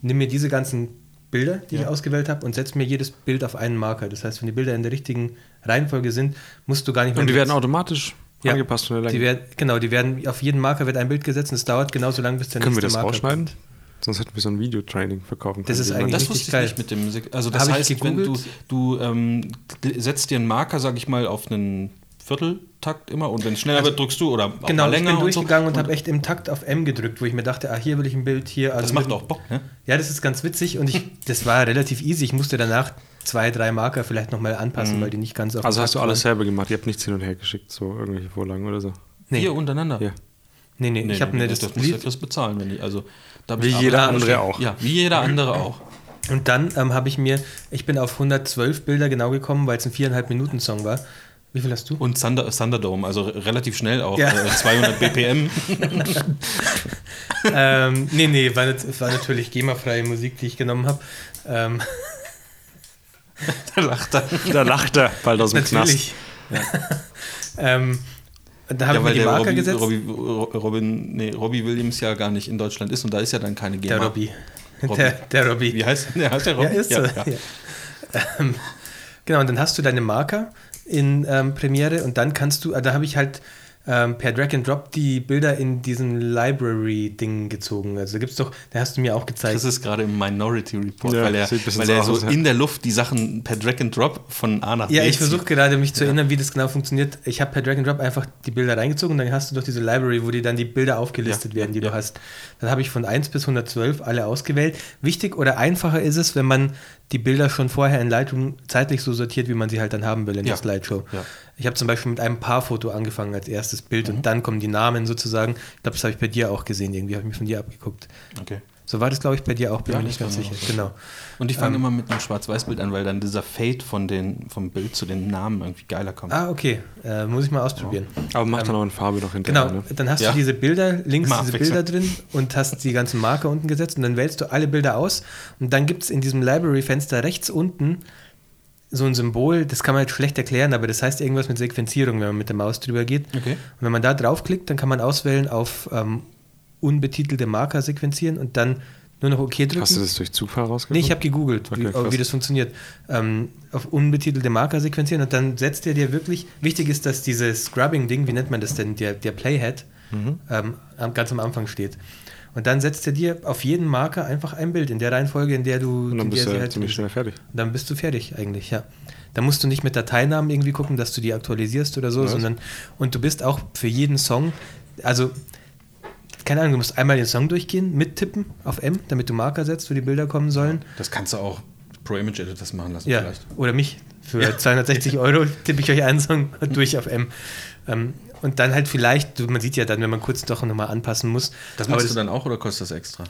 nimm mir diese ganzen Bilder, die ich Ja. ausgewählt habe, und setz mir jedes Bild auf einen Marker. Das heißt, wenn die Bilder in der richtigen Reihenfolge sind, musst du gar nicht mehr. Und die werden automatisch Ja, angepasst von der die Länge. werden, genau, die werden, auf jeden Marker wird ein Bild gesetzt und es dauert genauso lange, bis der Können wir nächste das Marker rausschneiden? kommt. Sonst hätten wir so ein Videotraining verkaufen können. Das ist eigentlich- Das richtig wusste ich geil. nicht mit dem. Also das Hab ich heißt, wenn du, du ähm, setzt dir einen Marker, sag ich mal, auf einen Vierteltakt immer und wenn es schneller wird, drückst du oder auch Genau, mal ich länger bin und so. durchgegangen und, Und habe echt im Takt auf M gedrückt, wo ich mir dachte, ah, hier will ich ein Bild, hier. Also das macht mit- auch Bock, ne? Ja, das ist ganz witzig und ich, das war relativ easy. Ich musste danach zwei, drei Marker vielleicht nochmal anpassen, weil die nicht ganz auf Also hast du alles waren. selber gemacht? Ihr habt nichts hin und her geschickt, so irgendwelche Vorlagen oder so? Nee. Hier untereinander. Ja. Nee, nee, ich habe nee, eine das, das muss Lied Chris bezahlen, wenn die, also da Wie ich jeder andere auch. Ja, wie jeder andere auch. und dann ähm, habe ich mir, ich bin auf 112 Bilder genau gekommen, weil es ein viereinhalb Minuten Song war. Wie viel hast du? Und Thunder, Thunderdome, also re- relativ schnell auch, Ja. äh, 200 BPM. ähm, nee, nee, war, war natürlich GEMA-freie Musik, die ich genommen habe. Ähm, da lacht er. Da lacht er bald aus dem Knast. natürlich. ähm, da habe ich mir die Marker Robbie, gesetzt. Robbie, Robin, nee, Robbie Williams ja gar nicht in Deutschland ist und da ist ja dann keine GEMA. der Robbie. Robbie. Der, der Robbie. Wie heißt der? Heißt der Ja, Robbie? ist so. Ja. Ähm, genau, und dann hast du deine Marker in ähm, Premiere und dann kannst du, äh, da habe ich halt ähm, per Drag and Drop die Bilder in diesen Library-Ding gezogen. Also da gibt's doch, da hast du mir auch gezeigt. Das ist gerade im Minority Report, Ja, weil er, weil so er so aus, ja. in der Luft die Sachen per Drag and Drop von A nach ja, B ich versuche gerade mich zu erinnern, wie das genau funktioniert. Ich habe per Drag and Drop einfach die Bilder reingezogen und dann hast du doch diese Library, wo dir dann die Bilder aufgelistet Ja, werden, die ja. du hast. Dann habe ich von 1 bis 112 alle ausgewählt. Wichtig oder einfacher ist es, wenn man die Bilder schon vorher in Lightroom zeitlich so sortiert, wie man sie halt dann haben will in Ja. der Slideshow. Ja. Ich habe zum Beispiel mit einem Paarfoto angefangen als erstes Bild und dann kommen die Namen sozusagen. Ich glaube, das habe ich bei dir auch gesehen, irgendwie habe ich mir von dir abgeguckt. Okay. So war das, glaube ich, bei dir auch, bin Ja, mir nicht ganz sicher. Genau. Und ich fange Ähm, immer mit einem Schwarz-Weiß-Bild an, weil dann dieser Fade von den, vom Bild zu den Namen irgendwie geiler kommt. Ah, okay. Äh, muss ich mal ausprobieren. Aber mach dann auch in Farbe noch hinterher. Genau, Ne? dann hast Ja. du diese Bilder, links Mal diese. Bilder drin und hast die ganzen Marker unten gesetzt und dann wählst du alle Bilder aus und dann gibt es in diesem Library-Fenster rechts unten so ein Symbol, das kann man jetzt schlecht erklären, aber das heißt irgendwas mit Sequenzierung, wenn man mit der Maus drüber geht. Okay. Und wenn man da draufklickt, dann kann man auswählen auf ähm, unbetitelte Marker sequenzieren und dann nur noch OK drücken. Hast du das durch Zufall Nee, rausgefunden? ich habe gegoogelt, Okay, wie, wie das funktioniert. Ähm, auf unbetitelte Marker sequenzieren und dann setzt er dir wirklich. Wichtig ist, dass dieses Scrubbing-Ding, wie nennt man das denn, der, der Playhead, Mhm. ähm, ganz am Anfang steht. Und dann setzt er dir auf jeden Marker einfach ein Bild in der Reihenfolge, in der du. Und dann bist du ja ziemlich schnell fertig. Und dann bist du fertig eigentlich, ja. Da musst du nicht mit Dateinamen irgendwie gucken, dass du die aktualisierst oder so, Was? sondern und du bist auch für jeden Song, also keine Ahnung, du musst einmal den Song durchgehen, mittippen auf M, damit du Marker setzt, wo die Bilder kommen sollen. Das kannst du auch Pro Image Editors machen lassen Ja, vielleicht. oder mich. Für 260 Euro tippe ich euch einen Song durch auf M. Ähm, und dann halt vielleicht, man sieht ja dann, wenn man kurz doch nochmal anpassen muss. Das machst du dann auch oder kostet das extra?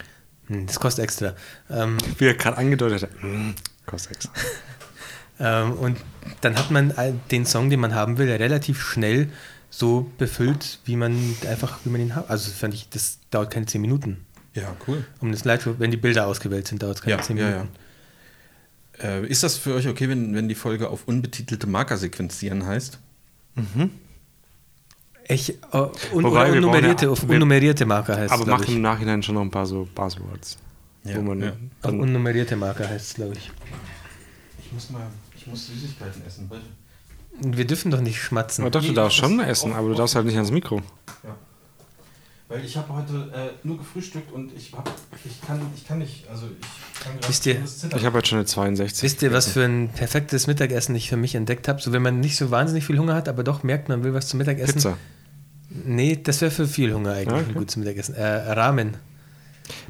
Hm, Das kostet extra. Ähm, Wie er gerade angedeutet hat, mm, kostet extra. Ähm, und dann hat man den Song, den man haben will, relativ schnell so befüllt, wie man einfach, wie man ihn hat. Also fand ich, das dauert keine 10 Minuten. Ja, cool. Um das Slideshow, wenn die Bilder ausgewählt sind, dauert es keine Ja, 10 ja, Minuten. ja. Äh, ist das für euch okay, wenn, wenn die Folge auf unbetitelte Marker sequenzieren heißt? Ich, äh, un Wobei, unnummerierte, ja- auf wir- unnummerierte Marker heißt Aber mach ich. im Nachhinein schon noch ein paar so Buzzwords. Ja, wo man ja. Auf unnummerierte Marker heißt es, glaube ich. Ich muss mal, ich muss Süßigkeiten essen, bitte. Wir dürfen doch nicht schmatzen. aber doch, du Nee, darfst schon essen, aber du darfst halt nicht ans Mikro. Weil ich habe heute äh, nur gefrühstückt und ich, hab, ich, kann, ich kann nicht, also ich kann gerade Wisst ihr-. Ich habe jetzt schon eine 62. Wisst ihr, was für ein perfektes Mittagessen ich für mich entdeckt habe? So, wenn man nicht so wahnsinnig viel Hunger hat, aber doch merkt, man will was zum Mittagessen. Pizza. Nee, das wäre für viel Hunger eigentlich okay. ein gutes Mittagessen. Äh, Ramen.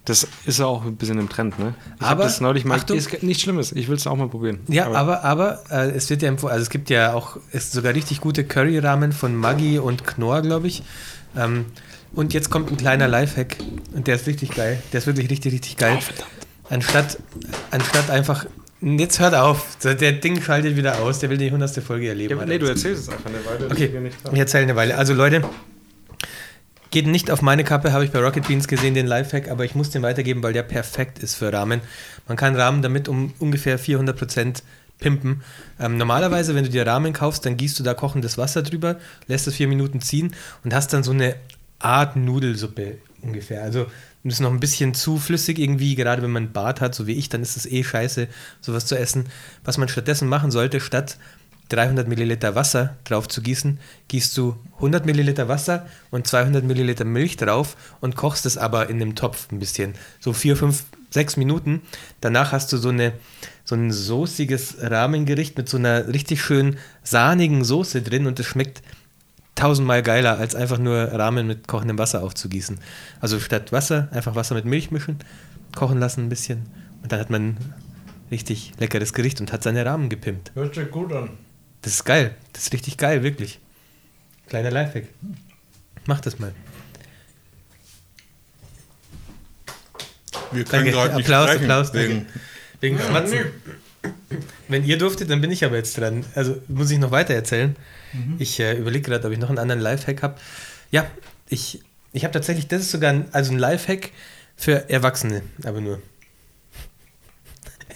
Das ist ja auch ein bisschen im Trend, ne? Ich Aber, habe das neulich mal. Achtung. Ist nichts Schlimmes, ich will es auch mal probieren. Ja, aber, aber, äh, es wird ja empfohlen, also es gibt ja auch ist sogar richtig gute Curry-Ramen von Maggi und Knorr, glaube ich. Ähm, und jetzt kommt ein kleiner Lifehack und der ist richtig geil. Der ist wirklich richtig, richtig geil. Oh, anstatt, anstatt einfach. Jetzt hört auf. Der Ding schaltet wieder aus. Der will die 100. Folge erleben. Ja, nee, du erzählst es einfach eine Weile. Okay, wir nicht ich erzähle eine Weile. Also Leute, geht nicht auf meine Kappe, habe ich bei Rocket Beans gesehen, den Lifehack, aber ich muss den weitergeben, weil der perfekt ist für Ramen. Man kann Ramen damit um ungefähr 400% pimpen. Ähm, normalerweise, wenn du dir Ramen kaufst, dann gießt du da kochendes Wasser drüber, lässt es vier Minuten ziehen und hast dann so eine Art Nudelsuppe ungefähr. Also das ist noch ein bisschen zu flüssig irgendwie, gerade wenn man Bart hat, so wie ich, dann ist es eh scheiße, sowas zu essen. Was man stattdessen machen sollte, statt 300 Milliliter Wasser drauf zu gießen, gießt du 100 Milliliter Wasser und 200 Milliliter Milch drauf und kochst es aber in einem Topf ein bisschen. So vier, fünf, sechs Minuten. Danach hast du so, eine, so ein soßiges Rahmengericht mit so einer richtig schön sahnigen Soße drin und es schmeckt tausendmal geiler, als einfach nur Ramen mit kochendem Wasser aufzugießen. Also statt Wasser einfach Wasser mit Milch mischen, kochen lassen ein bisschen und dann hat man richtig leckeres Gericht und hat seine Ramen gepimpt. Hört sich gut an. Das ist geil. Das ist richtig geil, wirklich. Kleiner Lifehack. Mach das mal. Wir Danke. Applaus, Applaus. Danke. wegen Wegen Schmatzen. Wenn ihr durftet, dann bin ich aber jetzt dran. Also muss ich noch weiter erzählen. Ich äh, überlege gerade, ob ich noch einen anderen Lifehack habe. Ja, ich, ich habe tatsächlich, das ist sogar ein, also ein Lifehack für Erwachsene, aber nur.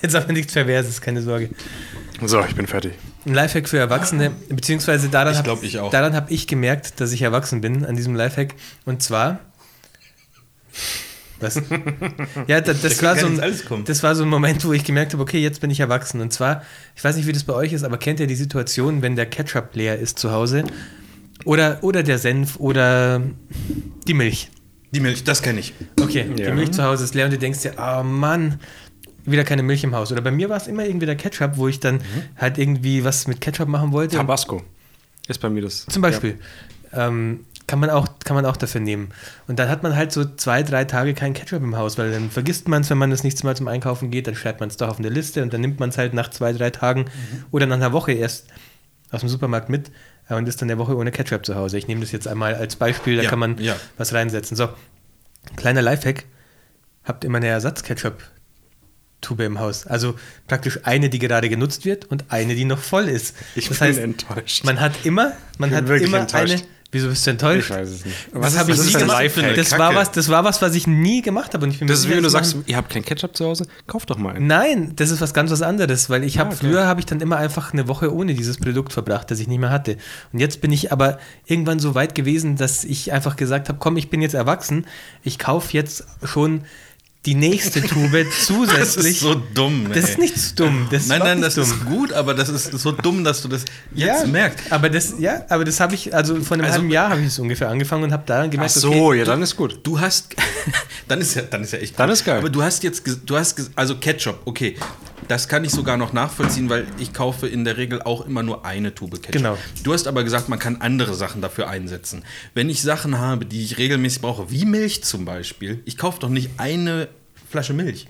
Jetzt aber nichts Perverses, keine Sorge. So, ich bin fertig. Ein Lifehack für Erwachsene, beziehungsweise daran habe ich daran hab ich gemerkt, dass ich erwachsen bin an diesem Lifehack. Und zwar. Was? ja, da, das, kann war so ein, das war so ein Moment, wo ich gemerkt habe, okay, jetzt bin ich erwachsen. Und zwar, ich weiß nicht, wie das bei euch ist, aber kennt ihr die Situation, wenn der Ketchup leer ist zu Hause? Oder, oder der Senf oder die Milch. Die Milch, das kenne ich. Okay, die Ja. Milch zu Hause ist leer und du denkst dir, oh Mann, wieder keine Milch im Haus. Oder bei mir war es immer irgendwie der Ketchup, wo ich dann Mhm. halt irgendwie was mit Ketchup machen wollte. Tabasco ist bei mir das. Zum Beispiel. Ähm, kann, man auch, kann man auch dafür nehmen. Und dann hat man halt so zwei, drei Tage kein Ketchup im Haus, weil dann vergisst man es, wenn man das nächste Mal zum Einkaufen geht, dann schreibt man es doch auf eine Liste und dann nimmt man es halt nach zwei, drei Tagen oder nach einer Woche erst aus dem Supermarkt mit äh, und ist dann eine Woche ohne Ketchup zu Hause. Ich nehme das jetzt einmal als Beispiel, da Ja, kann man ja. was reinsetzen. So, kleiner Lifehack, habt immer eine Ersatz-Ketchup. Tube im Haus. Also praktisch eine, die gerade genutzt wird und eine, die noch voll ist. Ich das bin heißt, enttäuscht. man hat immer, man Ich hat wirklich immer enttäuscht. eine. Wieso bist du enttäuscht? Ich weiß es nicht. Das habe ich was nie gemacht. Das war, was, das war was, was ich nie gemacht habe. Und ich bin Das ist wie wenn du sagst, ihr habt kein Ketchup zu Hause, kauft doch mal einen. Nein, das ist was ganz was anderes, weil ich habe Ah, okay. früher habe ich dann immer einfach eine Woche ohne dieses Produkt verbracht, das ich nicht mehr hatte. Und jetzt bin ich aber irgendwann so weit gewesen, dass ich einfach gesagt habe, komm, ich bin jetzt erwachsen, ich kaufe jetzt schon die nächste Tube Das zusätzlich. ist so dumm. Das ist ey. nicht so dumm. Das Nein, nein, das nicht ist gut, aber das ist so dumm, dass du das jetzt ja, merkst. Aber das, ja, aber das habe ich, also vor einem Also- halben Jahr habe ich es ungefähr angefangen und habe daran Ach gemerkt, so, okay, ja, dann ist gut. Du hast, dann ist ja, dann ist ja echt. Dann gut. ist geil. Aber du hast jetzt, du hast, also Ketchup, okay, das kann ich sogar noch nachvollziehen, weil ich kaufe in der Regel auch immer nur eine Tube Ketchup. Genau. Du hast aber gesagt, man kann andere Sachen dafür einsetzen. Wenn ich Sachen habe, die ich regelmäßig brauche, wie Milch zum Beispiel, ich kaufe doch nicht eine Flasche Milch.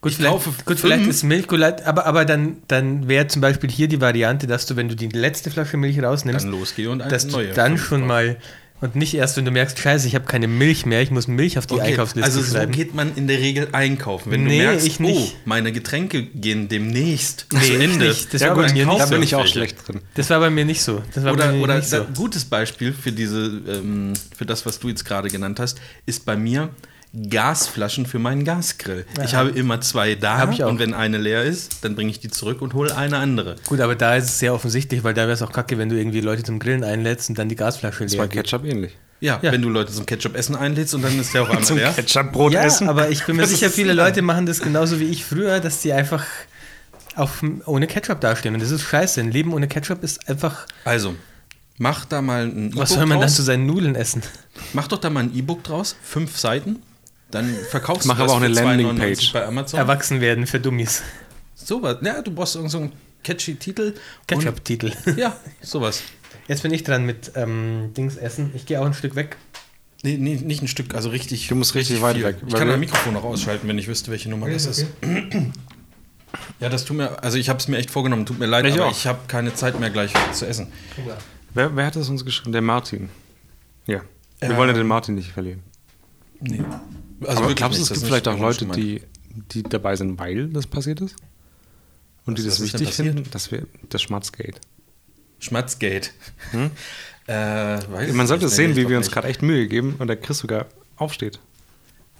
Gut, Ich vielleicht, gut, vielleicht ist Milch gut, aber, aber dann, dann wäre zum Beispiel hier die Variante, dass du, wenn du die letzte Flasche Milch rausnimmst, Dann losgehe und eine dass du dann schon kaufe. mal und nicht erst, wenn du merkst, scheiße, ich habe keine Milch mehr, ich muss Milch auf die Okay, Einkaufsliste also so schreiben. geht man in der Regel einkaufen. Wenn Nee, du merkst, ich nicht. oh, meine Getränke gehen demnächst Nee, zu Ende. nicht. Das ja, war bei mir da nicht bin so. ich auch schlecht drin. Das war bei mir nicht so. Oder, oder nicht so. da, gutes Beispiel für diese, ähm, für das, was du jetzt gerade genannt hast, ist bei mir Gasflaschen für meinen Gasgrill. Ich habe immer zwei da Hab ich auch. und wenn eine leer ist, dann bringe ich die zurück und hole eine andere. Gut, aber da ist es sehr offensichtlich, weil da wäre es auch kacke, wenn du irgendwie Leute zum Grillen einlädst und dann die Gasflasche Das leer war geht. Ketchup ähnlich. Ja, Ja. wenn du Leute zum Ketchup-Essen einlädst und dann ist der auf einmal leer. Ketchup-Brot Ja, aber ich bin mir sicher, viele Leute machen das genauso wie ich früher, dass die einfach auf, ohne Ketchup dastehen. Und das ist scheiße. Ein Leben ohne Ketchup ist einfach. Also, mach da mal ein E-Book Was soll man dann zu seinen Nudeln essen? Mach doch da mal ein E-Book draus, fünf Seiten. Dann verkaufst Mach du aber auch eine 2,99 Landingpage. bei Amazon. Erwachsen werden für Dummies. Sowas. Ja, du brauchst irgend so einen catchy Titel. Ketchup-Titel. Ja, sowas. Jetzt bin ich dran mit ähm, Dings essen. Ich gehe auch ein Stück weg. Nee, nee, nicht ein Stück, also richtig. Du musst richtig weit viel. weg, Ich kann mein Mikrofon auch ausschalten, wenn ich wüsste, welche Nummer das ist. Ja, das tut mir, also ich habe es mir echt vorgenommen, tut mir leid, Ich aber auch. ich habe keine Zeit mehr gleich zu essen. Wer, wer hat das uns geschrieben? Der Martin. Ja. Wir Ähm, wollen ja den Martin nicht verlieren. Nee. Also glaubst du, nicht, es das gibt vielleicht auch Leute, die, die dabei sind, weil das passiert ist? Und die Was- das ist denn wichtig finden? Das wäre das Schmatzgate. Schmatzgate. Äh, weiß Man sollte sehen, wie wir uns gerade echt Mühe geben und der Chris sogar aufsteht.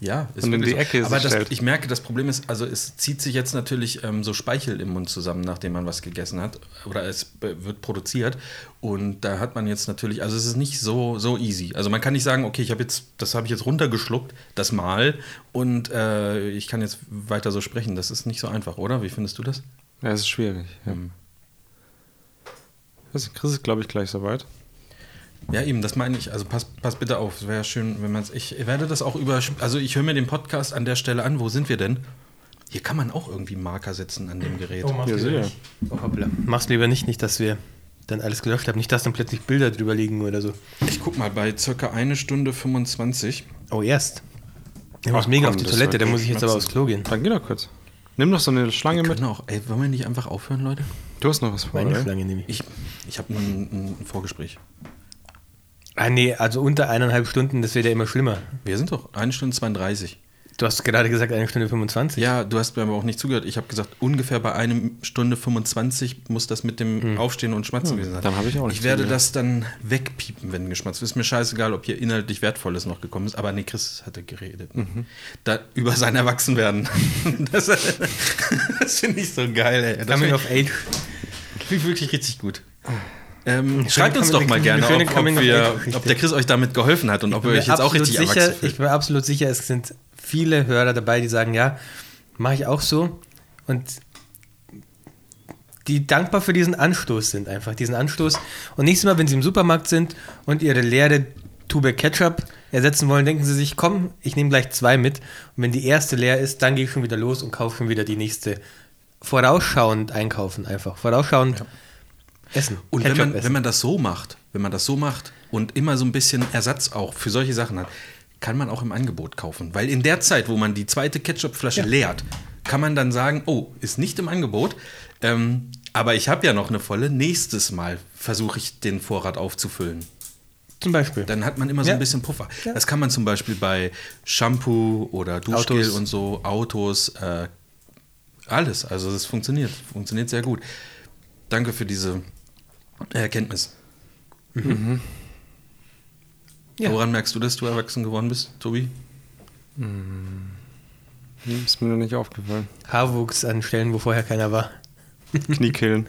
Ja, ist und in die Ecke Aber sich das, stellt. ich merke, das Problem ist, also es zieht sich jetzt natürlich ähm, so Speichel im Mund zusammen, nachdem man was gegessen hat. Oder es wird produziert. Und da hat man jetzt natürlich, also es ist nicht so, so easy. Also man kann nicht sagen, okay, ich habe jetzt, das habe ich jetzt runtergeschluckt, das Mal, und äh, ich kann jetzt weiter so sprechen. Das ist nicht so einfach, oder? Wie findest du das? Ja, es ist schwierig. Ja. Was, Chris ist, glaube ich, gleich soweit. Ja, eben, das meine ich. Also pass, pass bitte auf. Es wäre schön, wenn man es. Ich werde das auch über. Also ich höre mir den Podcast an der Stelle an. Wo sind wir denn? Hier kann man auch irgendwie Marker setzen an dem Gerät. mach's Ja, lieber nicht. Oh. Mach's lieber nicht, nicht, dass wir dann alles gelöscht haben. Nicht, dass dann plötzlich Bilder drüber liegen oder so. Ich guck mal, bei circa eine Stunde 25. Oh, erst. Ich muss mega komm, auf die Toilette, da muss ich jetzt aber aufs Klo gehen. Dann geh doch kurz. Nimm doch so eine Schlange mit. auch. Ey, wollen wir nicht einfach aufhören, Leute? Du hast noch was vor, Meine oder? Schlange nehme ich. Ich, ich habe ein, ein Vorgespräch. Ah, nee, also unter eineinhalb Stunden, das wird ja immer schlimmer. Wir sind doch eine Stunde 32. Du hast gerade gesagt, eine Stunde 25. Ja, du hast mir aber auch nicht zugehört. Ich habe gesagt, ungefähr bei einer Stunde 25 muss das mit dem Aufstehen und Schmatzen gewesen sein. dann habe ich auch nicht Ich werde das dann wegpiepen, wenn geschmatzt wird. Ist mir scheißegal, ob hier inhaltlich Wertvolles noch gekommen ist. Aber nee, Chris hatte geredet. Da, über sein Erwachsenwerden. das das finde ich so geil, ey. Das Coming finde of Age. ich, find ich wirklich richtig gut. Ähm, schreibt uns doch mal gerne, ob, ob, wir, ob der Chris euch damit geholfen hat und ob ihr euch mir jetzt auch richtig sicher, erwachsen Ich fühlt. bin absolut sicher, es sind viele Hörer dabei, die sagen, ja, mache ich auch so. Und die dankbar für diesen Anstoß sind, einfach diesen Anstoß. Und nächstes Mal, wenn sie im Supermarkt sind und ihre leere Tube Ketchup ersetzen wollen, denken sie sich, komm, ich nehme gleich zwei mit. Und wenn die erste leer ist, dann gehe ich schon wieder los und kaufe schon wieder die nächste. Vorausschauend einkaufen einfach. Vorausschauend essen. Und wenn man, essen. wenn man das so macht, wenn man das so macht und immer so ein bisschen Ersatz auch für solche Sachen hat, kann man auch im Angebot kaufen. Weil in der Zeit, wo man die zweite Ketchupflasche Ja. leert, kann man dann sagen, oh, ist nicht im Angebot, ähm, aber ich habe ja noch eine volle, nächstes Mal versuche ich den Vorrat aufzufüllen. Zum Beispiel. Dann hat man immer so Ja. ein bisschen Puffer. Ja. Das kann man zum Beispiel bei Shampoo oder Duschgel Autos. und so, Autos, äh, alles. Also das funktioniert. Funktioniert sehr gut. Danke für diese Erkenntnis. Ja. Woran merkst du, dass du erwachsen geworden bist, Tobi? Hm, Ist mir noch nicht aufgefallen. Haarwuchs an Stellen, wo vorher keiner war. Kniekehlen.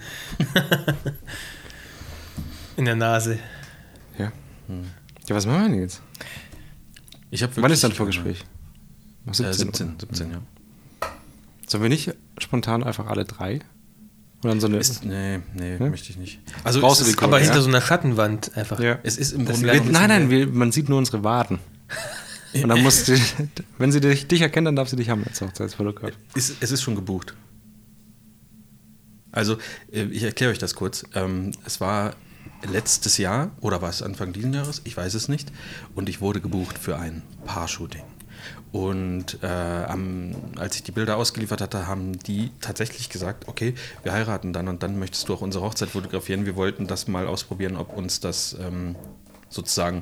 In der Nase. Ja. Ja, was machen wir denn jetzt? Ich hab Wann ist dein Vorgespräch? Äh, 17, 17, 17, ja. Sollen wir nicht spontan einfach alle drei? Und dann so eine. Ist, nee, nee, Ja? möchte ich nicht. Also Brauchst es du Aber Ja. hinter so einer Schattenwand einfach. ja. es ist im Das Grunde genommen- Nein, nein, wir, man sieht nur unsere Waden. Und dann muss die, wenn sie dich, dich erkennt, dann darf sie dich haben als Hochzeitsfotograf. Ist, es ist schon gebucht. Also, äh, ich erkläre euch das kurz. Ähm, Es war letztes Jahr oder war es Anfang dieses Jahres? Ich weiß es nicht. Und ich wurde gebucht für ein Paar-Shooting. Und äh, am, als ich die Bilder ausgeliefert hatte, haben die tatsächlich gesagt, okay, wir heiraten dann und dann möchtest du auch unsere Hochzeit fotografieren. Wir wollten das mal ausprobieren, ob uns das ähm, sozusagen,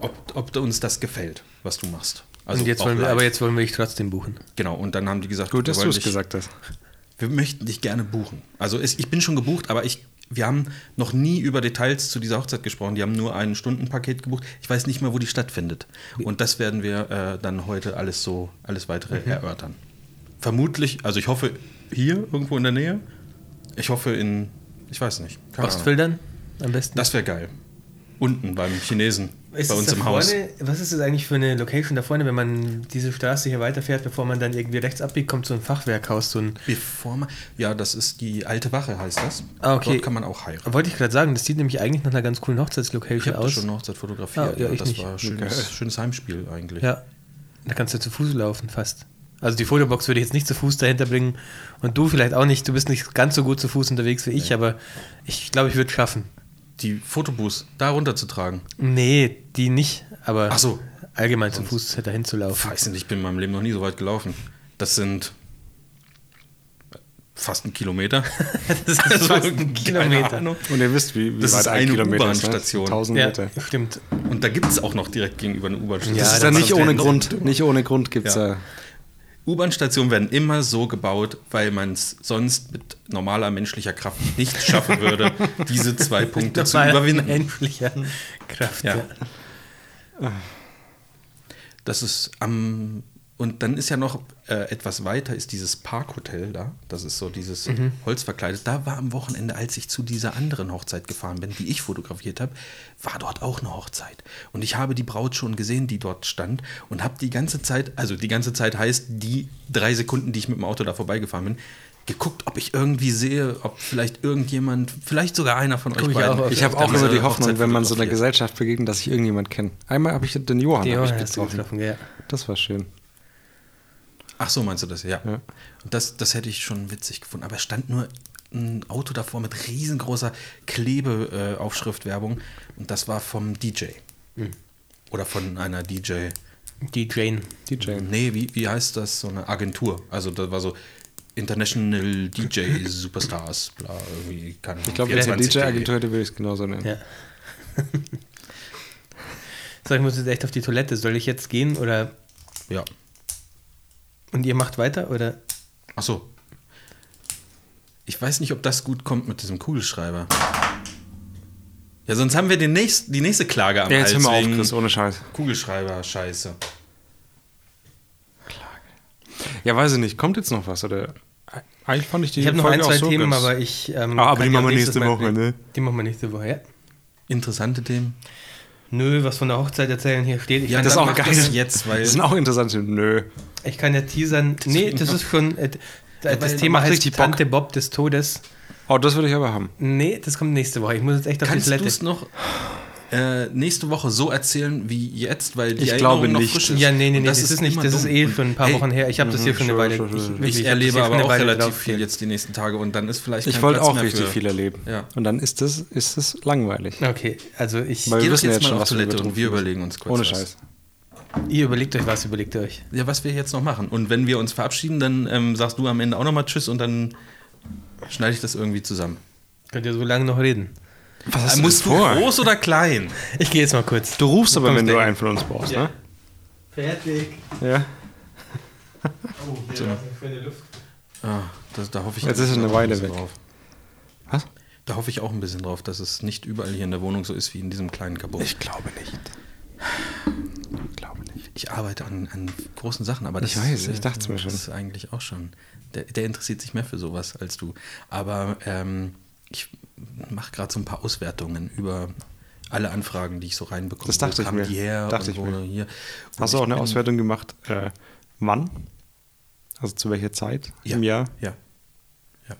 ob, ob uns das gefällt, was du machst. Also und jetzt wollen wir, live. aber jetzt wollen wir dich trotzdem buchen. Genau, und dann haben die gesagt, Gut, wir dass du es gesagt hast. wir möchten dich gerne buchen. Also es, ich bin schon gebucht, aber ich, wir haben noch nie über Details zu dieser Hochzeit gesprochen. Die haben nur ein Stundenpaket gebucht. Ich weiß nicht mehr, wo die stattfindet. Und das werden wir äh, dann heute alles so, alles weitere Mhm. erörtern. Vermutlich, also ich hoffe hier irgendwo in der Nähe. Ich hoffe in, ich weiß nicht. Ostfildern am besten. Das wäre geil. Unten beim Chinesen, Ist bei uns im Haus. vorne, Was ist das eigentlich für eine Location da vorne, wenn man diese Straße hier weiterfährt, bevor man dann irgendwie rechts abbiegt, kommt so ein Fachwerkhaus, so ein. Bevor man, ja, das ist die alte Wache, heißt das. Ah, okay. Dort kann man auch heiraten. Wollte ich gerade sagen, das sieht nämlich eigentlich nach einer ganz coolen Ich Hochzeitslocation habe aus. schon eine Hochzeit fotografiert. Ah, ja, ich das nicht. war ein schönes, schönes Heimspiel eigentlich. Ja, da kannst du zu Fuß laufen, fast. Also die Fotobox würde ich jetzt nicht zu Fuß dahinter bringen und du vielleicht auch nicht. Du bist nicht ganz so gut zu Fuß unterwegs wie ich, aber ich glaube, ich würde es schaffen. Die Fotobus da runterzutragen. Nee, die nicht, aber Ach so. allgemein zu Fuß dahin zu laufen. Weiß nicht, ich bin in meinem Leben noch nie so weit gelaufen. Das sind fast ein Kilometer. Das ist Also, fast ein Kilometer. Ahnung. Und ihr wisst, wie, wie Das weit ist ein eine Kilometer ist, U-Bahn-Station. 1000 Ja, Meter. stimmt. Und da gibt es auch noch direkt gegenüber eine U-Bahn-Station. Ja, Das ist da dann nicht ohne Grund. Nicht ohne Grund gibt es Ja. da. U-Bahn-Stationen werden immer so gebaut, weil man es sonst mit normaler menschlicher Kraft nicht schaffen würde, diese zwei Punkte zu überwinden. menschlicher Kraft. Ja. Ja. Das ist am. Und dann ist ja noch äh, etwas weiter, ist dieses Parkhotel da. Das ist so dieses Mhm. Holzverkleidet. Da war am Wochenende, als ich zu dieser anderen Hochzeit gefahren bin, die ich fotografiert habe, war dort auch eine Hochzeit. Und ich habe die Braut schon gesehen, die dort stand. Und habe die ganze Zeit, also die ganze Zeit heißt die drei Sekunden, die ich mit dem Auto da vorbeigefahren bin, geguckt, ob ich irgendwie sehe, ob vielleicht irgendjemand, vielleicht sogar einer von euch ich beiden. auch Ich habe auch immer die Hochzeit Hoffnung, wenn man so einer. Gesellschaft begegnet, dass ich irgendjemand kenne. Einmal habe ich den Johann, ich Johann getroffen. getroffen, ja. Das war schön. Ach so, meinst du das? Ja. Ja. Und das, das hätte ich schon witzig gefunden. Aber es stand nur ein Auto davor mit riesengroßer Klebeaufschriftwerbung. Und das war vom DJ. Oder von einer DJ. Jane. DJ. Nee, wie, wie heißt das? So eine Agentur. Also da war so International DJ Superstars. Bla, irgendwie, keine Ahnung, Ich glaube, wenn es eine 24 DJ-Agentur hätte, würde ich es genauso nennen. Ja. so, ich muss jetzt echt auf die Toilette. Soll ich jetzt gehen oder. Ja. Und ihr macht weiter oder? Ach so. Ich weiß nicht, ob das gut kommt mit diesem Kugelschreiber. Ja, sonst haben wir den nächst, die nächste Klage am Ja, jetzt hör Hals mal auf, wegen Chris, ohne Scheiß. Kugelschreiber, scheiße. Ja, weiß ich nicht. Kommt jetzt noch was? Oder eigentlich fand ich die Ich habe noch ein, zwei so Themen, ganz- aber ich. Ähm, Ah, aber die machen wir nächste Woche, ne? Die machen wir nächste Woche, ja. Interessante Themen. Nö, was von der Hochzeit erzählen hier steht. Ich, kann, das ist auch geil. Das jetzt, weil Das sind auch interessante. Nö. ich kann ja teasern. Nee, das ist schon. Äh, das weil- Thema heißt Bock. Tante Bob des Todes. Oh, das würde ich aber haben. Nee, das kommt nächste Woche. Ich muss jetzt echt auf kannst die du Toilette. es noch äh, nächste Woche so erzählen wie jetzt, weil die Ich Erinnerung glaube noch nicht. frisch ist. Ja, nee, nee, nee, das, ist nicht, das ist eh schon ein paar hey, Wochen her. Ich habe das hier für eine sure, Weile. Ich, Ich, das erlebe für aber eine auch Weile relativ viel jetzt die nächsten Tage und dann ist vielleicht Ich wollte auch mehr richtig für- viel erleben. Ja. Und dann ist es ist langweilig. Okay, also ich. Weil Geh wir doch wissen jetzt jetzt mal schon, auf was wir Toilette und wir überlegen uns kurz Ohne. Scheiß. Ihr überlegt euch was, überlegt ihr euch. Ja, was wir jetzt noch machen. Und wenn wir uns verabschieden, dann ähm, sagst du am Ende auch nochmal Tschüss und dann schneide ich das irgendwie zusammen. Könnt ihr so lange noch reden? Was hast Äh, Musst du groß oder klein? Ich gehe jetzt mal kurz. Du rufst aber, wenn du einen von uns brauchst, Ja. ne? Fertig. Ja. Oh, hier so. schöne Luft. Ah, das, da hoffe ich Jetzt ist eine auch ein Weile bisschen weg. Drauf. Was? Da hoffe ich auch ein bisschen drauf, dass es nicht überall hier in der Wohnung so ist wie in diesem kleinen Kabot. Ich glaube nicht. Ich glaube nicht. Ich arbeite an, an großen Sachen, aber das Ich weiß, ich äh, dachte es mir schon. Das ist eigentlich auch schon. Der, der interessiert sich mehr für sowas als du. Aber ähm, ich mache gerade so ein paar Auswertungen über alle Anfragen, die ich so reinbekomme. Das dachte ich mir. Die her Dachte ich mir. Hier. Und Hast du auch eine Auswertung gemacht? Äh, wann? Also zu welcher Zeit Ja. im Jahr? Ja. ja.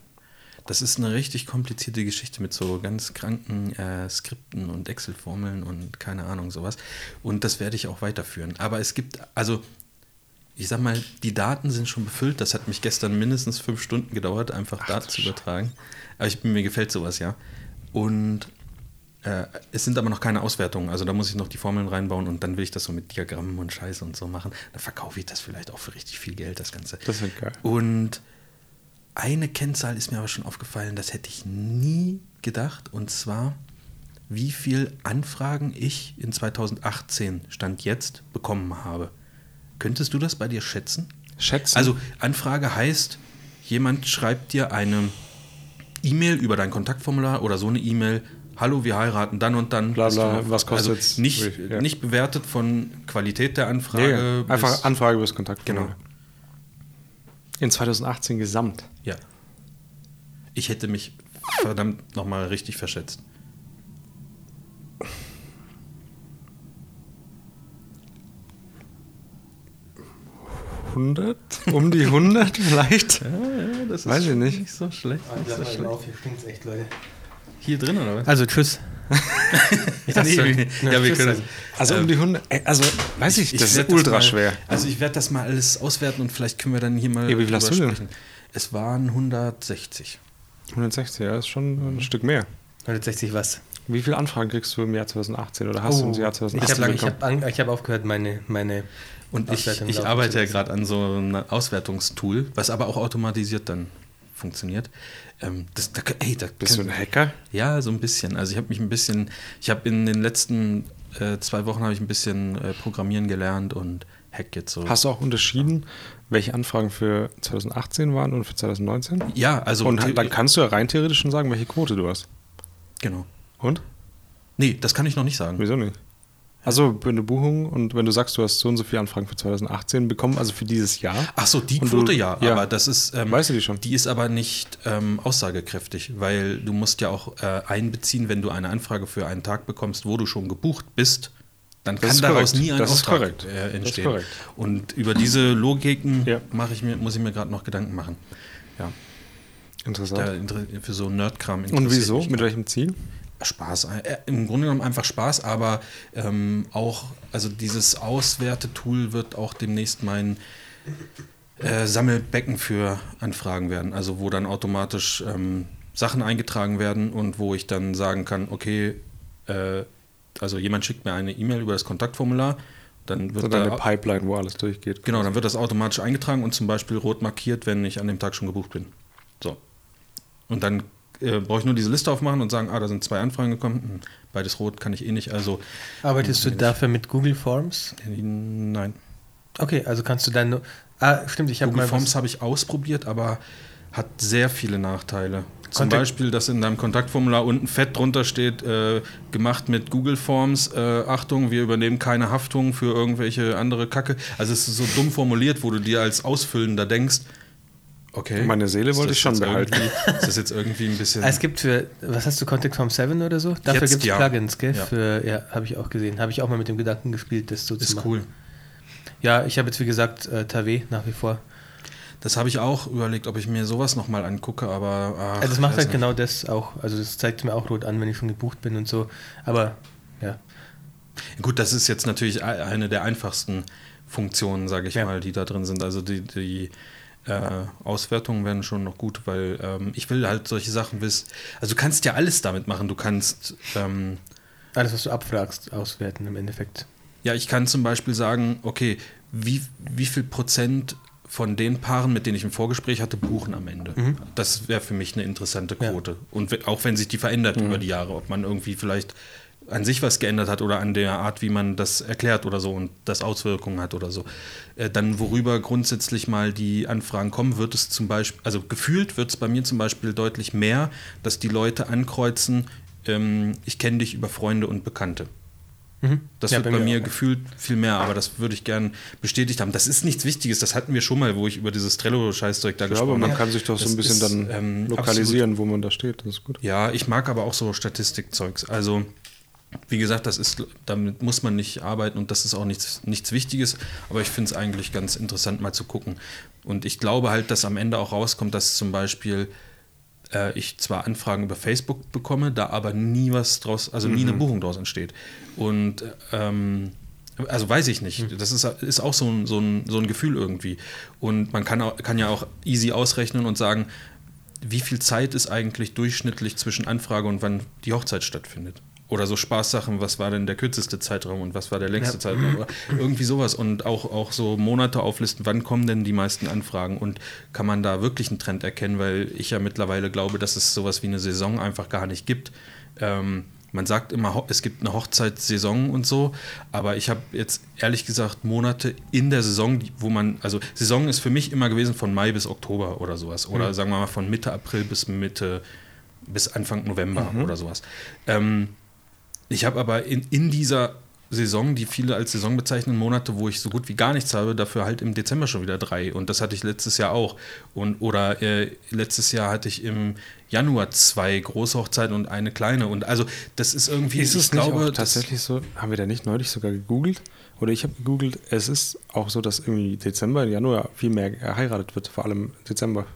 Das ist eine richtig komplizierte Geschichte mit so ganz kranken äh, Skripten und Excel-Formeln und keine Ahnung sowas. Und das werde ich auch weiterführen. Aber es gibt, also ich sag mal, die Daten sind schon befüllt. Das hat mich gestern mindestens fünf Stunden gedauert, einfach Daten zu übertragen. Aber ich, mir gefällt sowas, ja. Und äh, es sind aber noch keine Auswertungen. Also da muss ich noch die Formeln reinbauen und dann will ich das so mit Diagrammen und Scheiße und so machen. Dann verkaufe ich das vielleicht auch für richtig viel Geld, das Ganze. Das wird geil. Und eine Kennzahl ist mir aber schon aufgefallen, das hätte ich nie gedacht. Und zwar, wie viel Anfragen ich in 2018 Stand jetzt bekommen habe. Könntest du das bei dir schätzen? Schätzen? Also Anfrage heißt, jemand schreibt dir eine E-Mail über dein Kontaktformular oder so eine E-Mail. Hallo, wir heiraten dann und dann. Bla, bla, du- was kostet's? Also nicht, Ja. nicht bewertet von Qualität der Anfrage. Nee, einfach bis- Anfrage über das Kontakt. Genau. In 2018 gesamt. Ja. Ich hätte mich verdammt nochmal richtig verschätzt. Hundert? Um die 100 vielleicht? Ja, ja, das Weiß ich nicht. nicht so schlecht. Nicht so schlecht. auf, hier stinkt's echt, Leute. Hier drin, oder was? Also, tschüss. ich dachte, Nee, nee. Ja, Ja, wir können. Also um die 100. ey, Also, weiß ich, das werd ist ultra mal, schwer. Also ich werde das mal alles auswerten und vielleicht können wir dann hier mal Ja, wie viel hast du denn? sprechen. Es waren 160. 160, ja, ist schon ein Stück mehr. 160 was? Wie viele Anfragen kriegst du im Jahr 2018 oder hast du im Jahr ich 2018 habe ich bekommen? hab, ich hab aufgehört, meine, meine Und ich, ich arbeite ja gerade an so einem Auswertungstool, was aber auch automatisiert dann funktioniert. Ähm, das, da, ey, da Bist du können- ein Hacker? Ja, so ein bisschen. Also ich habe mich ein bisschen, ich habe in den letzten äh, zwei Wochen habe ich ein bisschen äh, Programmieren gelernt und hack jetzt so. Hast du auch unterschieden, welche Anfragen für 2018 waren und für 2019? ja, also und dann kannst du ja rein theoretisch schon sagen, welche Quote du hast. genau. Und? Nee, das kann ich noch nicht sagen. Wieso nicht? Also, wenn du Buchung und wenn du sagst, du hast so und so viele Anfragen für 2018 bekommen, also für dieses Jahr. Ach so, die Quote du- ja, ja. aber das ist. Ähm, Weißt du die schon? Die ist aber nicht ähm, aussagekräftig, weil du musst ja auch äh, einbeziehen, wenn du eine Anfrage für einen Tag bekommst, wo du schon gebucht bist, dann Das kann daraus korrekt. nie ein Das Auftrag äh, Das ist entstehen. korrekt. Und über diese Logiken Ja. mache ich mir, muss ich mir gerade noch Gedanken machen. Ja, Interessant. da, für so Nerdkram und wieso? Mit welchem Ziel? Spaß. Äh, Im Grunde genommen einfach Spaß, aber ähm, auch, also dieses Auswertetool wird auch demnächst mein äh, Sammelbecken für Anfragen werden. Also wo dann automatisch ähm, Sachen eingetragen werden und wo ich dann sagen kann, okay, äh, also jemand schickt mir eine E-Mail über das Kontaktformular, dann wird So da, eine Pipeline, wo alles durchgeht. genau, dann wird das automatisch eingetragen und zum Beispiel rot markiert, wenn ich an dem Tag schon gebucht bin. So. Und dann äh, brauche ich nur diese Liste aufmachen und sagen, ah, da sind zwei Anfragen gekommen. Hm, Beides rot kann ich eh nicht, also Arbeitest du dafür mit Google Forms? nein. Okay, also kannst du dann nur. Ah, stimmt, ich habe Google. Forms habe ich ausprobiert, aber hat sehr viele Nachteile. Zum Kontakt- Beispiel, dass in deinem Kontaktformular unten fett drunter steht, äh, gemacht mit Google Forms, äh, Achtung, wir übernehmen keine Haftung für irgendwelche andere Kacke. Also es ist so dumm formuliert, wo du dir als Ausfüllender denkst, okay. Meine Seele ist wollte ich schon behalten. Ist das jetzt irgendwie ein bisschen... Ah, es gibt für, was hast du, Contact Form 7 oder so? Dafür gibt es ja. Plugins, gell? Ja. Für, ja, habe ich auch gesehen. Habe ich auch mal mit dem Gedanken gespielt, das so zu ist machen. cool. Ja, ich habe jetzt wie gesagt äh, Tave nach wie vor. Das habe ich auch überlegt, ob ich mir sowas nochmal angucke, aber... ach, Also es macht halt nicht. genau das auch. Also das zeigt mir auch rot an, wenn ich schon gebucht bin und so. Aber ja. Gut, das ist jetzt natürlich e- eine der einfachsten Funktionen, sage ich Ja. mal, die da drin sind. Also die, die äh, Auswertungen werden schon noch gut, weil ähm, ich will halt solche Sachen wissen. Also du kannst ja alles damit machen. Du kannst, ähm, Alles, was du abfragst, auswerten im Endeffekt. ja, ich kann zum Beispiel sagen, okay, wie, wie viel Prozent von den Paaren, mit denen ich ein Vorgespräch hatte, buchen am Ende. Das wäre für mich eine interessante Ja. Quote. Und we- auch wenn sich die verändert über die Jahre, ob man irgendwie vielleicht an sich was geändert hat oder an der Art, wie man das erklärt oder so und das Auswirkungen hat oder so. Äh, dann, worüber grundsätzlich mal die Anfragen kommen, wird es zum Beispiel, also gefühlt wird es bei mir zum Beispiel deutlich mehr, dass die Leute ankreuzen, ähm, ich kenne dich über Freunde und Bekannte. Mhm. Das Ja, wird bei, mir auch. gefühlt viel mehr, aber das würde ich gern bestätigt haben. Das ist nichts Wichtiges, das hatten wir schon mal, wo ich über dieses Trello-Scheißzeug da Ja, aber gesprochen man habe. kann sich doch so Das ein bisschen ist, dann ähm, lokalisieren, wo man da steht. Das ist gut. Ja, ich mag aber auch so Statistikzeugs. Also Wie gesagt, das ist, damit muss man nicht arbeiten und das ist auch nichts, nichts Wichtiges, aber ich finde es eigentlich ganz interessant mal zu gucken. Und ich glaube halt, dass am Ende auch rauskommt, dass zum Beispiel äh, ich zwar Anfragen über Facebook bekomme, da aber nie was draus, also nie eine Buchung draus entsteht. Und ähm, also weiß ich nicht. Das ist, ist auch so ein, so, ein, so ein Gefühl irgendwie. Und man kann, auch, kann ja auch easy ausrechnen und sagen, wie viel Zeit ist eigentlich durchschnittlich zwischen Anfrage und wann die Hochzeit stattfindet. Oder so Spaßsachen, was war denn der kürzeste Zeitraum und was war der längste Ja. Zeitraum? Oder irgendwie sowas. Und auch, auch so Monate auflisten, wann kommen denn die meisten Anfragen und kann man da wirklich einen Trend erkennen, weil ich ja mittlerweile glaube, dass es sowas wie eine Saison einfach gar nicht gibt. Ähm, man sagt immer, es gibt eine Hochzeitssaison und so, aber ich habe jetzt ehrlich gesagt Monate in der Saison, wo man, also Saison ist für mich immer gewesen von Mai bis Oktober oder sowas. Oder sagen wir mal von Mitte April bis Mitte, bis Anfang November oder sowas. Ähm, ich habe aber in, in dieser Saison, die viele als Saison bezeichnen, Monate, wo ich so gut wie gar nichts habe, dafür halt im Dezember schon wieder drei. Und das hatte ich letztes Jahr auch. Und, oder äh, letztes Jahr hatte ich im Januar zwei große Hochzeiten und eine kleine. Und also das ist irgendwie, Ist es ich nicht glaube, tatsächlich so, haben wir da nicht neulich sogar gegoogelt? Oder ich habe gegoogelt, es ist auch so, dass irgendwie Dezember, Januar viel mehr geheiratet wird, vor allem Dezember.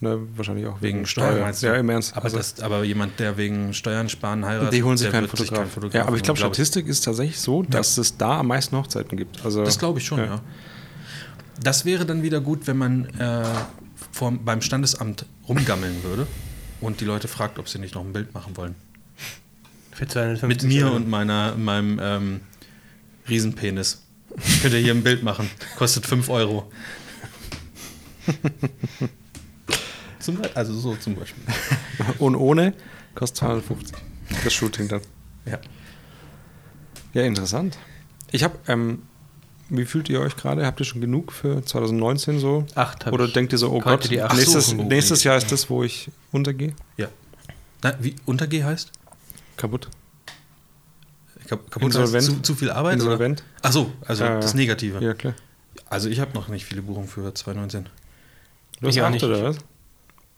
Ne, wahrscheinlich auch Wegen Steuer, meinst du? Ja, im Ernst. Aber, Also, das, aber jemand, der wegen Steuern sparen heiratet, die holen sich keinen wird sich Fotograf. keinen Fotograf Ja, aber ich glaube, glaub Statistik ist tatsächlich so, dass es da am meisten Hochzeiten gibt. Also, Das glaube ich schon, ja. Ja. Das wäre dann wieder gut, wenn man äh, vom, beim Standesamt rumgammeln würde und die Leute fragt, ob sie nicht noch ein Bild machen wollen. Für 250 Mit mir Euro. und meiner, meinem ähm, Riesenpenis. Könnt ihr hier ein Bild machen. Kostet 5 Euro. Zum, also so zum Beispiel. Und ohne kostet 250. Das Shooting dann. Ja. Ja, interessant. Ich habe, ähm, wie fühlt ihr euch gerade? Habt ihr schon genug für 2019 so? Acht Oder ich. denkt ihr so, oh Gott, nächstes, suchen. nächstes Jahr ist das, wo ich untergehe? ja. Na, wie Untergeh heißt? Kaputt? Kap kaputt Insolvent. heißt zu, zu viel Arbeit? Insolvent? Ach so, also Äh, das Negative. Ja, klar. Also ich habe noch nicht viele Buchungen für 2019. Du hast acht, nicht. oder was?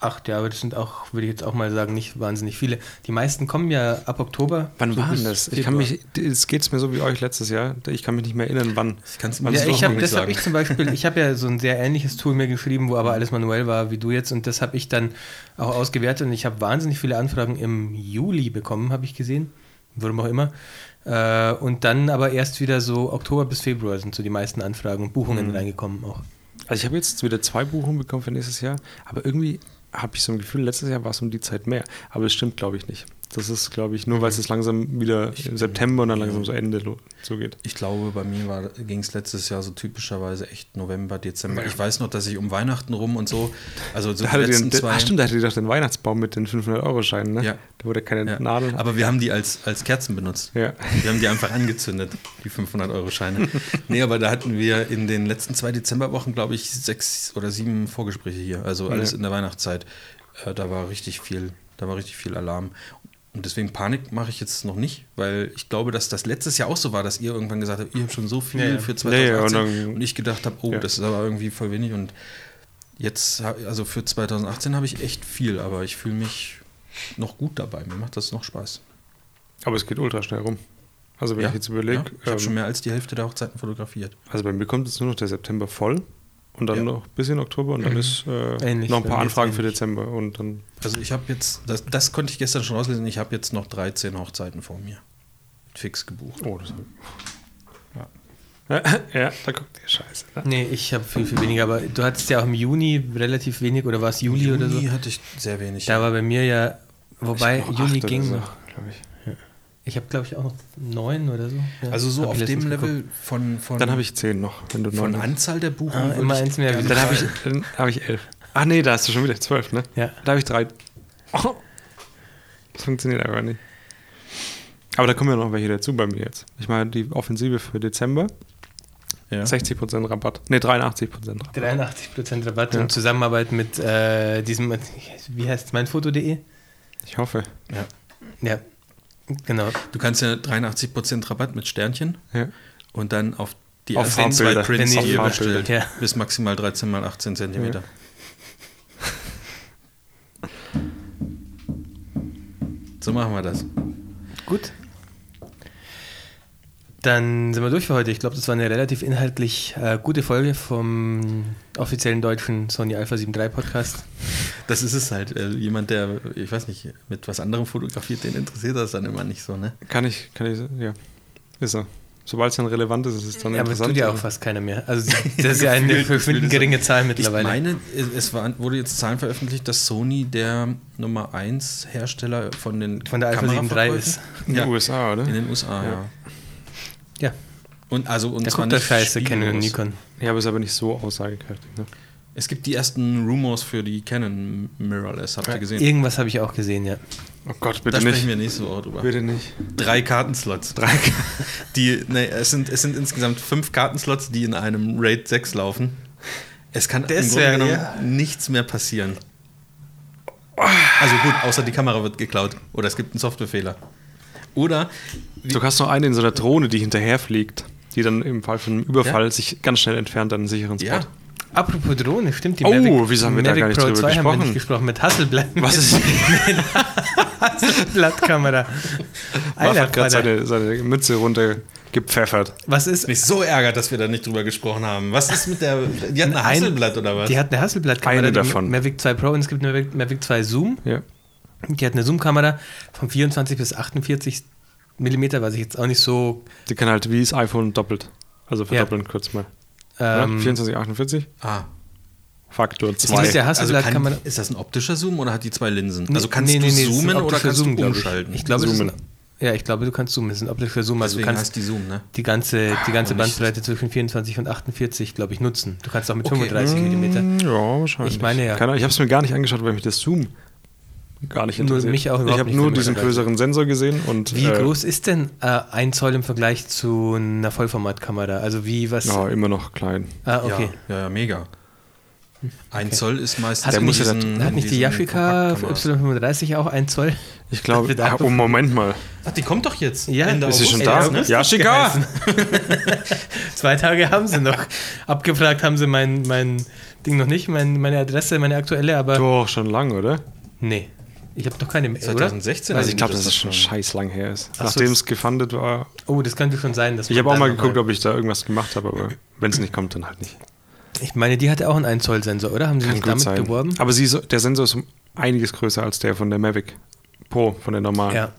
Acht, ja, aber das sind auch, würde ich jetzt auch mal sagen, nicht wahnsinnig viele. Die meisten kommen ja ab Oktober. Wann so war bis denn das? Ich kann mich, es geht mir so wie euch letztes Jahr. Ich kann mich nicht mehr erinnern, wann. Ich kann es Wann Ja, ich hab, das habe ich zum Beispiel, ich habe ja so ein sehr ähnliches Tool mir geschrieben, wo aber alles manuell war wie du jetzt und das habe ich dann auch ausgewertet und ich habe wahnsinnig viele Anfragen im Juli bekommen, habe ich gesehen, warum auch immer. Äh, und dann aber erst wieder so Oktober bis Februar sind so die meisten Anfragen und Buchungen Mhm. reingekommen auch. Also ich habe jetzt wieder zwei Buchungen bekommen für nächstes Jahr, aber irgendwie habe ich so ein Gefühl, letztes Jahr war es um die Zeit mehr. Aber das stimmt, glaube ich, nicht. Das ist, glaube ich, nur weil es jetzt langsam wieder im September und dann langsam so Ende zugeht. Ich glaube, bei mir ging es letztes Jahr so typischerweise echt November, Dezember. Ich weiß noch, dass ich um Weihnachten rum und so, also so Da die letzten den, zwei. ach stimmt, da hattet ihr doch den Weihnachtsbaum mit den 500-Euro-Scheinen, ne? Ja. Da wurde keine ja. Nadeln. Aber wir haben die als, als Kerzen benutzt. ja. Wir haben die einfach angezündet, die 500-Euro-Scheine. nee, aber da hatten wir in den letzten zwei Dezemberwochen, glaube ich, sechs oder sieben Vorgespräche hier. Also alles Ja. in der Weihnachtszeit. Äh, da war richtig viel, da war richtig viel Alarm. Und deswegen Panik mache ich jetzt noch nicht, weil ich glaube, dass das letztes Jahr auch so war, dass ihr irgendwann gesagt habt, ihr habt schon so viel Ja, für Ja, ja, 2018 und dann- und ich gedacht habe, oh, Ja. das ist aber irgendwie voll wenig und jetzt, also für 2018 habe ich echt viel, aber ich fühle mich noch gut dabei. Mir macht das noch Spaß. Aber es geht ultra schnell rum. Also wenn Ja, ich jetzt überlege, ich habe ähm, schon mehr als die Hälfte der Hochzeiten fotografiert. also bei mir kommt jetzt nur noch der September voll und dann Ja. noch bis in Oktober und dann Mhm. ist äh, noch ein paar Anfragen für. Dezember und dann Also ich habe jetzt, das, das konnte ich gestern schon rauslesen, ich habe jetzt noch 13 Hochzeiten vor mir. Fix gebucht. Oh, das ja. ja, da guckt der Scheiße. Ne? Nee, ich habe viel, viel weniger, aber du hattest ja auch im Juni relativ wenig oder war es Juli, oder so? Juni hatte ich sehr wenig. Da war bei mir ja, wobei noch Juni ging so, noch. glaub ich. Ich habe, glaube ich, auch noch neun oder so. Ja, also so hab auf dem Level geguckt. von, von, Dann habe ich zehn noch, wenn du von neun hast. Anzahl der Buchungen. Ah, immer eins mehr. Dann habe ich, dann hab ich elf. Ach nee, da hast du schon wieder zwölf, ne? Ja. Da habe ich drei. Oh. Das funktioniert einfach nicht. Aber da kommen ja noch welche dazu bei mir jetzt. Ich meine, die Offensive für Dezember, ja. 60% Rabatt. Ne, 83% Rabatt. 83% Rabatt Ja. in Zusammenarbeit mit äh, diesem, wie heißt es, meinfoto.de? Ich hoffe. ja. Ja, genau. Du kannst ja 83% Rabatt mit Sternchen Ja. und dann auf die Auf ersten zwei. Prints, Wenn die ihr- bestellt. Ja. bis maximal 13 mal 18 Zentimeter. So machen wir das. Gut. Dann sind wir durch für heute. Ich glaube, das war eine relativ inhaltlich äh, gute Folge vom offiziellen deutschen Sony Alpha 7 III Podcast. Das ist es halt. Äh, jemand, der, ich weiß nicht, mit was anderem fotografiert, den interessiert das dann immer nicht so, ne? Kann ich, kann ich, ja. Ist er. Sobald es dann relevant ist, ist es dann Ja, aber es interessant. tut ja auch fast keiner mehr. Also das ist ja eine Gefühlt- verschwindend geringe Zahl Ich mittlerweile. meine, es war, wurde jetzt Zahlen veröffentlicht, dass Sony der Nummer 1 Hersteller von den Von der Alpha 7 III Kameraverkäufen- ist. In Ja, den USA, oder? in den USA, ja. Ja, Und also und der zwar nicht Scheiße, Canon. Nikon. Ja, aber ist aber nicht so aussagekräftig. Ne? Es gibt die ersten Rumors für die Canon Mirrorless, habt ihr gesehen? Irgendwas habe ich auch gesehen, ja. Oh Gott, da bitte sprechen nicht. wir nächste Woche drüber. Bitte nicht. Drei Kartenslots. Drei Die, nee, es, sind, es sind insgesamt fünf Kartenslots, die in einem RAID 6 laufen. Es kann Das im Grunde ja. nichts mehr passieren. Also gut, außer die Kamera wird geklaut oder es gibt einen Softwarefehler. Oder Du hast noch eine in so einer Drohne, die hinterherfliegt, die dann im Fall von einem Überfall Ja. sich ganz schnell entfernt an einen sicheren Spot. ja, Apropos Drohne, stimmt die Oh, wieso haben wir da Mavic gar nicht Pro drüber 2 haben wir gesprochen? nicht gesprochen mit Hasselblatt. Was ist Hasselblattkamera. Marv hat gerade seine, seine Mütze runtergepfeffert. Was ist? mich so ärgert, dass wir da nicht drüber gesprochen haben. Was ist mit der. Die hat ein Ein- Hasselblatt oder was? Die hat eine Hasselblattkamera, Eine davon. Mavic 2 Pro und es gibt eine Mavic, Mavic 2 Zoom. Ja. Die hat eine Zoom-Kamera von 24 bis 48 Millimeter, was ich jetzt auch nicht so. Die kann halt wie das iPhone doppelt. Also verdoppeln kurz mal. Ja, Ähm, 24, 48, ah. Faktor ist 2. mit der Also kann, ist das ein optischer Zoom oder hat die zwei Linsen? Also kannst Nee, du nee, nee, es ist ein zoomen oder kannst Zoom, du glaub ich. umschalten? Ich glaube, ist Zoomen. ja, ich glaube, du kannst zoomen. Es ist ein optischer Zoom. Also du kannst heißt die Zoom, ne? die ganze, die ganze nicht- Bandbreite zwischen 24 und 48, glaube ich, nutzen. Du kannst auch mit Okay. 35 Millimeter. Ja, wahrscheinlich. Ich meine ja. Keine, Ahnung, ich habe es mir gar nicht angeschaut, weil mich das Zoom gar nicht Nur interessiert. mich auch ich habe nur diesen größeren Sensor gesehen und Wie äh, groß ist denn äh, ein Zoll im Vergleich zu einer Vollformatkamera? Also wie was? Ja, immer noch klein. Ah, okay. Ja, ja, ja, mega. Ein Okay. Zoll ist meistens Hat nicht, diesen- hat nicht die Yashica Kompaktkameras. Y35 auch ein Zoll? Ich glaube, ah, oh, Moment mal. Ach, die kommt doch jetzt. Ja, Ende ist sie schon da? ne? Ja, Chica! geheißen. Zwei Tage haben sie noch. Abgefragt haben sie mein, mein Ding noch nicht, mein, meine Adresse, meine aktuelle, aber Doch, schon lang, oder? nee. Ich habe noch keine mehr, oder? 2016 Weiß Also ich glaube, das dass es ist schon scheiß lang her ist. Ach so, Nachdem das- es gefundet war. Oh, das könnte schon sein. dass Ich habe auch mal geguckt, ob ich da irgendwas gemacht habe, aber wenn es nicht kommt, dann halt nicht. Ich meine, die hatte auch einen 1 Zoll Sensor, oder? Haben sie Kann nicht damit sein. beworben? Aber sie ist, der Sensor ist um einiges größer als der von der Mavic Pro, von der normalen. Ja.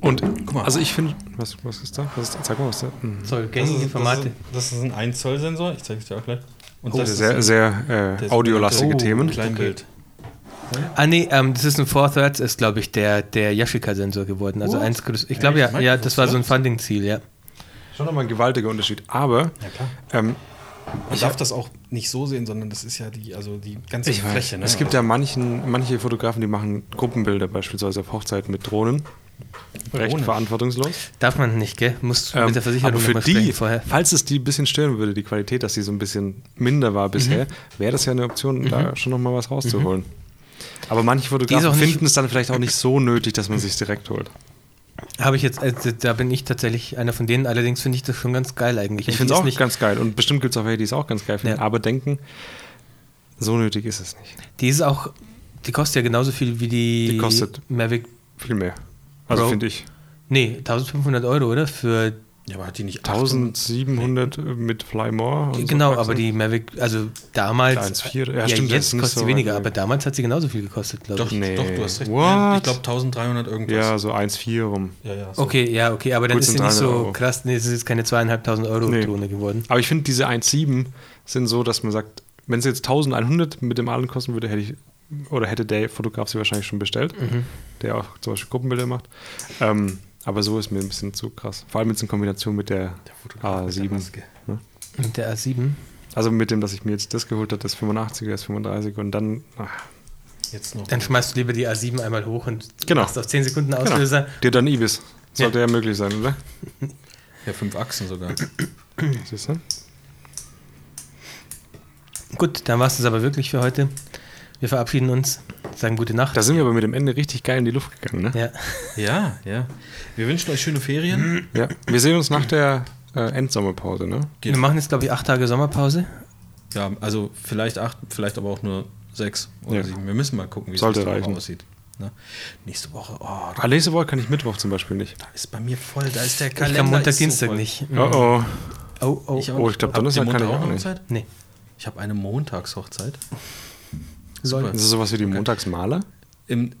Und Guck mal. also ich finde, was, was ist da? Was ist, sag mal, was ist da? Hm. Zoll, Das gängige ist, Formate. Das ist ein 1 Zoll Sensor. Ich zeige es dir auch gleich. Und Oh, das sehr, ist sehr äh, audiolastige Themen. Kleinbild. Ah nee, ähm, das ist ein Four Thirds, ist glaube ich der, der Yashica-Sensor geworden. Also What? eins Ich glaube ja, ja, das war so ein Funding-Ziel, ja. Schon nochmal ein gewaltiger Unterschied. Aber Ja, ähm, Man darf das auch nicht so sehen, sondern das ist ja die, also die ganze ich Fläche. Ne? es gibt ja manchen, manche Fotografen, die machen Gruppenbilder beispielsweise auf Hochzeiten mit Drohnen. Recht Drohnen? verantwortungslos. Darf man nicht, gell? Muss Ähm, mit der Versicherung aber für die, vorher. falls es die ein bisschen stören würde, die Qualität, dass sie so ein bisschen minder war bisher, Mhm. wäre das ja eine Option, da schon nochmal was rauszuholen. Aber manche Fotografen finden es dann vielleicht auch nicht so nötig, dass man sich direkt holt. Habe ich jetzt, also, da bin ich tatsächlich einer von denen, allerdings finde ich das schon ganz geil eigentlich. Ich finde es auch nicht, ganz geil. Und bestimmt gibt es auch welche, die es auch ganz geil finden. Ja. Aber denken, so nötig ist es nicht. Die ist auch, die kostet ja genauso viel wie die, Die kostet- Mavic. Viel mehr. Also finde ich. Nee, 1500 Euro, oder? Für, ja, aber hat die nicht 1700 mit Fly More. und so genau, Praxen. aber die Mavic, also damals. 1,4, ja, Ja, stimmt, das jetzt kostet so sie weniger, weit aber damals hat sie genauso viel gekostet, glaube Doch, ich. Nee. doch, du hast recht. What? Ich glaube 1300 irgendwas. Ja, so 1,4 rum. ja, ja, so. Okay, ja, okay, aber dann Gut, ist sie sind nicht so 300 Euro. krass. Nee, es ist jetzt keine zweieinhalbtausend Euro Nee. Drohne geworden. Aber ich finde, diese 1,7 sind so, dass man sagt, wenn es jetzt 1100 mit dem allen kosten würde, hätte ich, oder hätte der Fotograf sie wahrscheinlich schon bestellt, Mhm. der auch zum Beispiel Gruppenbilder macht. Ähm, aber so ist mir ein bisschen zu krass. Vor allem jetzt in Kombination mit der, Fotograf mit der A7. Maske. Mit der A7. Also mit dem, dass ich mir jetzt das geholt habe, das 85er, das 35er und dann, ach, Jetzt noch. Dann schmeißt du lieber die A7 einmal hoch und Genau. machst auf 10 Sekunden genau. Auslöser. dir dann Ibis. Sollte ja. möglich sein, oder? ja, fünf Achsen sogar. Siehst du? Gut, dann war es das aber wirklich für heute. Wir verabschieden uns, sagen gute Nacht. Da sind wir aber mit dem Ende richtig geil in die Luft gegangen, ne? ja. Ja, ja. Wir wünschen euch schöne Ferien. Ja. Wir sehen uns nach der äh, Endsommerpause, ne? Wir machen jetzt, glaube ich, acht Tage Sommerpause. Ja, also vielleicht acht, vielleicht aber auch nur sechs oder Ja. sieben. Wir müssen mal gucken, wie es nächste Woche reichen. aussieht. Ne? Nächste Woche, oh, Ah, nächste Woche kann ich Mittwoch zum Beispiel nicht. da ist bei mir voll, da ist der Ich Kalender. kann Montag, so Dienstag voll. nicht. Oh oh. Oh, oh. Ich Oh, ich glaub, Habt ihr Donnerstag kann ich auch eine nicht. Hochzeit? Nee. Ich habe eine Montagshochzeit. Soll. Super. Das ist sowas wie die Montagsmaler? Im,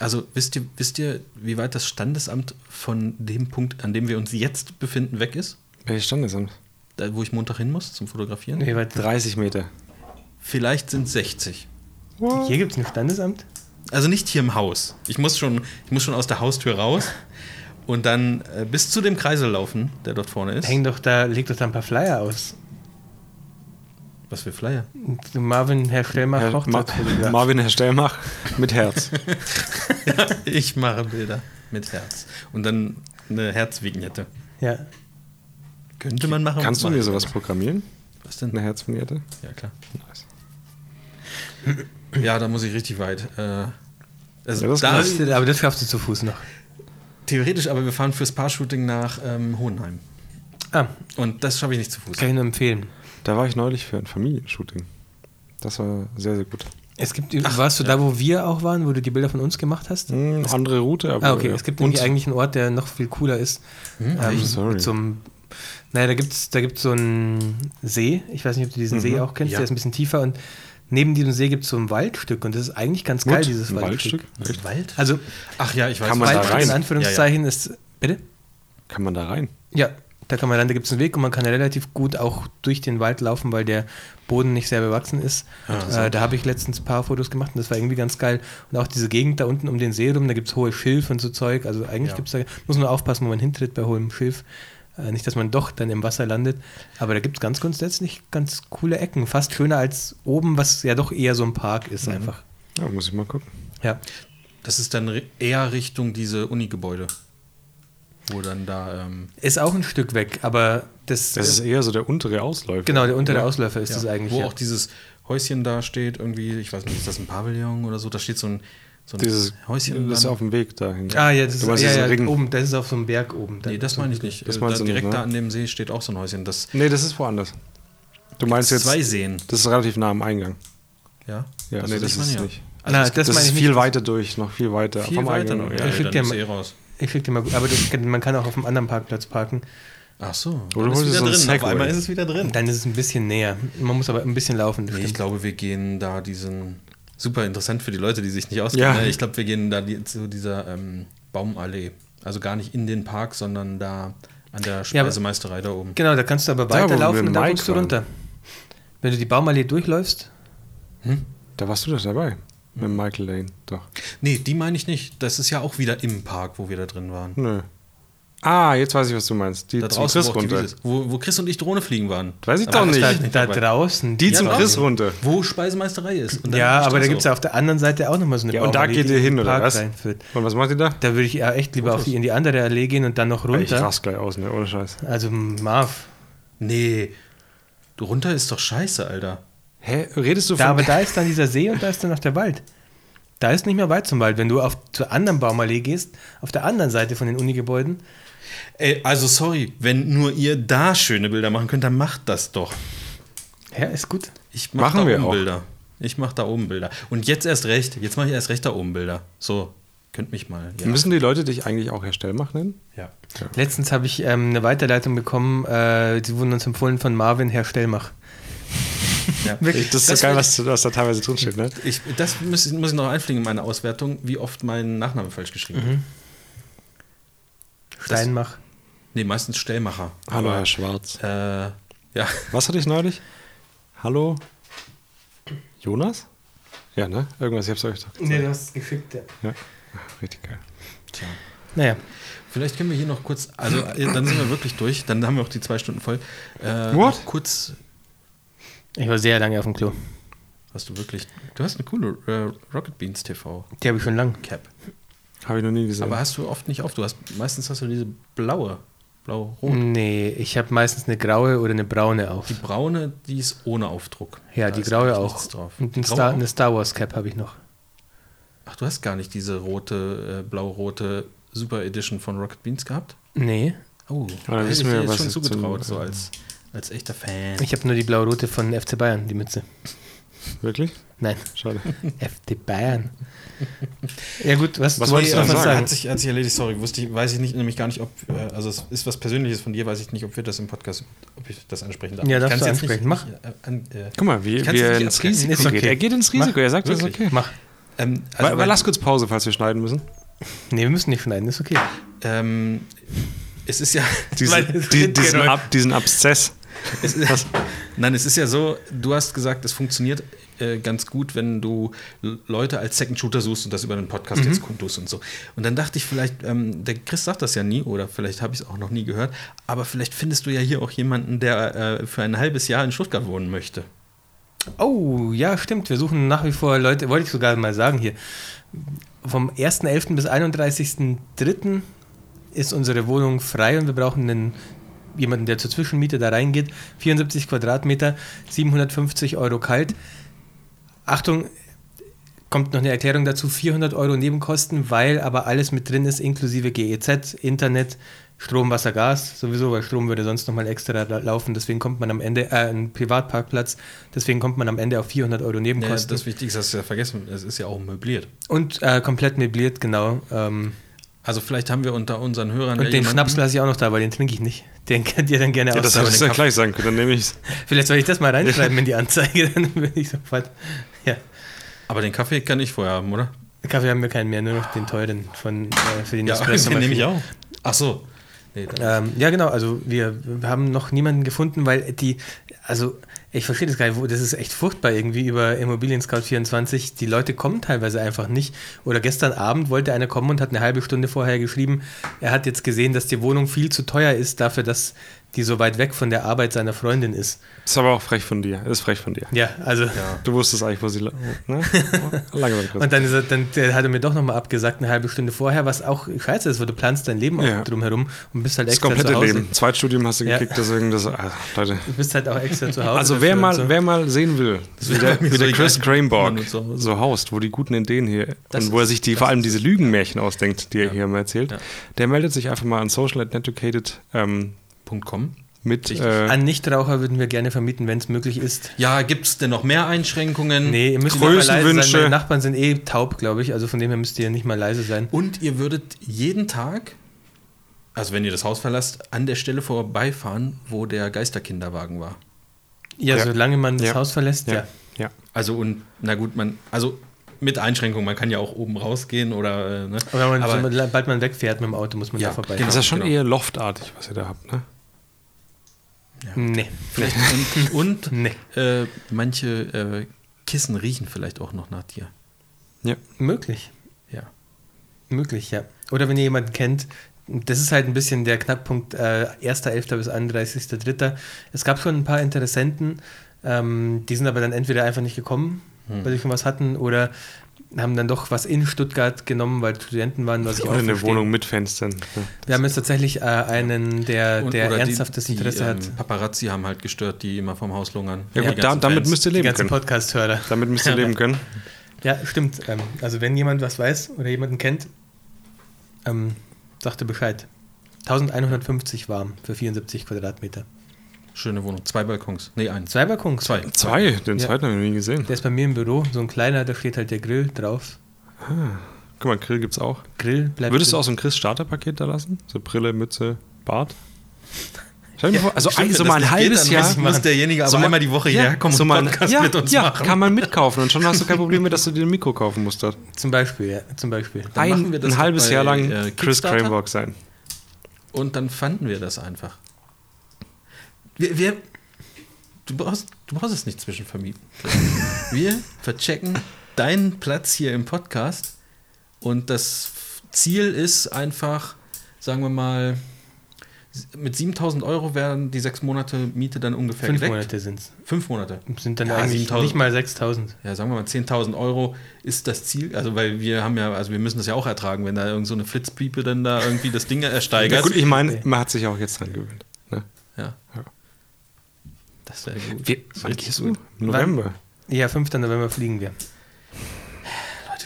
also wisst ihr, wisst ihr, wie weit das Standesamt von dem Punkt, an dem wir uns jetzt befinden, weg ist? Welches Standesamt? Da, wo ich Montag hin muss zum Fotografieren? Nee, warte. 30 Meter. Vielleicht sind 60. Hier gibt es ein Standesamt? Also nicht hier im Haus. Ich muss schon, ich muss schon aus der Haustür raus und dann äh, bis zu dem Kreisel laufen, der dort vorne ist. Häng doch da, leg doch da ein paar Flyer aus. Was für Flyer? Marvin Herr Stellmach Herr, Ma. Marvin Herr Stellmach mit Herz. ich mache Bilder mit Herz. Und dann eine Herzvignette. Ja. Könnte man machen. Kannst du mir sowas programmieren? Was denn? Eine Herzvignette? Ja, klar. Nice. Ja, da muss ich richtig weit. Äh, also Ja, das da, ist Aber das schaffst du zu Fuß noch. theoretisch, aber wir fahren fürs Paar-Shooting nach ähm, Hohenheim. Ah, Und das schaffe ich nicht zu Fuß. kann ich nur empfehlen. Da war ich neulich für ein Familienshooting. Das war sehr, sehr gut. Es gibt, warst du da, wo wir auch waren, wo du die Bilder von uns gemacht hast? Hm, andere Route, aber. Ah, okay. ja. Es gibt nämlich eigentlich einen Ort, der noch viel cooler ist. ähm, Sorry. einem, naja, da gibt es da gibt's so einen See. Ich weiß nicht, ob du diesen See auch kennst. Ja. Der ist ein bisschen tiefer. Und neben diesem See gibt es so ein Waldstück. Und das ist eigentlich ganz geil, Gut, dieses ein Waldstück. Waldstück? Wald? Also, Ach ja, ich weiß. Kann man da Waldstück rein? in Anführungszeichen ist. Bitte? Kann man da rein? Ja, da kann man dann, da gibt es einen Weg und man kann relativ gut auch durch den Wald laufen, weil der Boden nicht sehr bewachsen ist. äh, da habe ich letztens ein paar Fotos gemacht und das war irgendwie ganz geil. Und auch diese Gegend da unten um den See rum, da gibt es hohe Schilf und so Zeug. Also eigentlich Ja. gibt's da, muss man aufpassen, wo man hintritt bei hohem Schilf. Äh, nicht, dass man doch dann im Wasser landet. Aber da gibt es ganz grundsätzlich ganz coole Ecken. Fast schöner als oben, was ja doch eher so ein Park ist einfach. Ja, muss ich mal gucken. Ja. Das ist dann eher Richtung diese Uni-Gebäude. Wo dann da. Ähm, Ist auch ein Stück weg, aber das, Das ist eher so der untere Ausläufer. genau der untere. Ausläufer ist ja, das eigentlich. Wo ja. auch dieses Häuschen da steht, irgendwie, ich weiß nicht, ist das ein Pavillon oder so? Da steht so ein, so ein Dieses Häuschen. Das ist auf dem Weg dahin. Ah, ja, das ist, ja, ja, Ring? oben, das ist auf so einem Berg oben. Nee, das meine ich nicht. Das meinst da du nicht, direkt ne? da an dem See steht auch so ein Häuschen. Das Nee, das ist woanders. Du meinst jetzt. zwei Seen. Das ist relativ nah am Eingang. Ja, Ja, Das nee, das ist ja. nicht. Also Na, das Das meine ist ich viel nicht. weiter durch, noch viel weiter. viel vom weiter Eingang. noch. Ja, Ja, Ich ja, eh raus. Ich schick dir mal, aber das, man kann auch auf einem anderen Parkplatz parken. Ach so. Oder dann ist du wieder drin. Auf einmal ist es wieder drin. Dann ist es ein bisschen näher. Man muss aber ein bisschen laufen. Nee, ich glaube, wir gehen da diesen. Super interessant für die Leute, die sich nicht auskennen. Ja. ne? Ich glaube, wir gehen da die, zu dieser ähm, Baumallee. Also gar nicht in den Park, sondern da an der Ja, Speisemeisterei da oben. Genau, da kannst du aber Da, weiterlaufen und dann Mike kommst du runter. Wenn du die Baumallee durchläufst, Da warst du doch dabei. Mit Michael Lane. Doch. Nee, die meine ich nicht. Das ist ja auch wieder im Park, wo wir da drin waren. Nö. Ah, jetzt weiß ich, was du meinst. Die Da zum draußen, Chris wo, runter. Wo, wo Chris und ich Drohne fliegen waren. Weiß ich Aber doch nicht. ich nicht da draußen. Die zum Ja, Chris draußen. runter. Wo Speisemeisterei ist. Und dann Ja, aber da steht gibt es so. auf der anderen Seite auch nochmal so eine Ja, und da geht ihr in hin, oder was? reinführt. Und was macht ihr da? Da würde ich ja echt lieber auf die, in die andere Allee gehen und dann noch Ich runter. raste gleich aus, ne? Ohne Scheiß. Also Marv. Nee. Du runter ist doch scheiße, Alter. Hä? Redest du von. Da, aber da ist dann dieser See und da ist dann noch der Wald. Da ist nicht mehr weit zum Wald. Wenn du auf, zur anderen Baumallee gehst, auf der anderen Seite von den Unigebäuden, Ey, also sorry, wenn nur ihr da schöne Bilder machen könnt, dann macht das doch. ja, ist gut. Ich mach Machen da wir oben auch. Bilder. Ich mach da oben Bilder. Und jetzt erst recht. Jetzt mache ich erst recht da oben Bilder. So, könnt mich mal. Ja. Müssen die Leute dich eigentlich auch Herr Stellmach nennen? ja. Letztens habe ich ähm, eine Weiterleitung bekommen, äh, sie wurden uns empfohlen von Marvin Herr Stellmach. Ja. Wirklich. Das ist Das so geil, was, was da teilweise drinsteht, ne? Ich, das muss, ich- muss ich noch einfliegen in meine Auswertung, wie oft mein Nachname falsch geschrieben wird. Steinmach. Nee, meistens Stellmacher. Hallo, Aber, Herr Schwarz. Äh, ja. Was hatte ich neulich? Hallo? Jonas? Ja, ne? Irgendwas, ich hab's euch doch gesagt. Nee, du hast es geschickt, ja. Ja. Ach, richtig geil. Tja. Naja, Vielleicht können wir hier noch kurz, also äh, dann sind wir wirklich durch, dann haben wir auch die zwei Stunden voll. Äh, What? Kurz, ich war sehr lange auf dem Klo. hast du wirklich, du hast eine coole äh, Rocket Beans TV Die habe ich schon lang. Cap. Habe ich noch nie gesehen. Aber hast du oft nicht auf, du hast, meistens hast du diese blaue, blau-rot. Nee, ich habe meistens eine graue oder eine braune auf. Die braune, die ist ohne Aufdruck. Ja, Da die ist graue auch. Und Die ein Star, auch? eine Star Wars Cap habe ich noch. Ach, du hast gar nicht diese rote, äh, blau-rote Super Edition von Rocket Beans gehabt? Nee, Oh, dann da dir jetzt was schon zugetraut, zum- so als, als echter Fan. ich habe nur die blau-rote von FC Bayern, die Mütze. Wirklich? Nein, Schade. FC Bayern. Ja gut, was, Was wolltest wolltest du noch sagen? sagen? Hat sich, hat sich erledigt, sorry, wusste ich, weiß ich nicht, nämlich gar nicht, ob, äh, also es ist was Persönliches von dir, weiß ich nicht, ob wir das im Podcast, ob ich das ansprechen darf. Ja, Ich darfst du ansprechen. Mach. Äh, an, äh, Guck mal, wie, Ich wie nicht er ins. Risiko Ist okay. geht. Er geht ins Risiko. Mach. Er sagt, das ist okay. Mach. ähm, Also, aber lass kurz Pause, falls wir schneiden müssen. Nee, wir müssen nicht schneiden, ist okay. ähm, es ist ja, Diesen, die, geht diesen. Ab, diesen Abszess. Es ist, nein, es ist ja so, du hast gesagt, es funktioniert äh, ganz gut, wenn du Leute als Second Shooter suchst und das über einen Podcast Mhm. jetzt kundtust und so. Und dann dachte ich vielleicht, ähm, der Chris sagt das ja nie oder vielleicht habe ich es auch noch nie gehört, aber vielleicht findest du ja hier auch jemanden, der äh, für ein halbes Jahr in Stuttgart wohnen möchte. Oh, ja, stimmt. Wir suchen nach wie vor Leute, wollte ich sogar mal sagen hier. Vom 1.11. bis 31.03. ist unsere Wohnung frei und wir brauchen einen, jemanden, der zur Zwischenmiete da reingeht. 74 Quadratmeter, 750 Euro kalt. Achtung, kommt noch eine Erklärung dazu, 400 Euro Nebenkosten, weil aber alles mit drin ist, inklusive GEZ, Internet, Strom, Wasser, Gas, sowieso, weil Strom würde sonst nochmal extra la- laufen, deswegen kommt man am Ende, äh, ein Privatparkplatz, deswegen kommt man am Ende auf 400 Euro Ja, Nebenkosten. das Wichtigste hast du ja vergessen, es ist ja auch möbliert. und äh, komplett möbliert, genau. Ähm, Also vielleicht haben wir unter unseren Hörern und ja den jemanden- Schnaps lasse ich auch noch da, weil den trinke ich nicht. Den könnt ihr dann gerne Ja, das hättest du ja gleich sagen können, dann nehme ich es. Vielleicht soll ich das mal reinschreiben in die Anzeige, dann will ich sofort. Ja. Aber den Kaffee kann ich vorher haben, oder? Kaffee haben wir keinen mehr, nur noch den teuren von, äh, für den Ja, Espresso. den nehme ich auch. Ach so. Nee, dann- Ähm, ja, genau. Also wir, wir haben noch niemanden gefunden, weil die, also ich verstehe das gar nicht, das ist echt furchtbar irgendwie über Immobilien Scout 24. Die Leute kommen teilweise einfach nicht. Oder gestern Abend wollte einer kommen und hat eine halbe Stunde vorher geschrieben, er hat jetzt gesehen, dass die Wohnung viel zu teuer ist dafür, dass die so weit weg von der Arbeit seiner Freundin ist. Ist aber auch frech von dir. Ist frech von dir. Ja, also. Du wusstest eigentlich, wo sie. Ne? Chris. Und dann, ist er, dann hat er mir doch nochmal abgesagt, eine halbe Stunde vorher, was auch scheiße ist, weil du planst dein Leben Ja. auch drumherum und bist halt Das extra komplette zu Hause. Leben. Zweitstudium hast du Ja. gekriegt, deswegen das. Also, Leute. Du bist halt auch extra zu Hause. Also wer mal, so. wer mal sehen will, wie der, wie so der Chris Hause. so haust, wo die guten Ideen hier Das und wo er sich die das vor allem diese es. Lügenmärchen ausdenkt, die er hier immer erzählt, Ja. der meldet sich einfach mal an Social at Netucated ähm, Punkt .com. mit. Äh, An Nichtraucher würden wir gerne vermieten, wenn es möglich ist. Ja, gibt es denn noch mehr Einschränkungen? Nee, ihr müsst nicht mal leise sein. Größenwünsche. Meine Nachbarn sind eh taub, glaube ich. Also von dem her müsst ihr nicht mal leise sein. Und ihr würdet jeden Tag, also wenn ihr das Haus verlasst, an der Stelle vorbeifahren, wo der Geisterkinderwagen war. Ja, Ja. solange man das Ja. Haus verlässt, ja. ja, ja. Also und, na gut, man, also mit Einschränkungen, man kann ja auch oben rausgehen oder, äh, ne? Aber man, Aber- sobald man wegfährt mit dem Auto, muss man Ja, da vorbei. genau. Das ist ja schon genau. eher loftartig, was ihr da habt, ne? Nee, Vielleicht und, und nee. äh, manche äh, Kissen riechen vielleicht auch noch nach dir. Ja. Möglich. Ja. Möglich, ja. Oder wenn ihr jemanden kennt, das ist halt ein bisschen der Knackpunkt, äh, 1.11. bis 31.03. Es gab schon ein paar Interessenten, ähm, die sind aber dann entweder einfach nicht gekommen, Hm. weil sie schon was hatten, oder haben dann doch was in Stuttgart genommen, weil Studenten waren, was ich auch Oder eine verstehe. Wohnung mit Fenstern. Ja. Wir haben jetzt tatsächlich äh, einen, der, Und- der die- ernsthaftes die, Interesse ähm, hat. Paparazzi haben halt gestört, die immer vom Haus lungern. Ja, Die gut, da, damit Fans. müsst ihr Die leben ganzen können. Podcast-Hörer. Damit müsst ihr leben können. Ja, stimmt. Ähm, also wenn jemand was weiß oder jemanden kennt, ähm, sagt er Bescheid. 1150 warm für 74 Quadratmeter. Schöne Wohnung. Zwei Balkons. Nee, eins. Zwei Balkons. Zwei. Zwei, den Ja. zweiten habe ich noch nie gesehen. Der ist bei mir im Büro, so ein kleiner, da steht halt der Grill drauf. Guck mal, Grill gibt's auch. Grill bleibt. Würdest du drin. auch so ein Chris-Starter-Paket da lassen? So Brille, Mütze, Bart? Stell Ja, mal vor, also Stimmt, ein, so mal ein halbes Jahr. muss, muss derjenige aber So mal- einmal die Woche hierher kommen so und mal, einen Podcast ja, mit uns ja, machen. kann man mitkaufen und schon hast du kein Problem mehr, dass du dir ein Mikro kaufen musst dort. Zum Beispiel, ja. Zum Beispiel. Dann Ein, machen wir das ein halbes Jahr lang äh, Chris. Cranborg sein. Und dann fanden wir das einfach. Wir, wir, du, brauchst, du brauchst es nicht zwischenvermieten. Wir verchecken deinen Platz hier im Podcast und das Ziel ist einfach, sagen wir mal, mit 7000 Euro werden die sechs Monate Miete dann ungefähr Fünf gedeckt. Monate sind es. Fünf Monate. Sind dann Ja, eigentlich 7000. nicht mal 6000. Ja, sagen wir mal 10.000 Euro ist das Ziel. Also, weil wir haben ja, also wir müssen das ja auch ertragen, wenn da irgend so eine Flitzpiepe dann da irgendwie das Ding Ja, ersteigert. gut, ich meine, man hat sich auch jetzt dran gewöhnt. Wäre gut. Wir, wann gehst du? November. Ja, 5. November fliegen wir.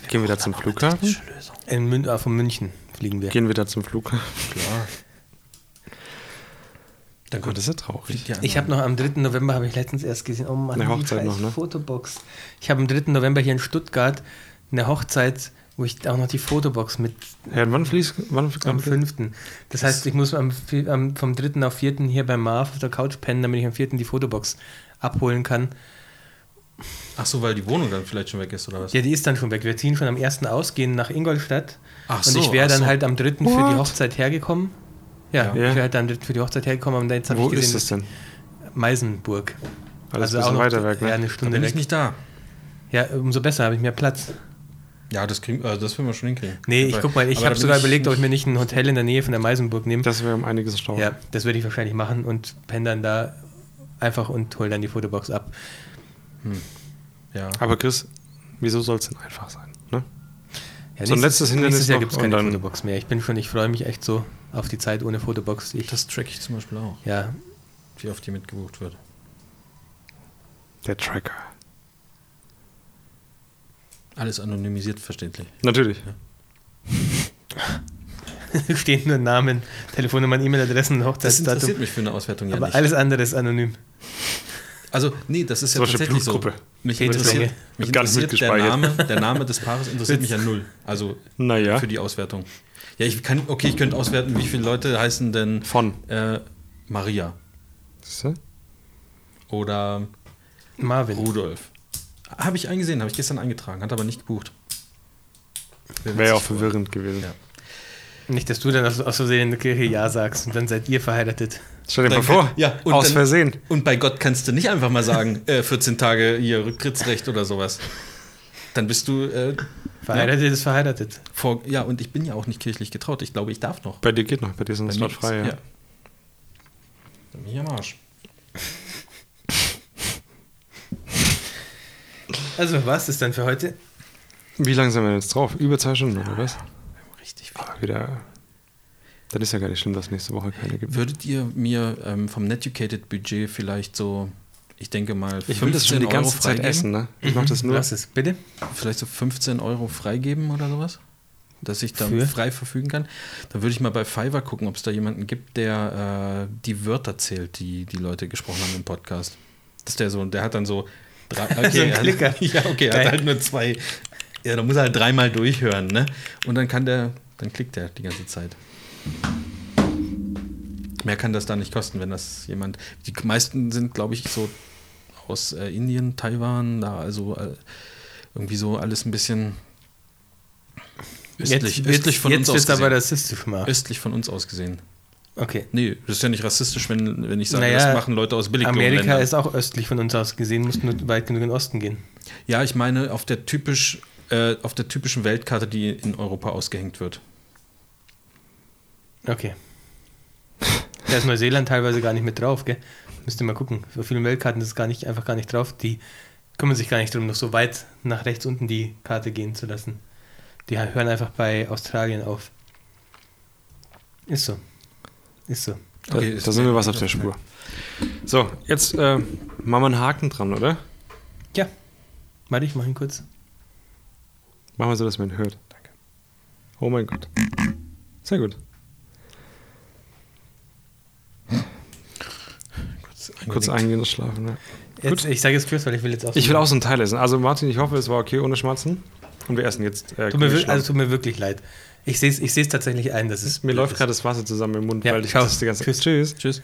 Gehen wir da zum Flughafen? In Mün äh, von München fliegen wir. Gehen wir da zum Flughafen? Klar. Dann Oh, das ist ja traurig. Ich habe noch am 3. November, habe ich letztens erst gesehen, oh Mann, Eine Hochzeit noch, ne? Fotobox. Ich habe am 3. November hier in Stuttgart eine Hochzeit, wo ich auch noch die Fotobox mit Ja, und wann fließt, wann am 5. Das heißt, ich muss am, am, vom 3. auf 4. hier beim Marv auf der Couch pennen, damit ich am 4. die Fotobox abholen kann. Ach so, weil die Wohnung dann vielleicht schon weg ist, oder was? Ja, die ist dann schon weg. Wir ziehen schon am 1. aus, gehen nach Ingolstadt. Ach und ich wäre dann so. halt am 3. für die What? Hochzeit hergekommen. Ja, Ja. ich Ja. wäre halt am 3. für die Hochzeit hergekommen und jetzt habe Wo ich gesehen, ist das denn? Meisenburg. Alles ein bisschen weiter weg, Ja, ne? eine Da Stunde bin ich weg. nicht da. Ja, umso besser, habe ich mehr Platz. Ja, das kriegen, also das werden wir schon hinkriegen. Nee, ich guck mal, ich habe sogar bin überlegt, ob ich mir nicht ein Hotel in der Nähe von der Meisenburg nehme. Das wäre um einiges staunen. Ja, das würde ich wahrscheinlich machen und penne dann da einfach und hole dann die Fotobox ab. Ja. Aber Chris, wieso soll es denn einfach sein? Ne? Ja, So ein nächstes- letztes Hindernis Nächstes Jahr gibt es keine dann- Fotobox mehr. Ich bin schon, ich freue mich echt so auf die Zeit ohne Fotobox. Ich, Das track ich zum Beispiel auch, ja, wie oft die mitgebucht wird. Der Tracker. Alles anonymisiert, verständlich. Natürlich. stehen nur Namen, Telefonnummern, E-Mail-Adressen, Das Hochzeitsdatum. interessiert mich für eine Auswertung ja aber nicht. alles andere ist anonym. Also, nee, das ist ja Zum Beispiel tatsächlich so. Blutgruppe. Mich interessiert, mich Wird gar nicht interessiert der, mitgespeichert. Name, der Name des Paares interessiert mich ja null. Also Naja. für die Auswertung. Ja, ich kann, okay, ich könnte auswerten, wie viele Leute heißen denn Von. äh, Maria oder Marvin. Rudolf. Habe ich eingesehen, habe ich gestern eingetragen, hat aber nicht gebucht. Wäre ja auch verwirrend gewesen. Ja. Nicht, dass du dann aus, aus Versehen in der Kirche Ja sagst und dann seid ihr verheiratet. Stell dir mal vor, ja, und aus dann- Versehen. Und bei Gott kannst du nicht einfach mal sagen, äh, 14 Tage hier Rücktrittsrecht oder sowas. Dann bist du äh, Verheiratet ist verheiratet. vor. Ja, und ich bin ja auch nicht kirchlich getraut. Ich glaube, ich darf noch. Bei dir geht noch, bei dir Bei Slot mir frei. ist- Ja. Dann bin ich am Arsch. Also, was ist dann für heute? Wie lange sind wir jetzt drauf? Über zwei Stunden, oder was? Richtig viel. Aber wieder. Dann ist ja gar nicht schlimm, dass es nächste Woche keine gibt. Würdet ihr mir ähm, vom Netucated Budget vielleicht so, ich denke mal, Ich will das schon die ganze Zeit freigeben? essen, ne? Ich mach das nur. Was ist? Bitte? Vielleicht so 15 Euro freigeben oder sowas? Dass ich dann Für? frei verfügen kann. Dann würde ich mal bei Fiverr gucken, ob es da jemanden gibt, der äh, die Wörter zählt, die die Leute gesprochen haben im Podcast. Das ist der so, der hat dann so drei. Okay, So ein er Klicker. Ja, okay, er hat halt nur zwei. Ja, da muss er halt dreimal durchhören, ne? Und dann kann der, dann klickt er die ganze Zeit. Mehr kann das da nicht kosten, wenn das jemand. Die meisten sind, glaube ich, so aus äh, Indien, Taiwan, da also äh, irgendwie so alles ein bisschen östlich, jetzt östlich von jetzt uns wird's aber ausgesehen. rassistisch mal. Östlich von uns ausgesehen. Okay. Nee, das ist ja nicht rassistisch, wenn, wenn ich sage, Naja, das machen Leute aus Amerika Billiglohnländern. ist auch östlich von uns aus gesehen, muss nur weit genug in den Osten gehen. Ja, ich meine auf der typisch äh, auf der typischen Weltkarte, die in Europa ausgehängt wird. Okay. Da ist Neuseeland teilweise gar nicht mit drauf, gell? Müsst ihr mal gucken. Auf vielen Weltkarten ist es gar nicht, einfach gar nicht drauf. Die kümmern sich gar nicht darum, noch so weit nach rechts unten die Karte gehen zu lassen. Die hören einfach bei Australien auf. Ist so. Ist so. Da, Okay, ist da sind wir was auf der Spur. So, jetzt äh, machen wir einen Haken dran, oder? Ja. Warte, ich mach ihn kurz. Machen wir so, dass man ihn hört. Danke. Oh mein Gott. Sehr gut. Kurz eingehen und schlafen. Ja. Jetzt, ich sage jetzt kurz, weil ich will jetzt auch. Ich will auch so einen Teil essen. Also Martin, ich hoffe, es war okay ohne Schmatzen. Und wir essen jetzt. Äh, Tut mir, also tut mir wirklich leid. Ich sehe es ich seh's tatsächlich ein, dass es. Mir läuft gerade das Wasser zusammen im Mund, Ja, weil ich ciao. das die ganze Tschüss. Tschüss. Tschüss.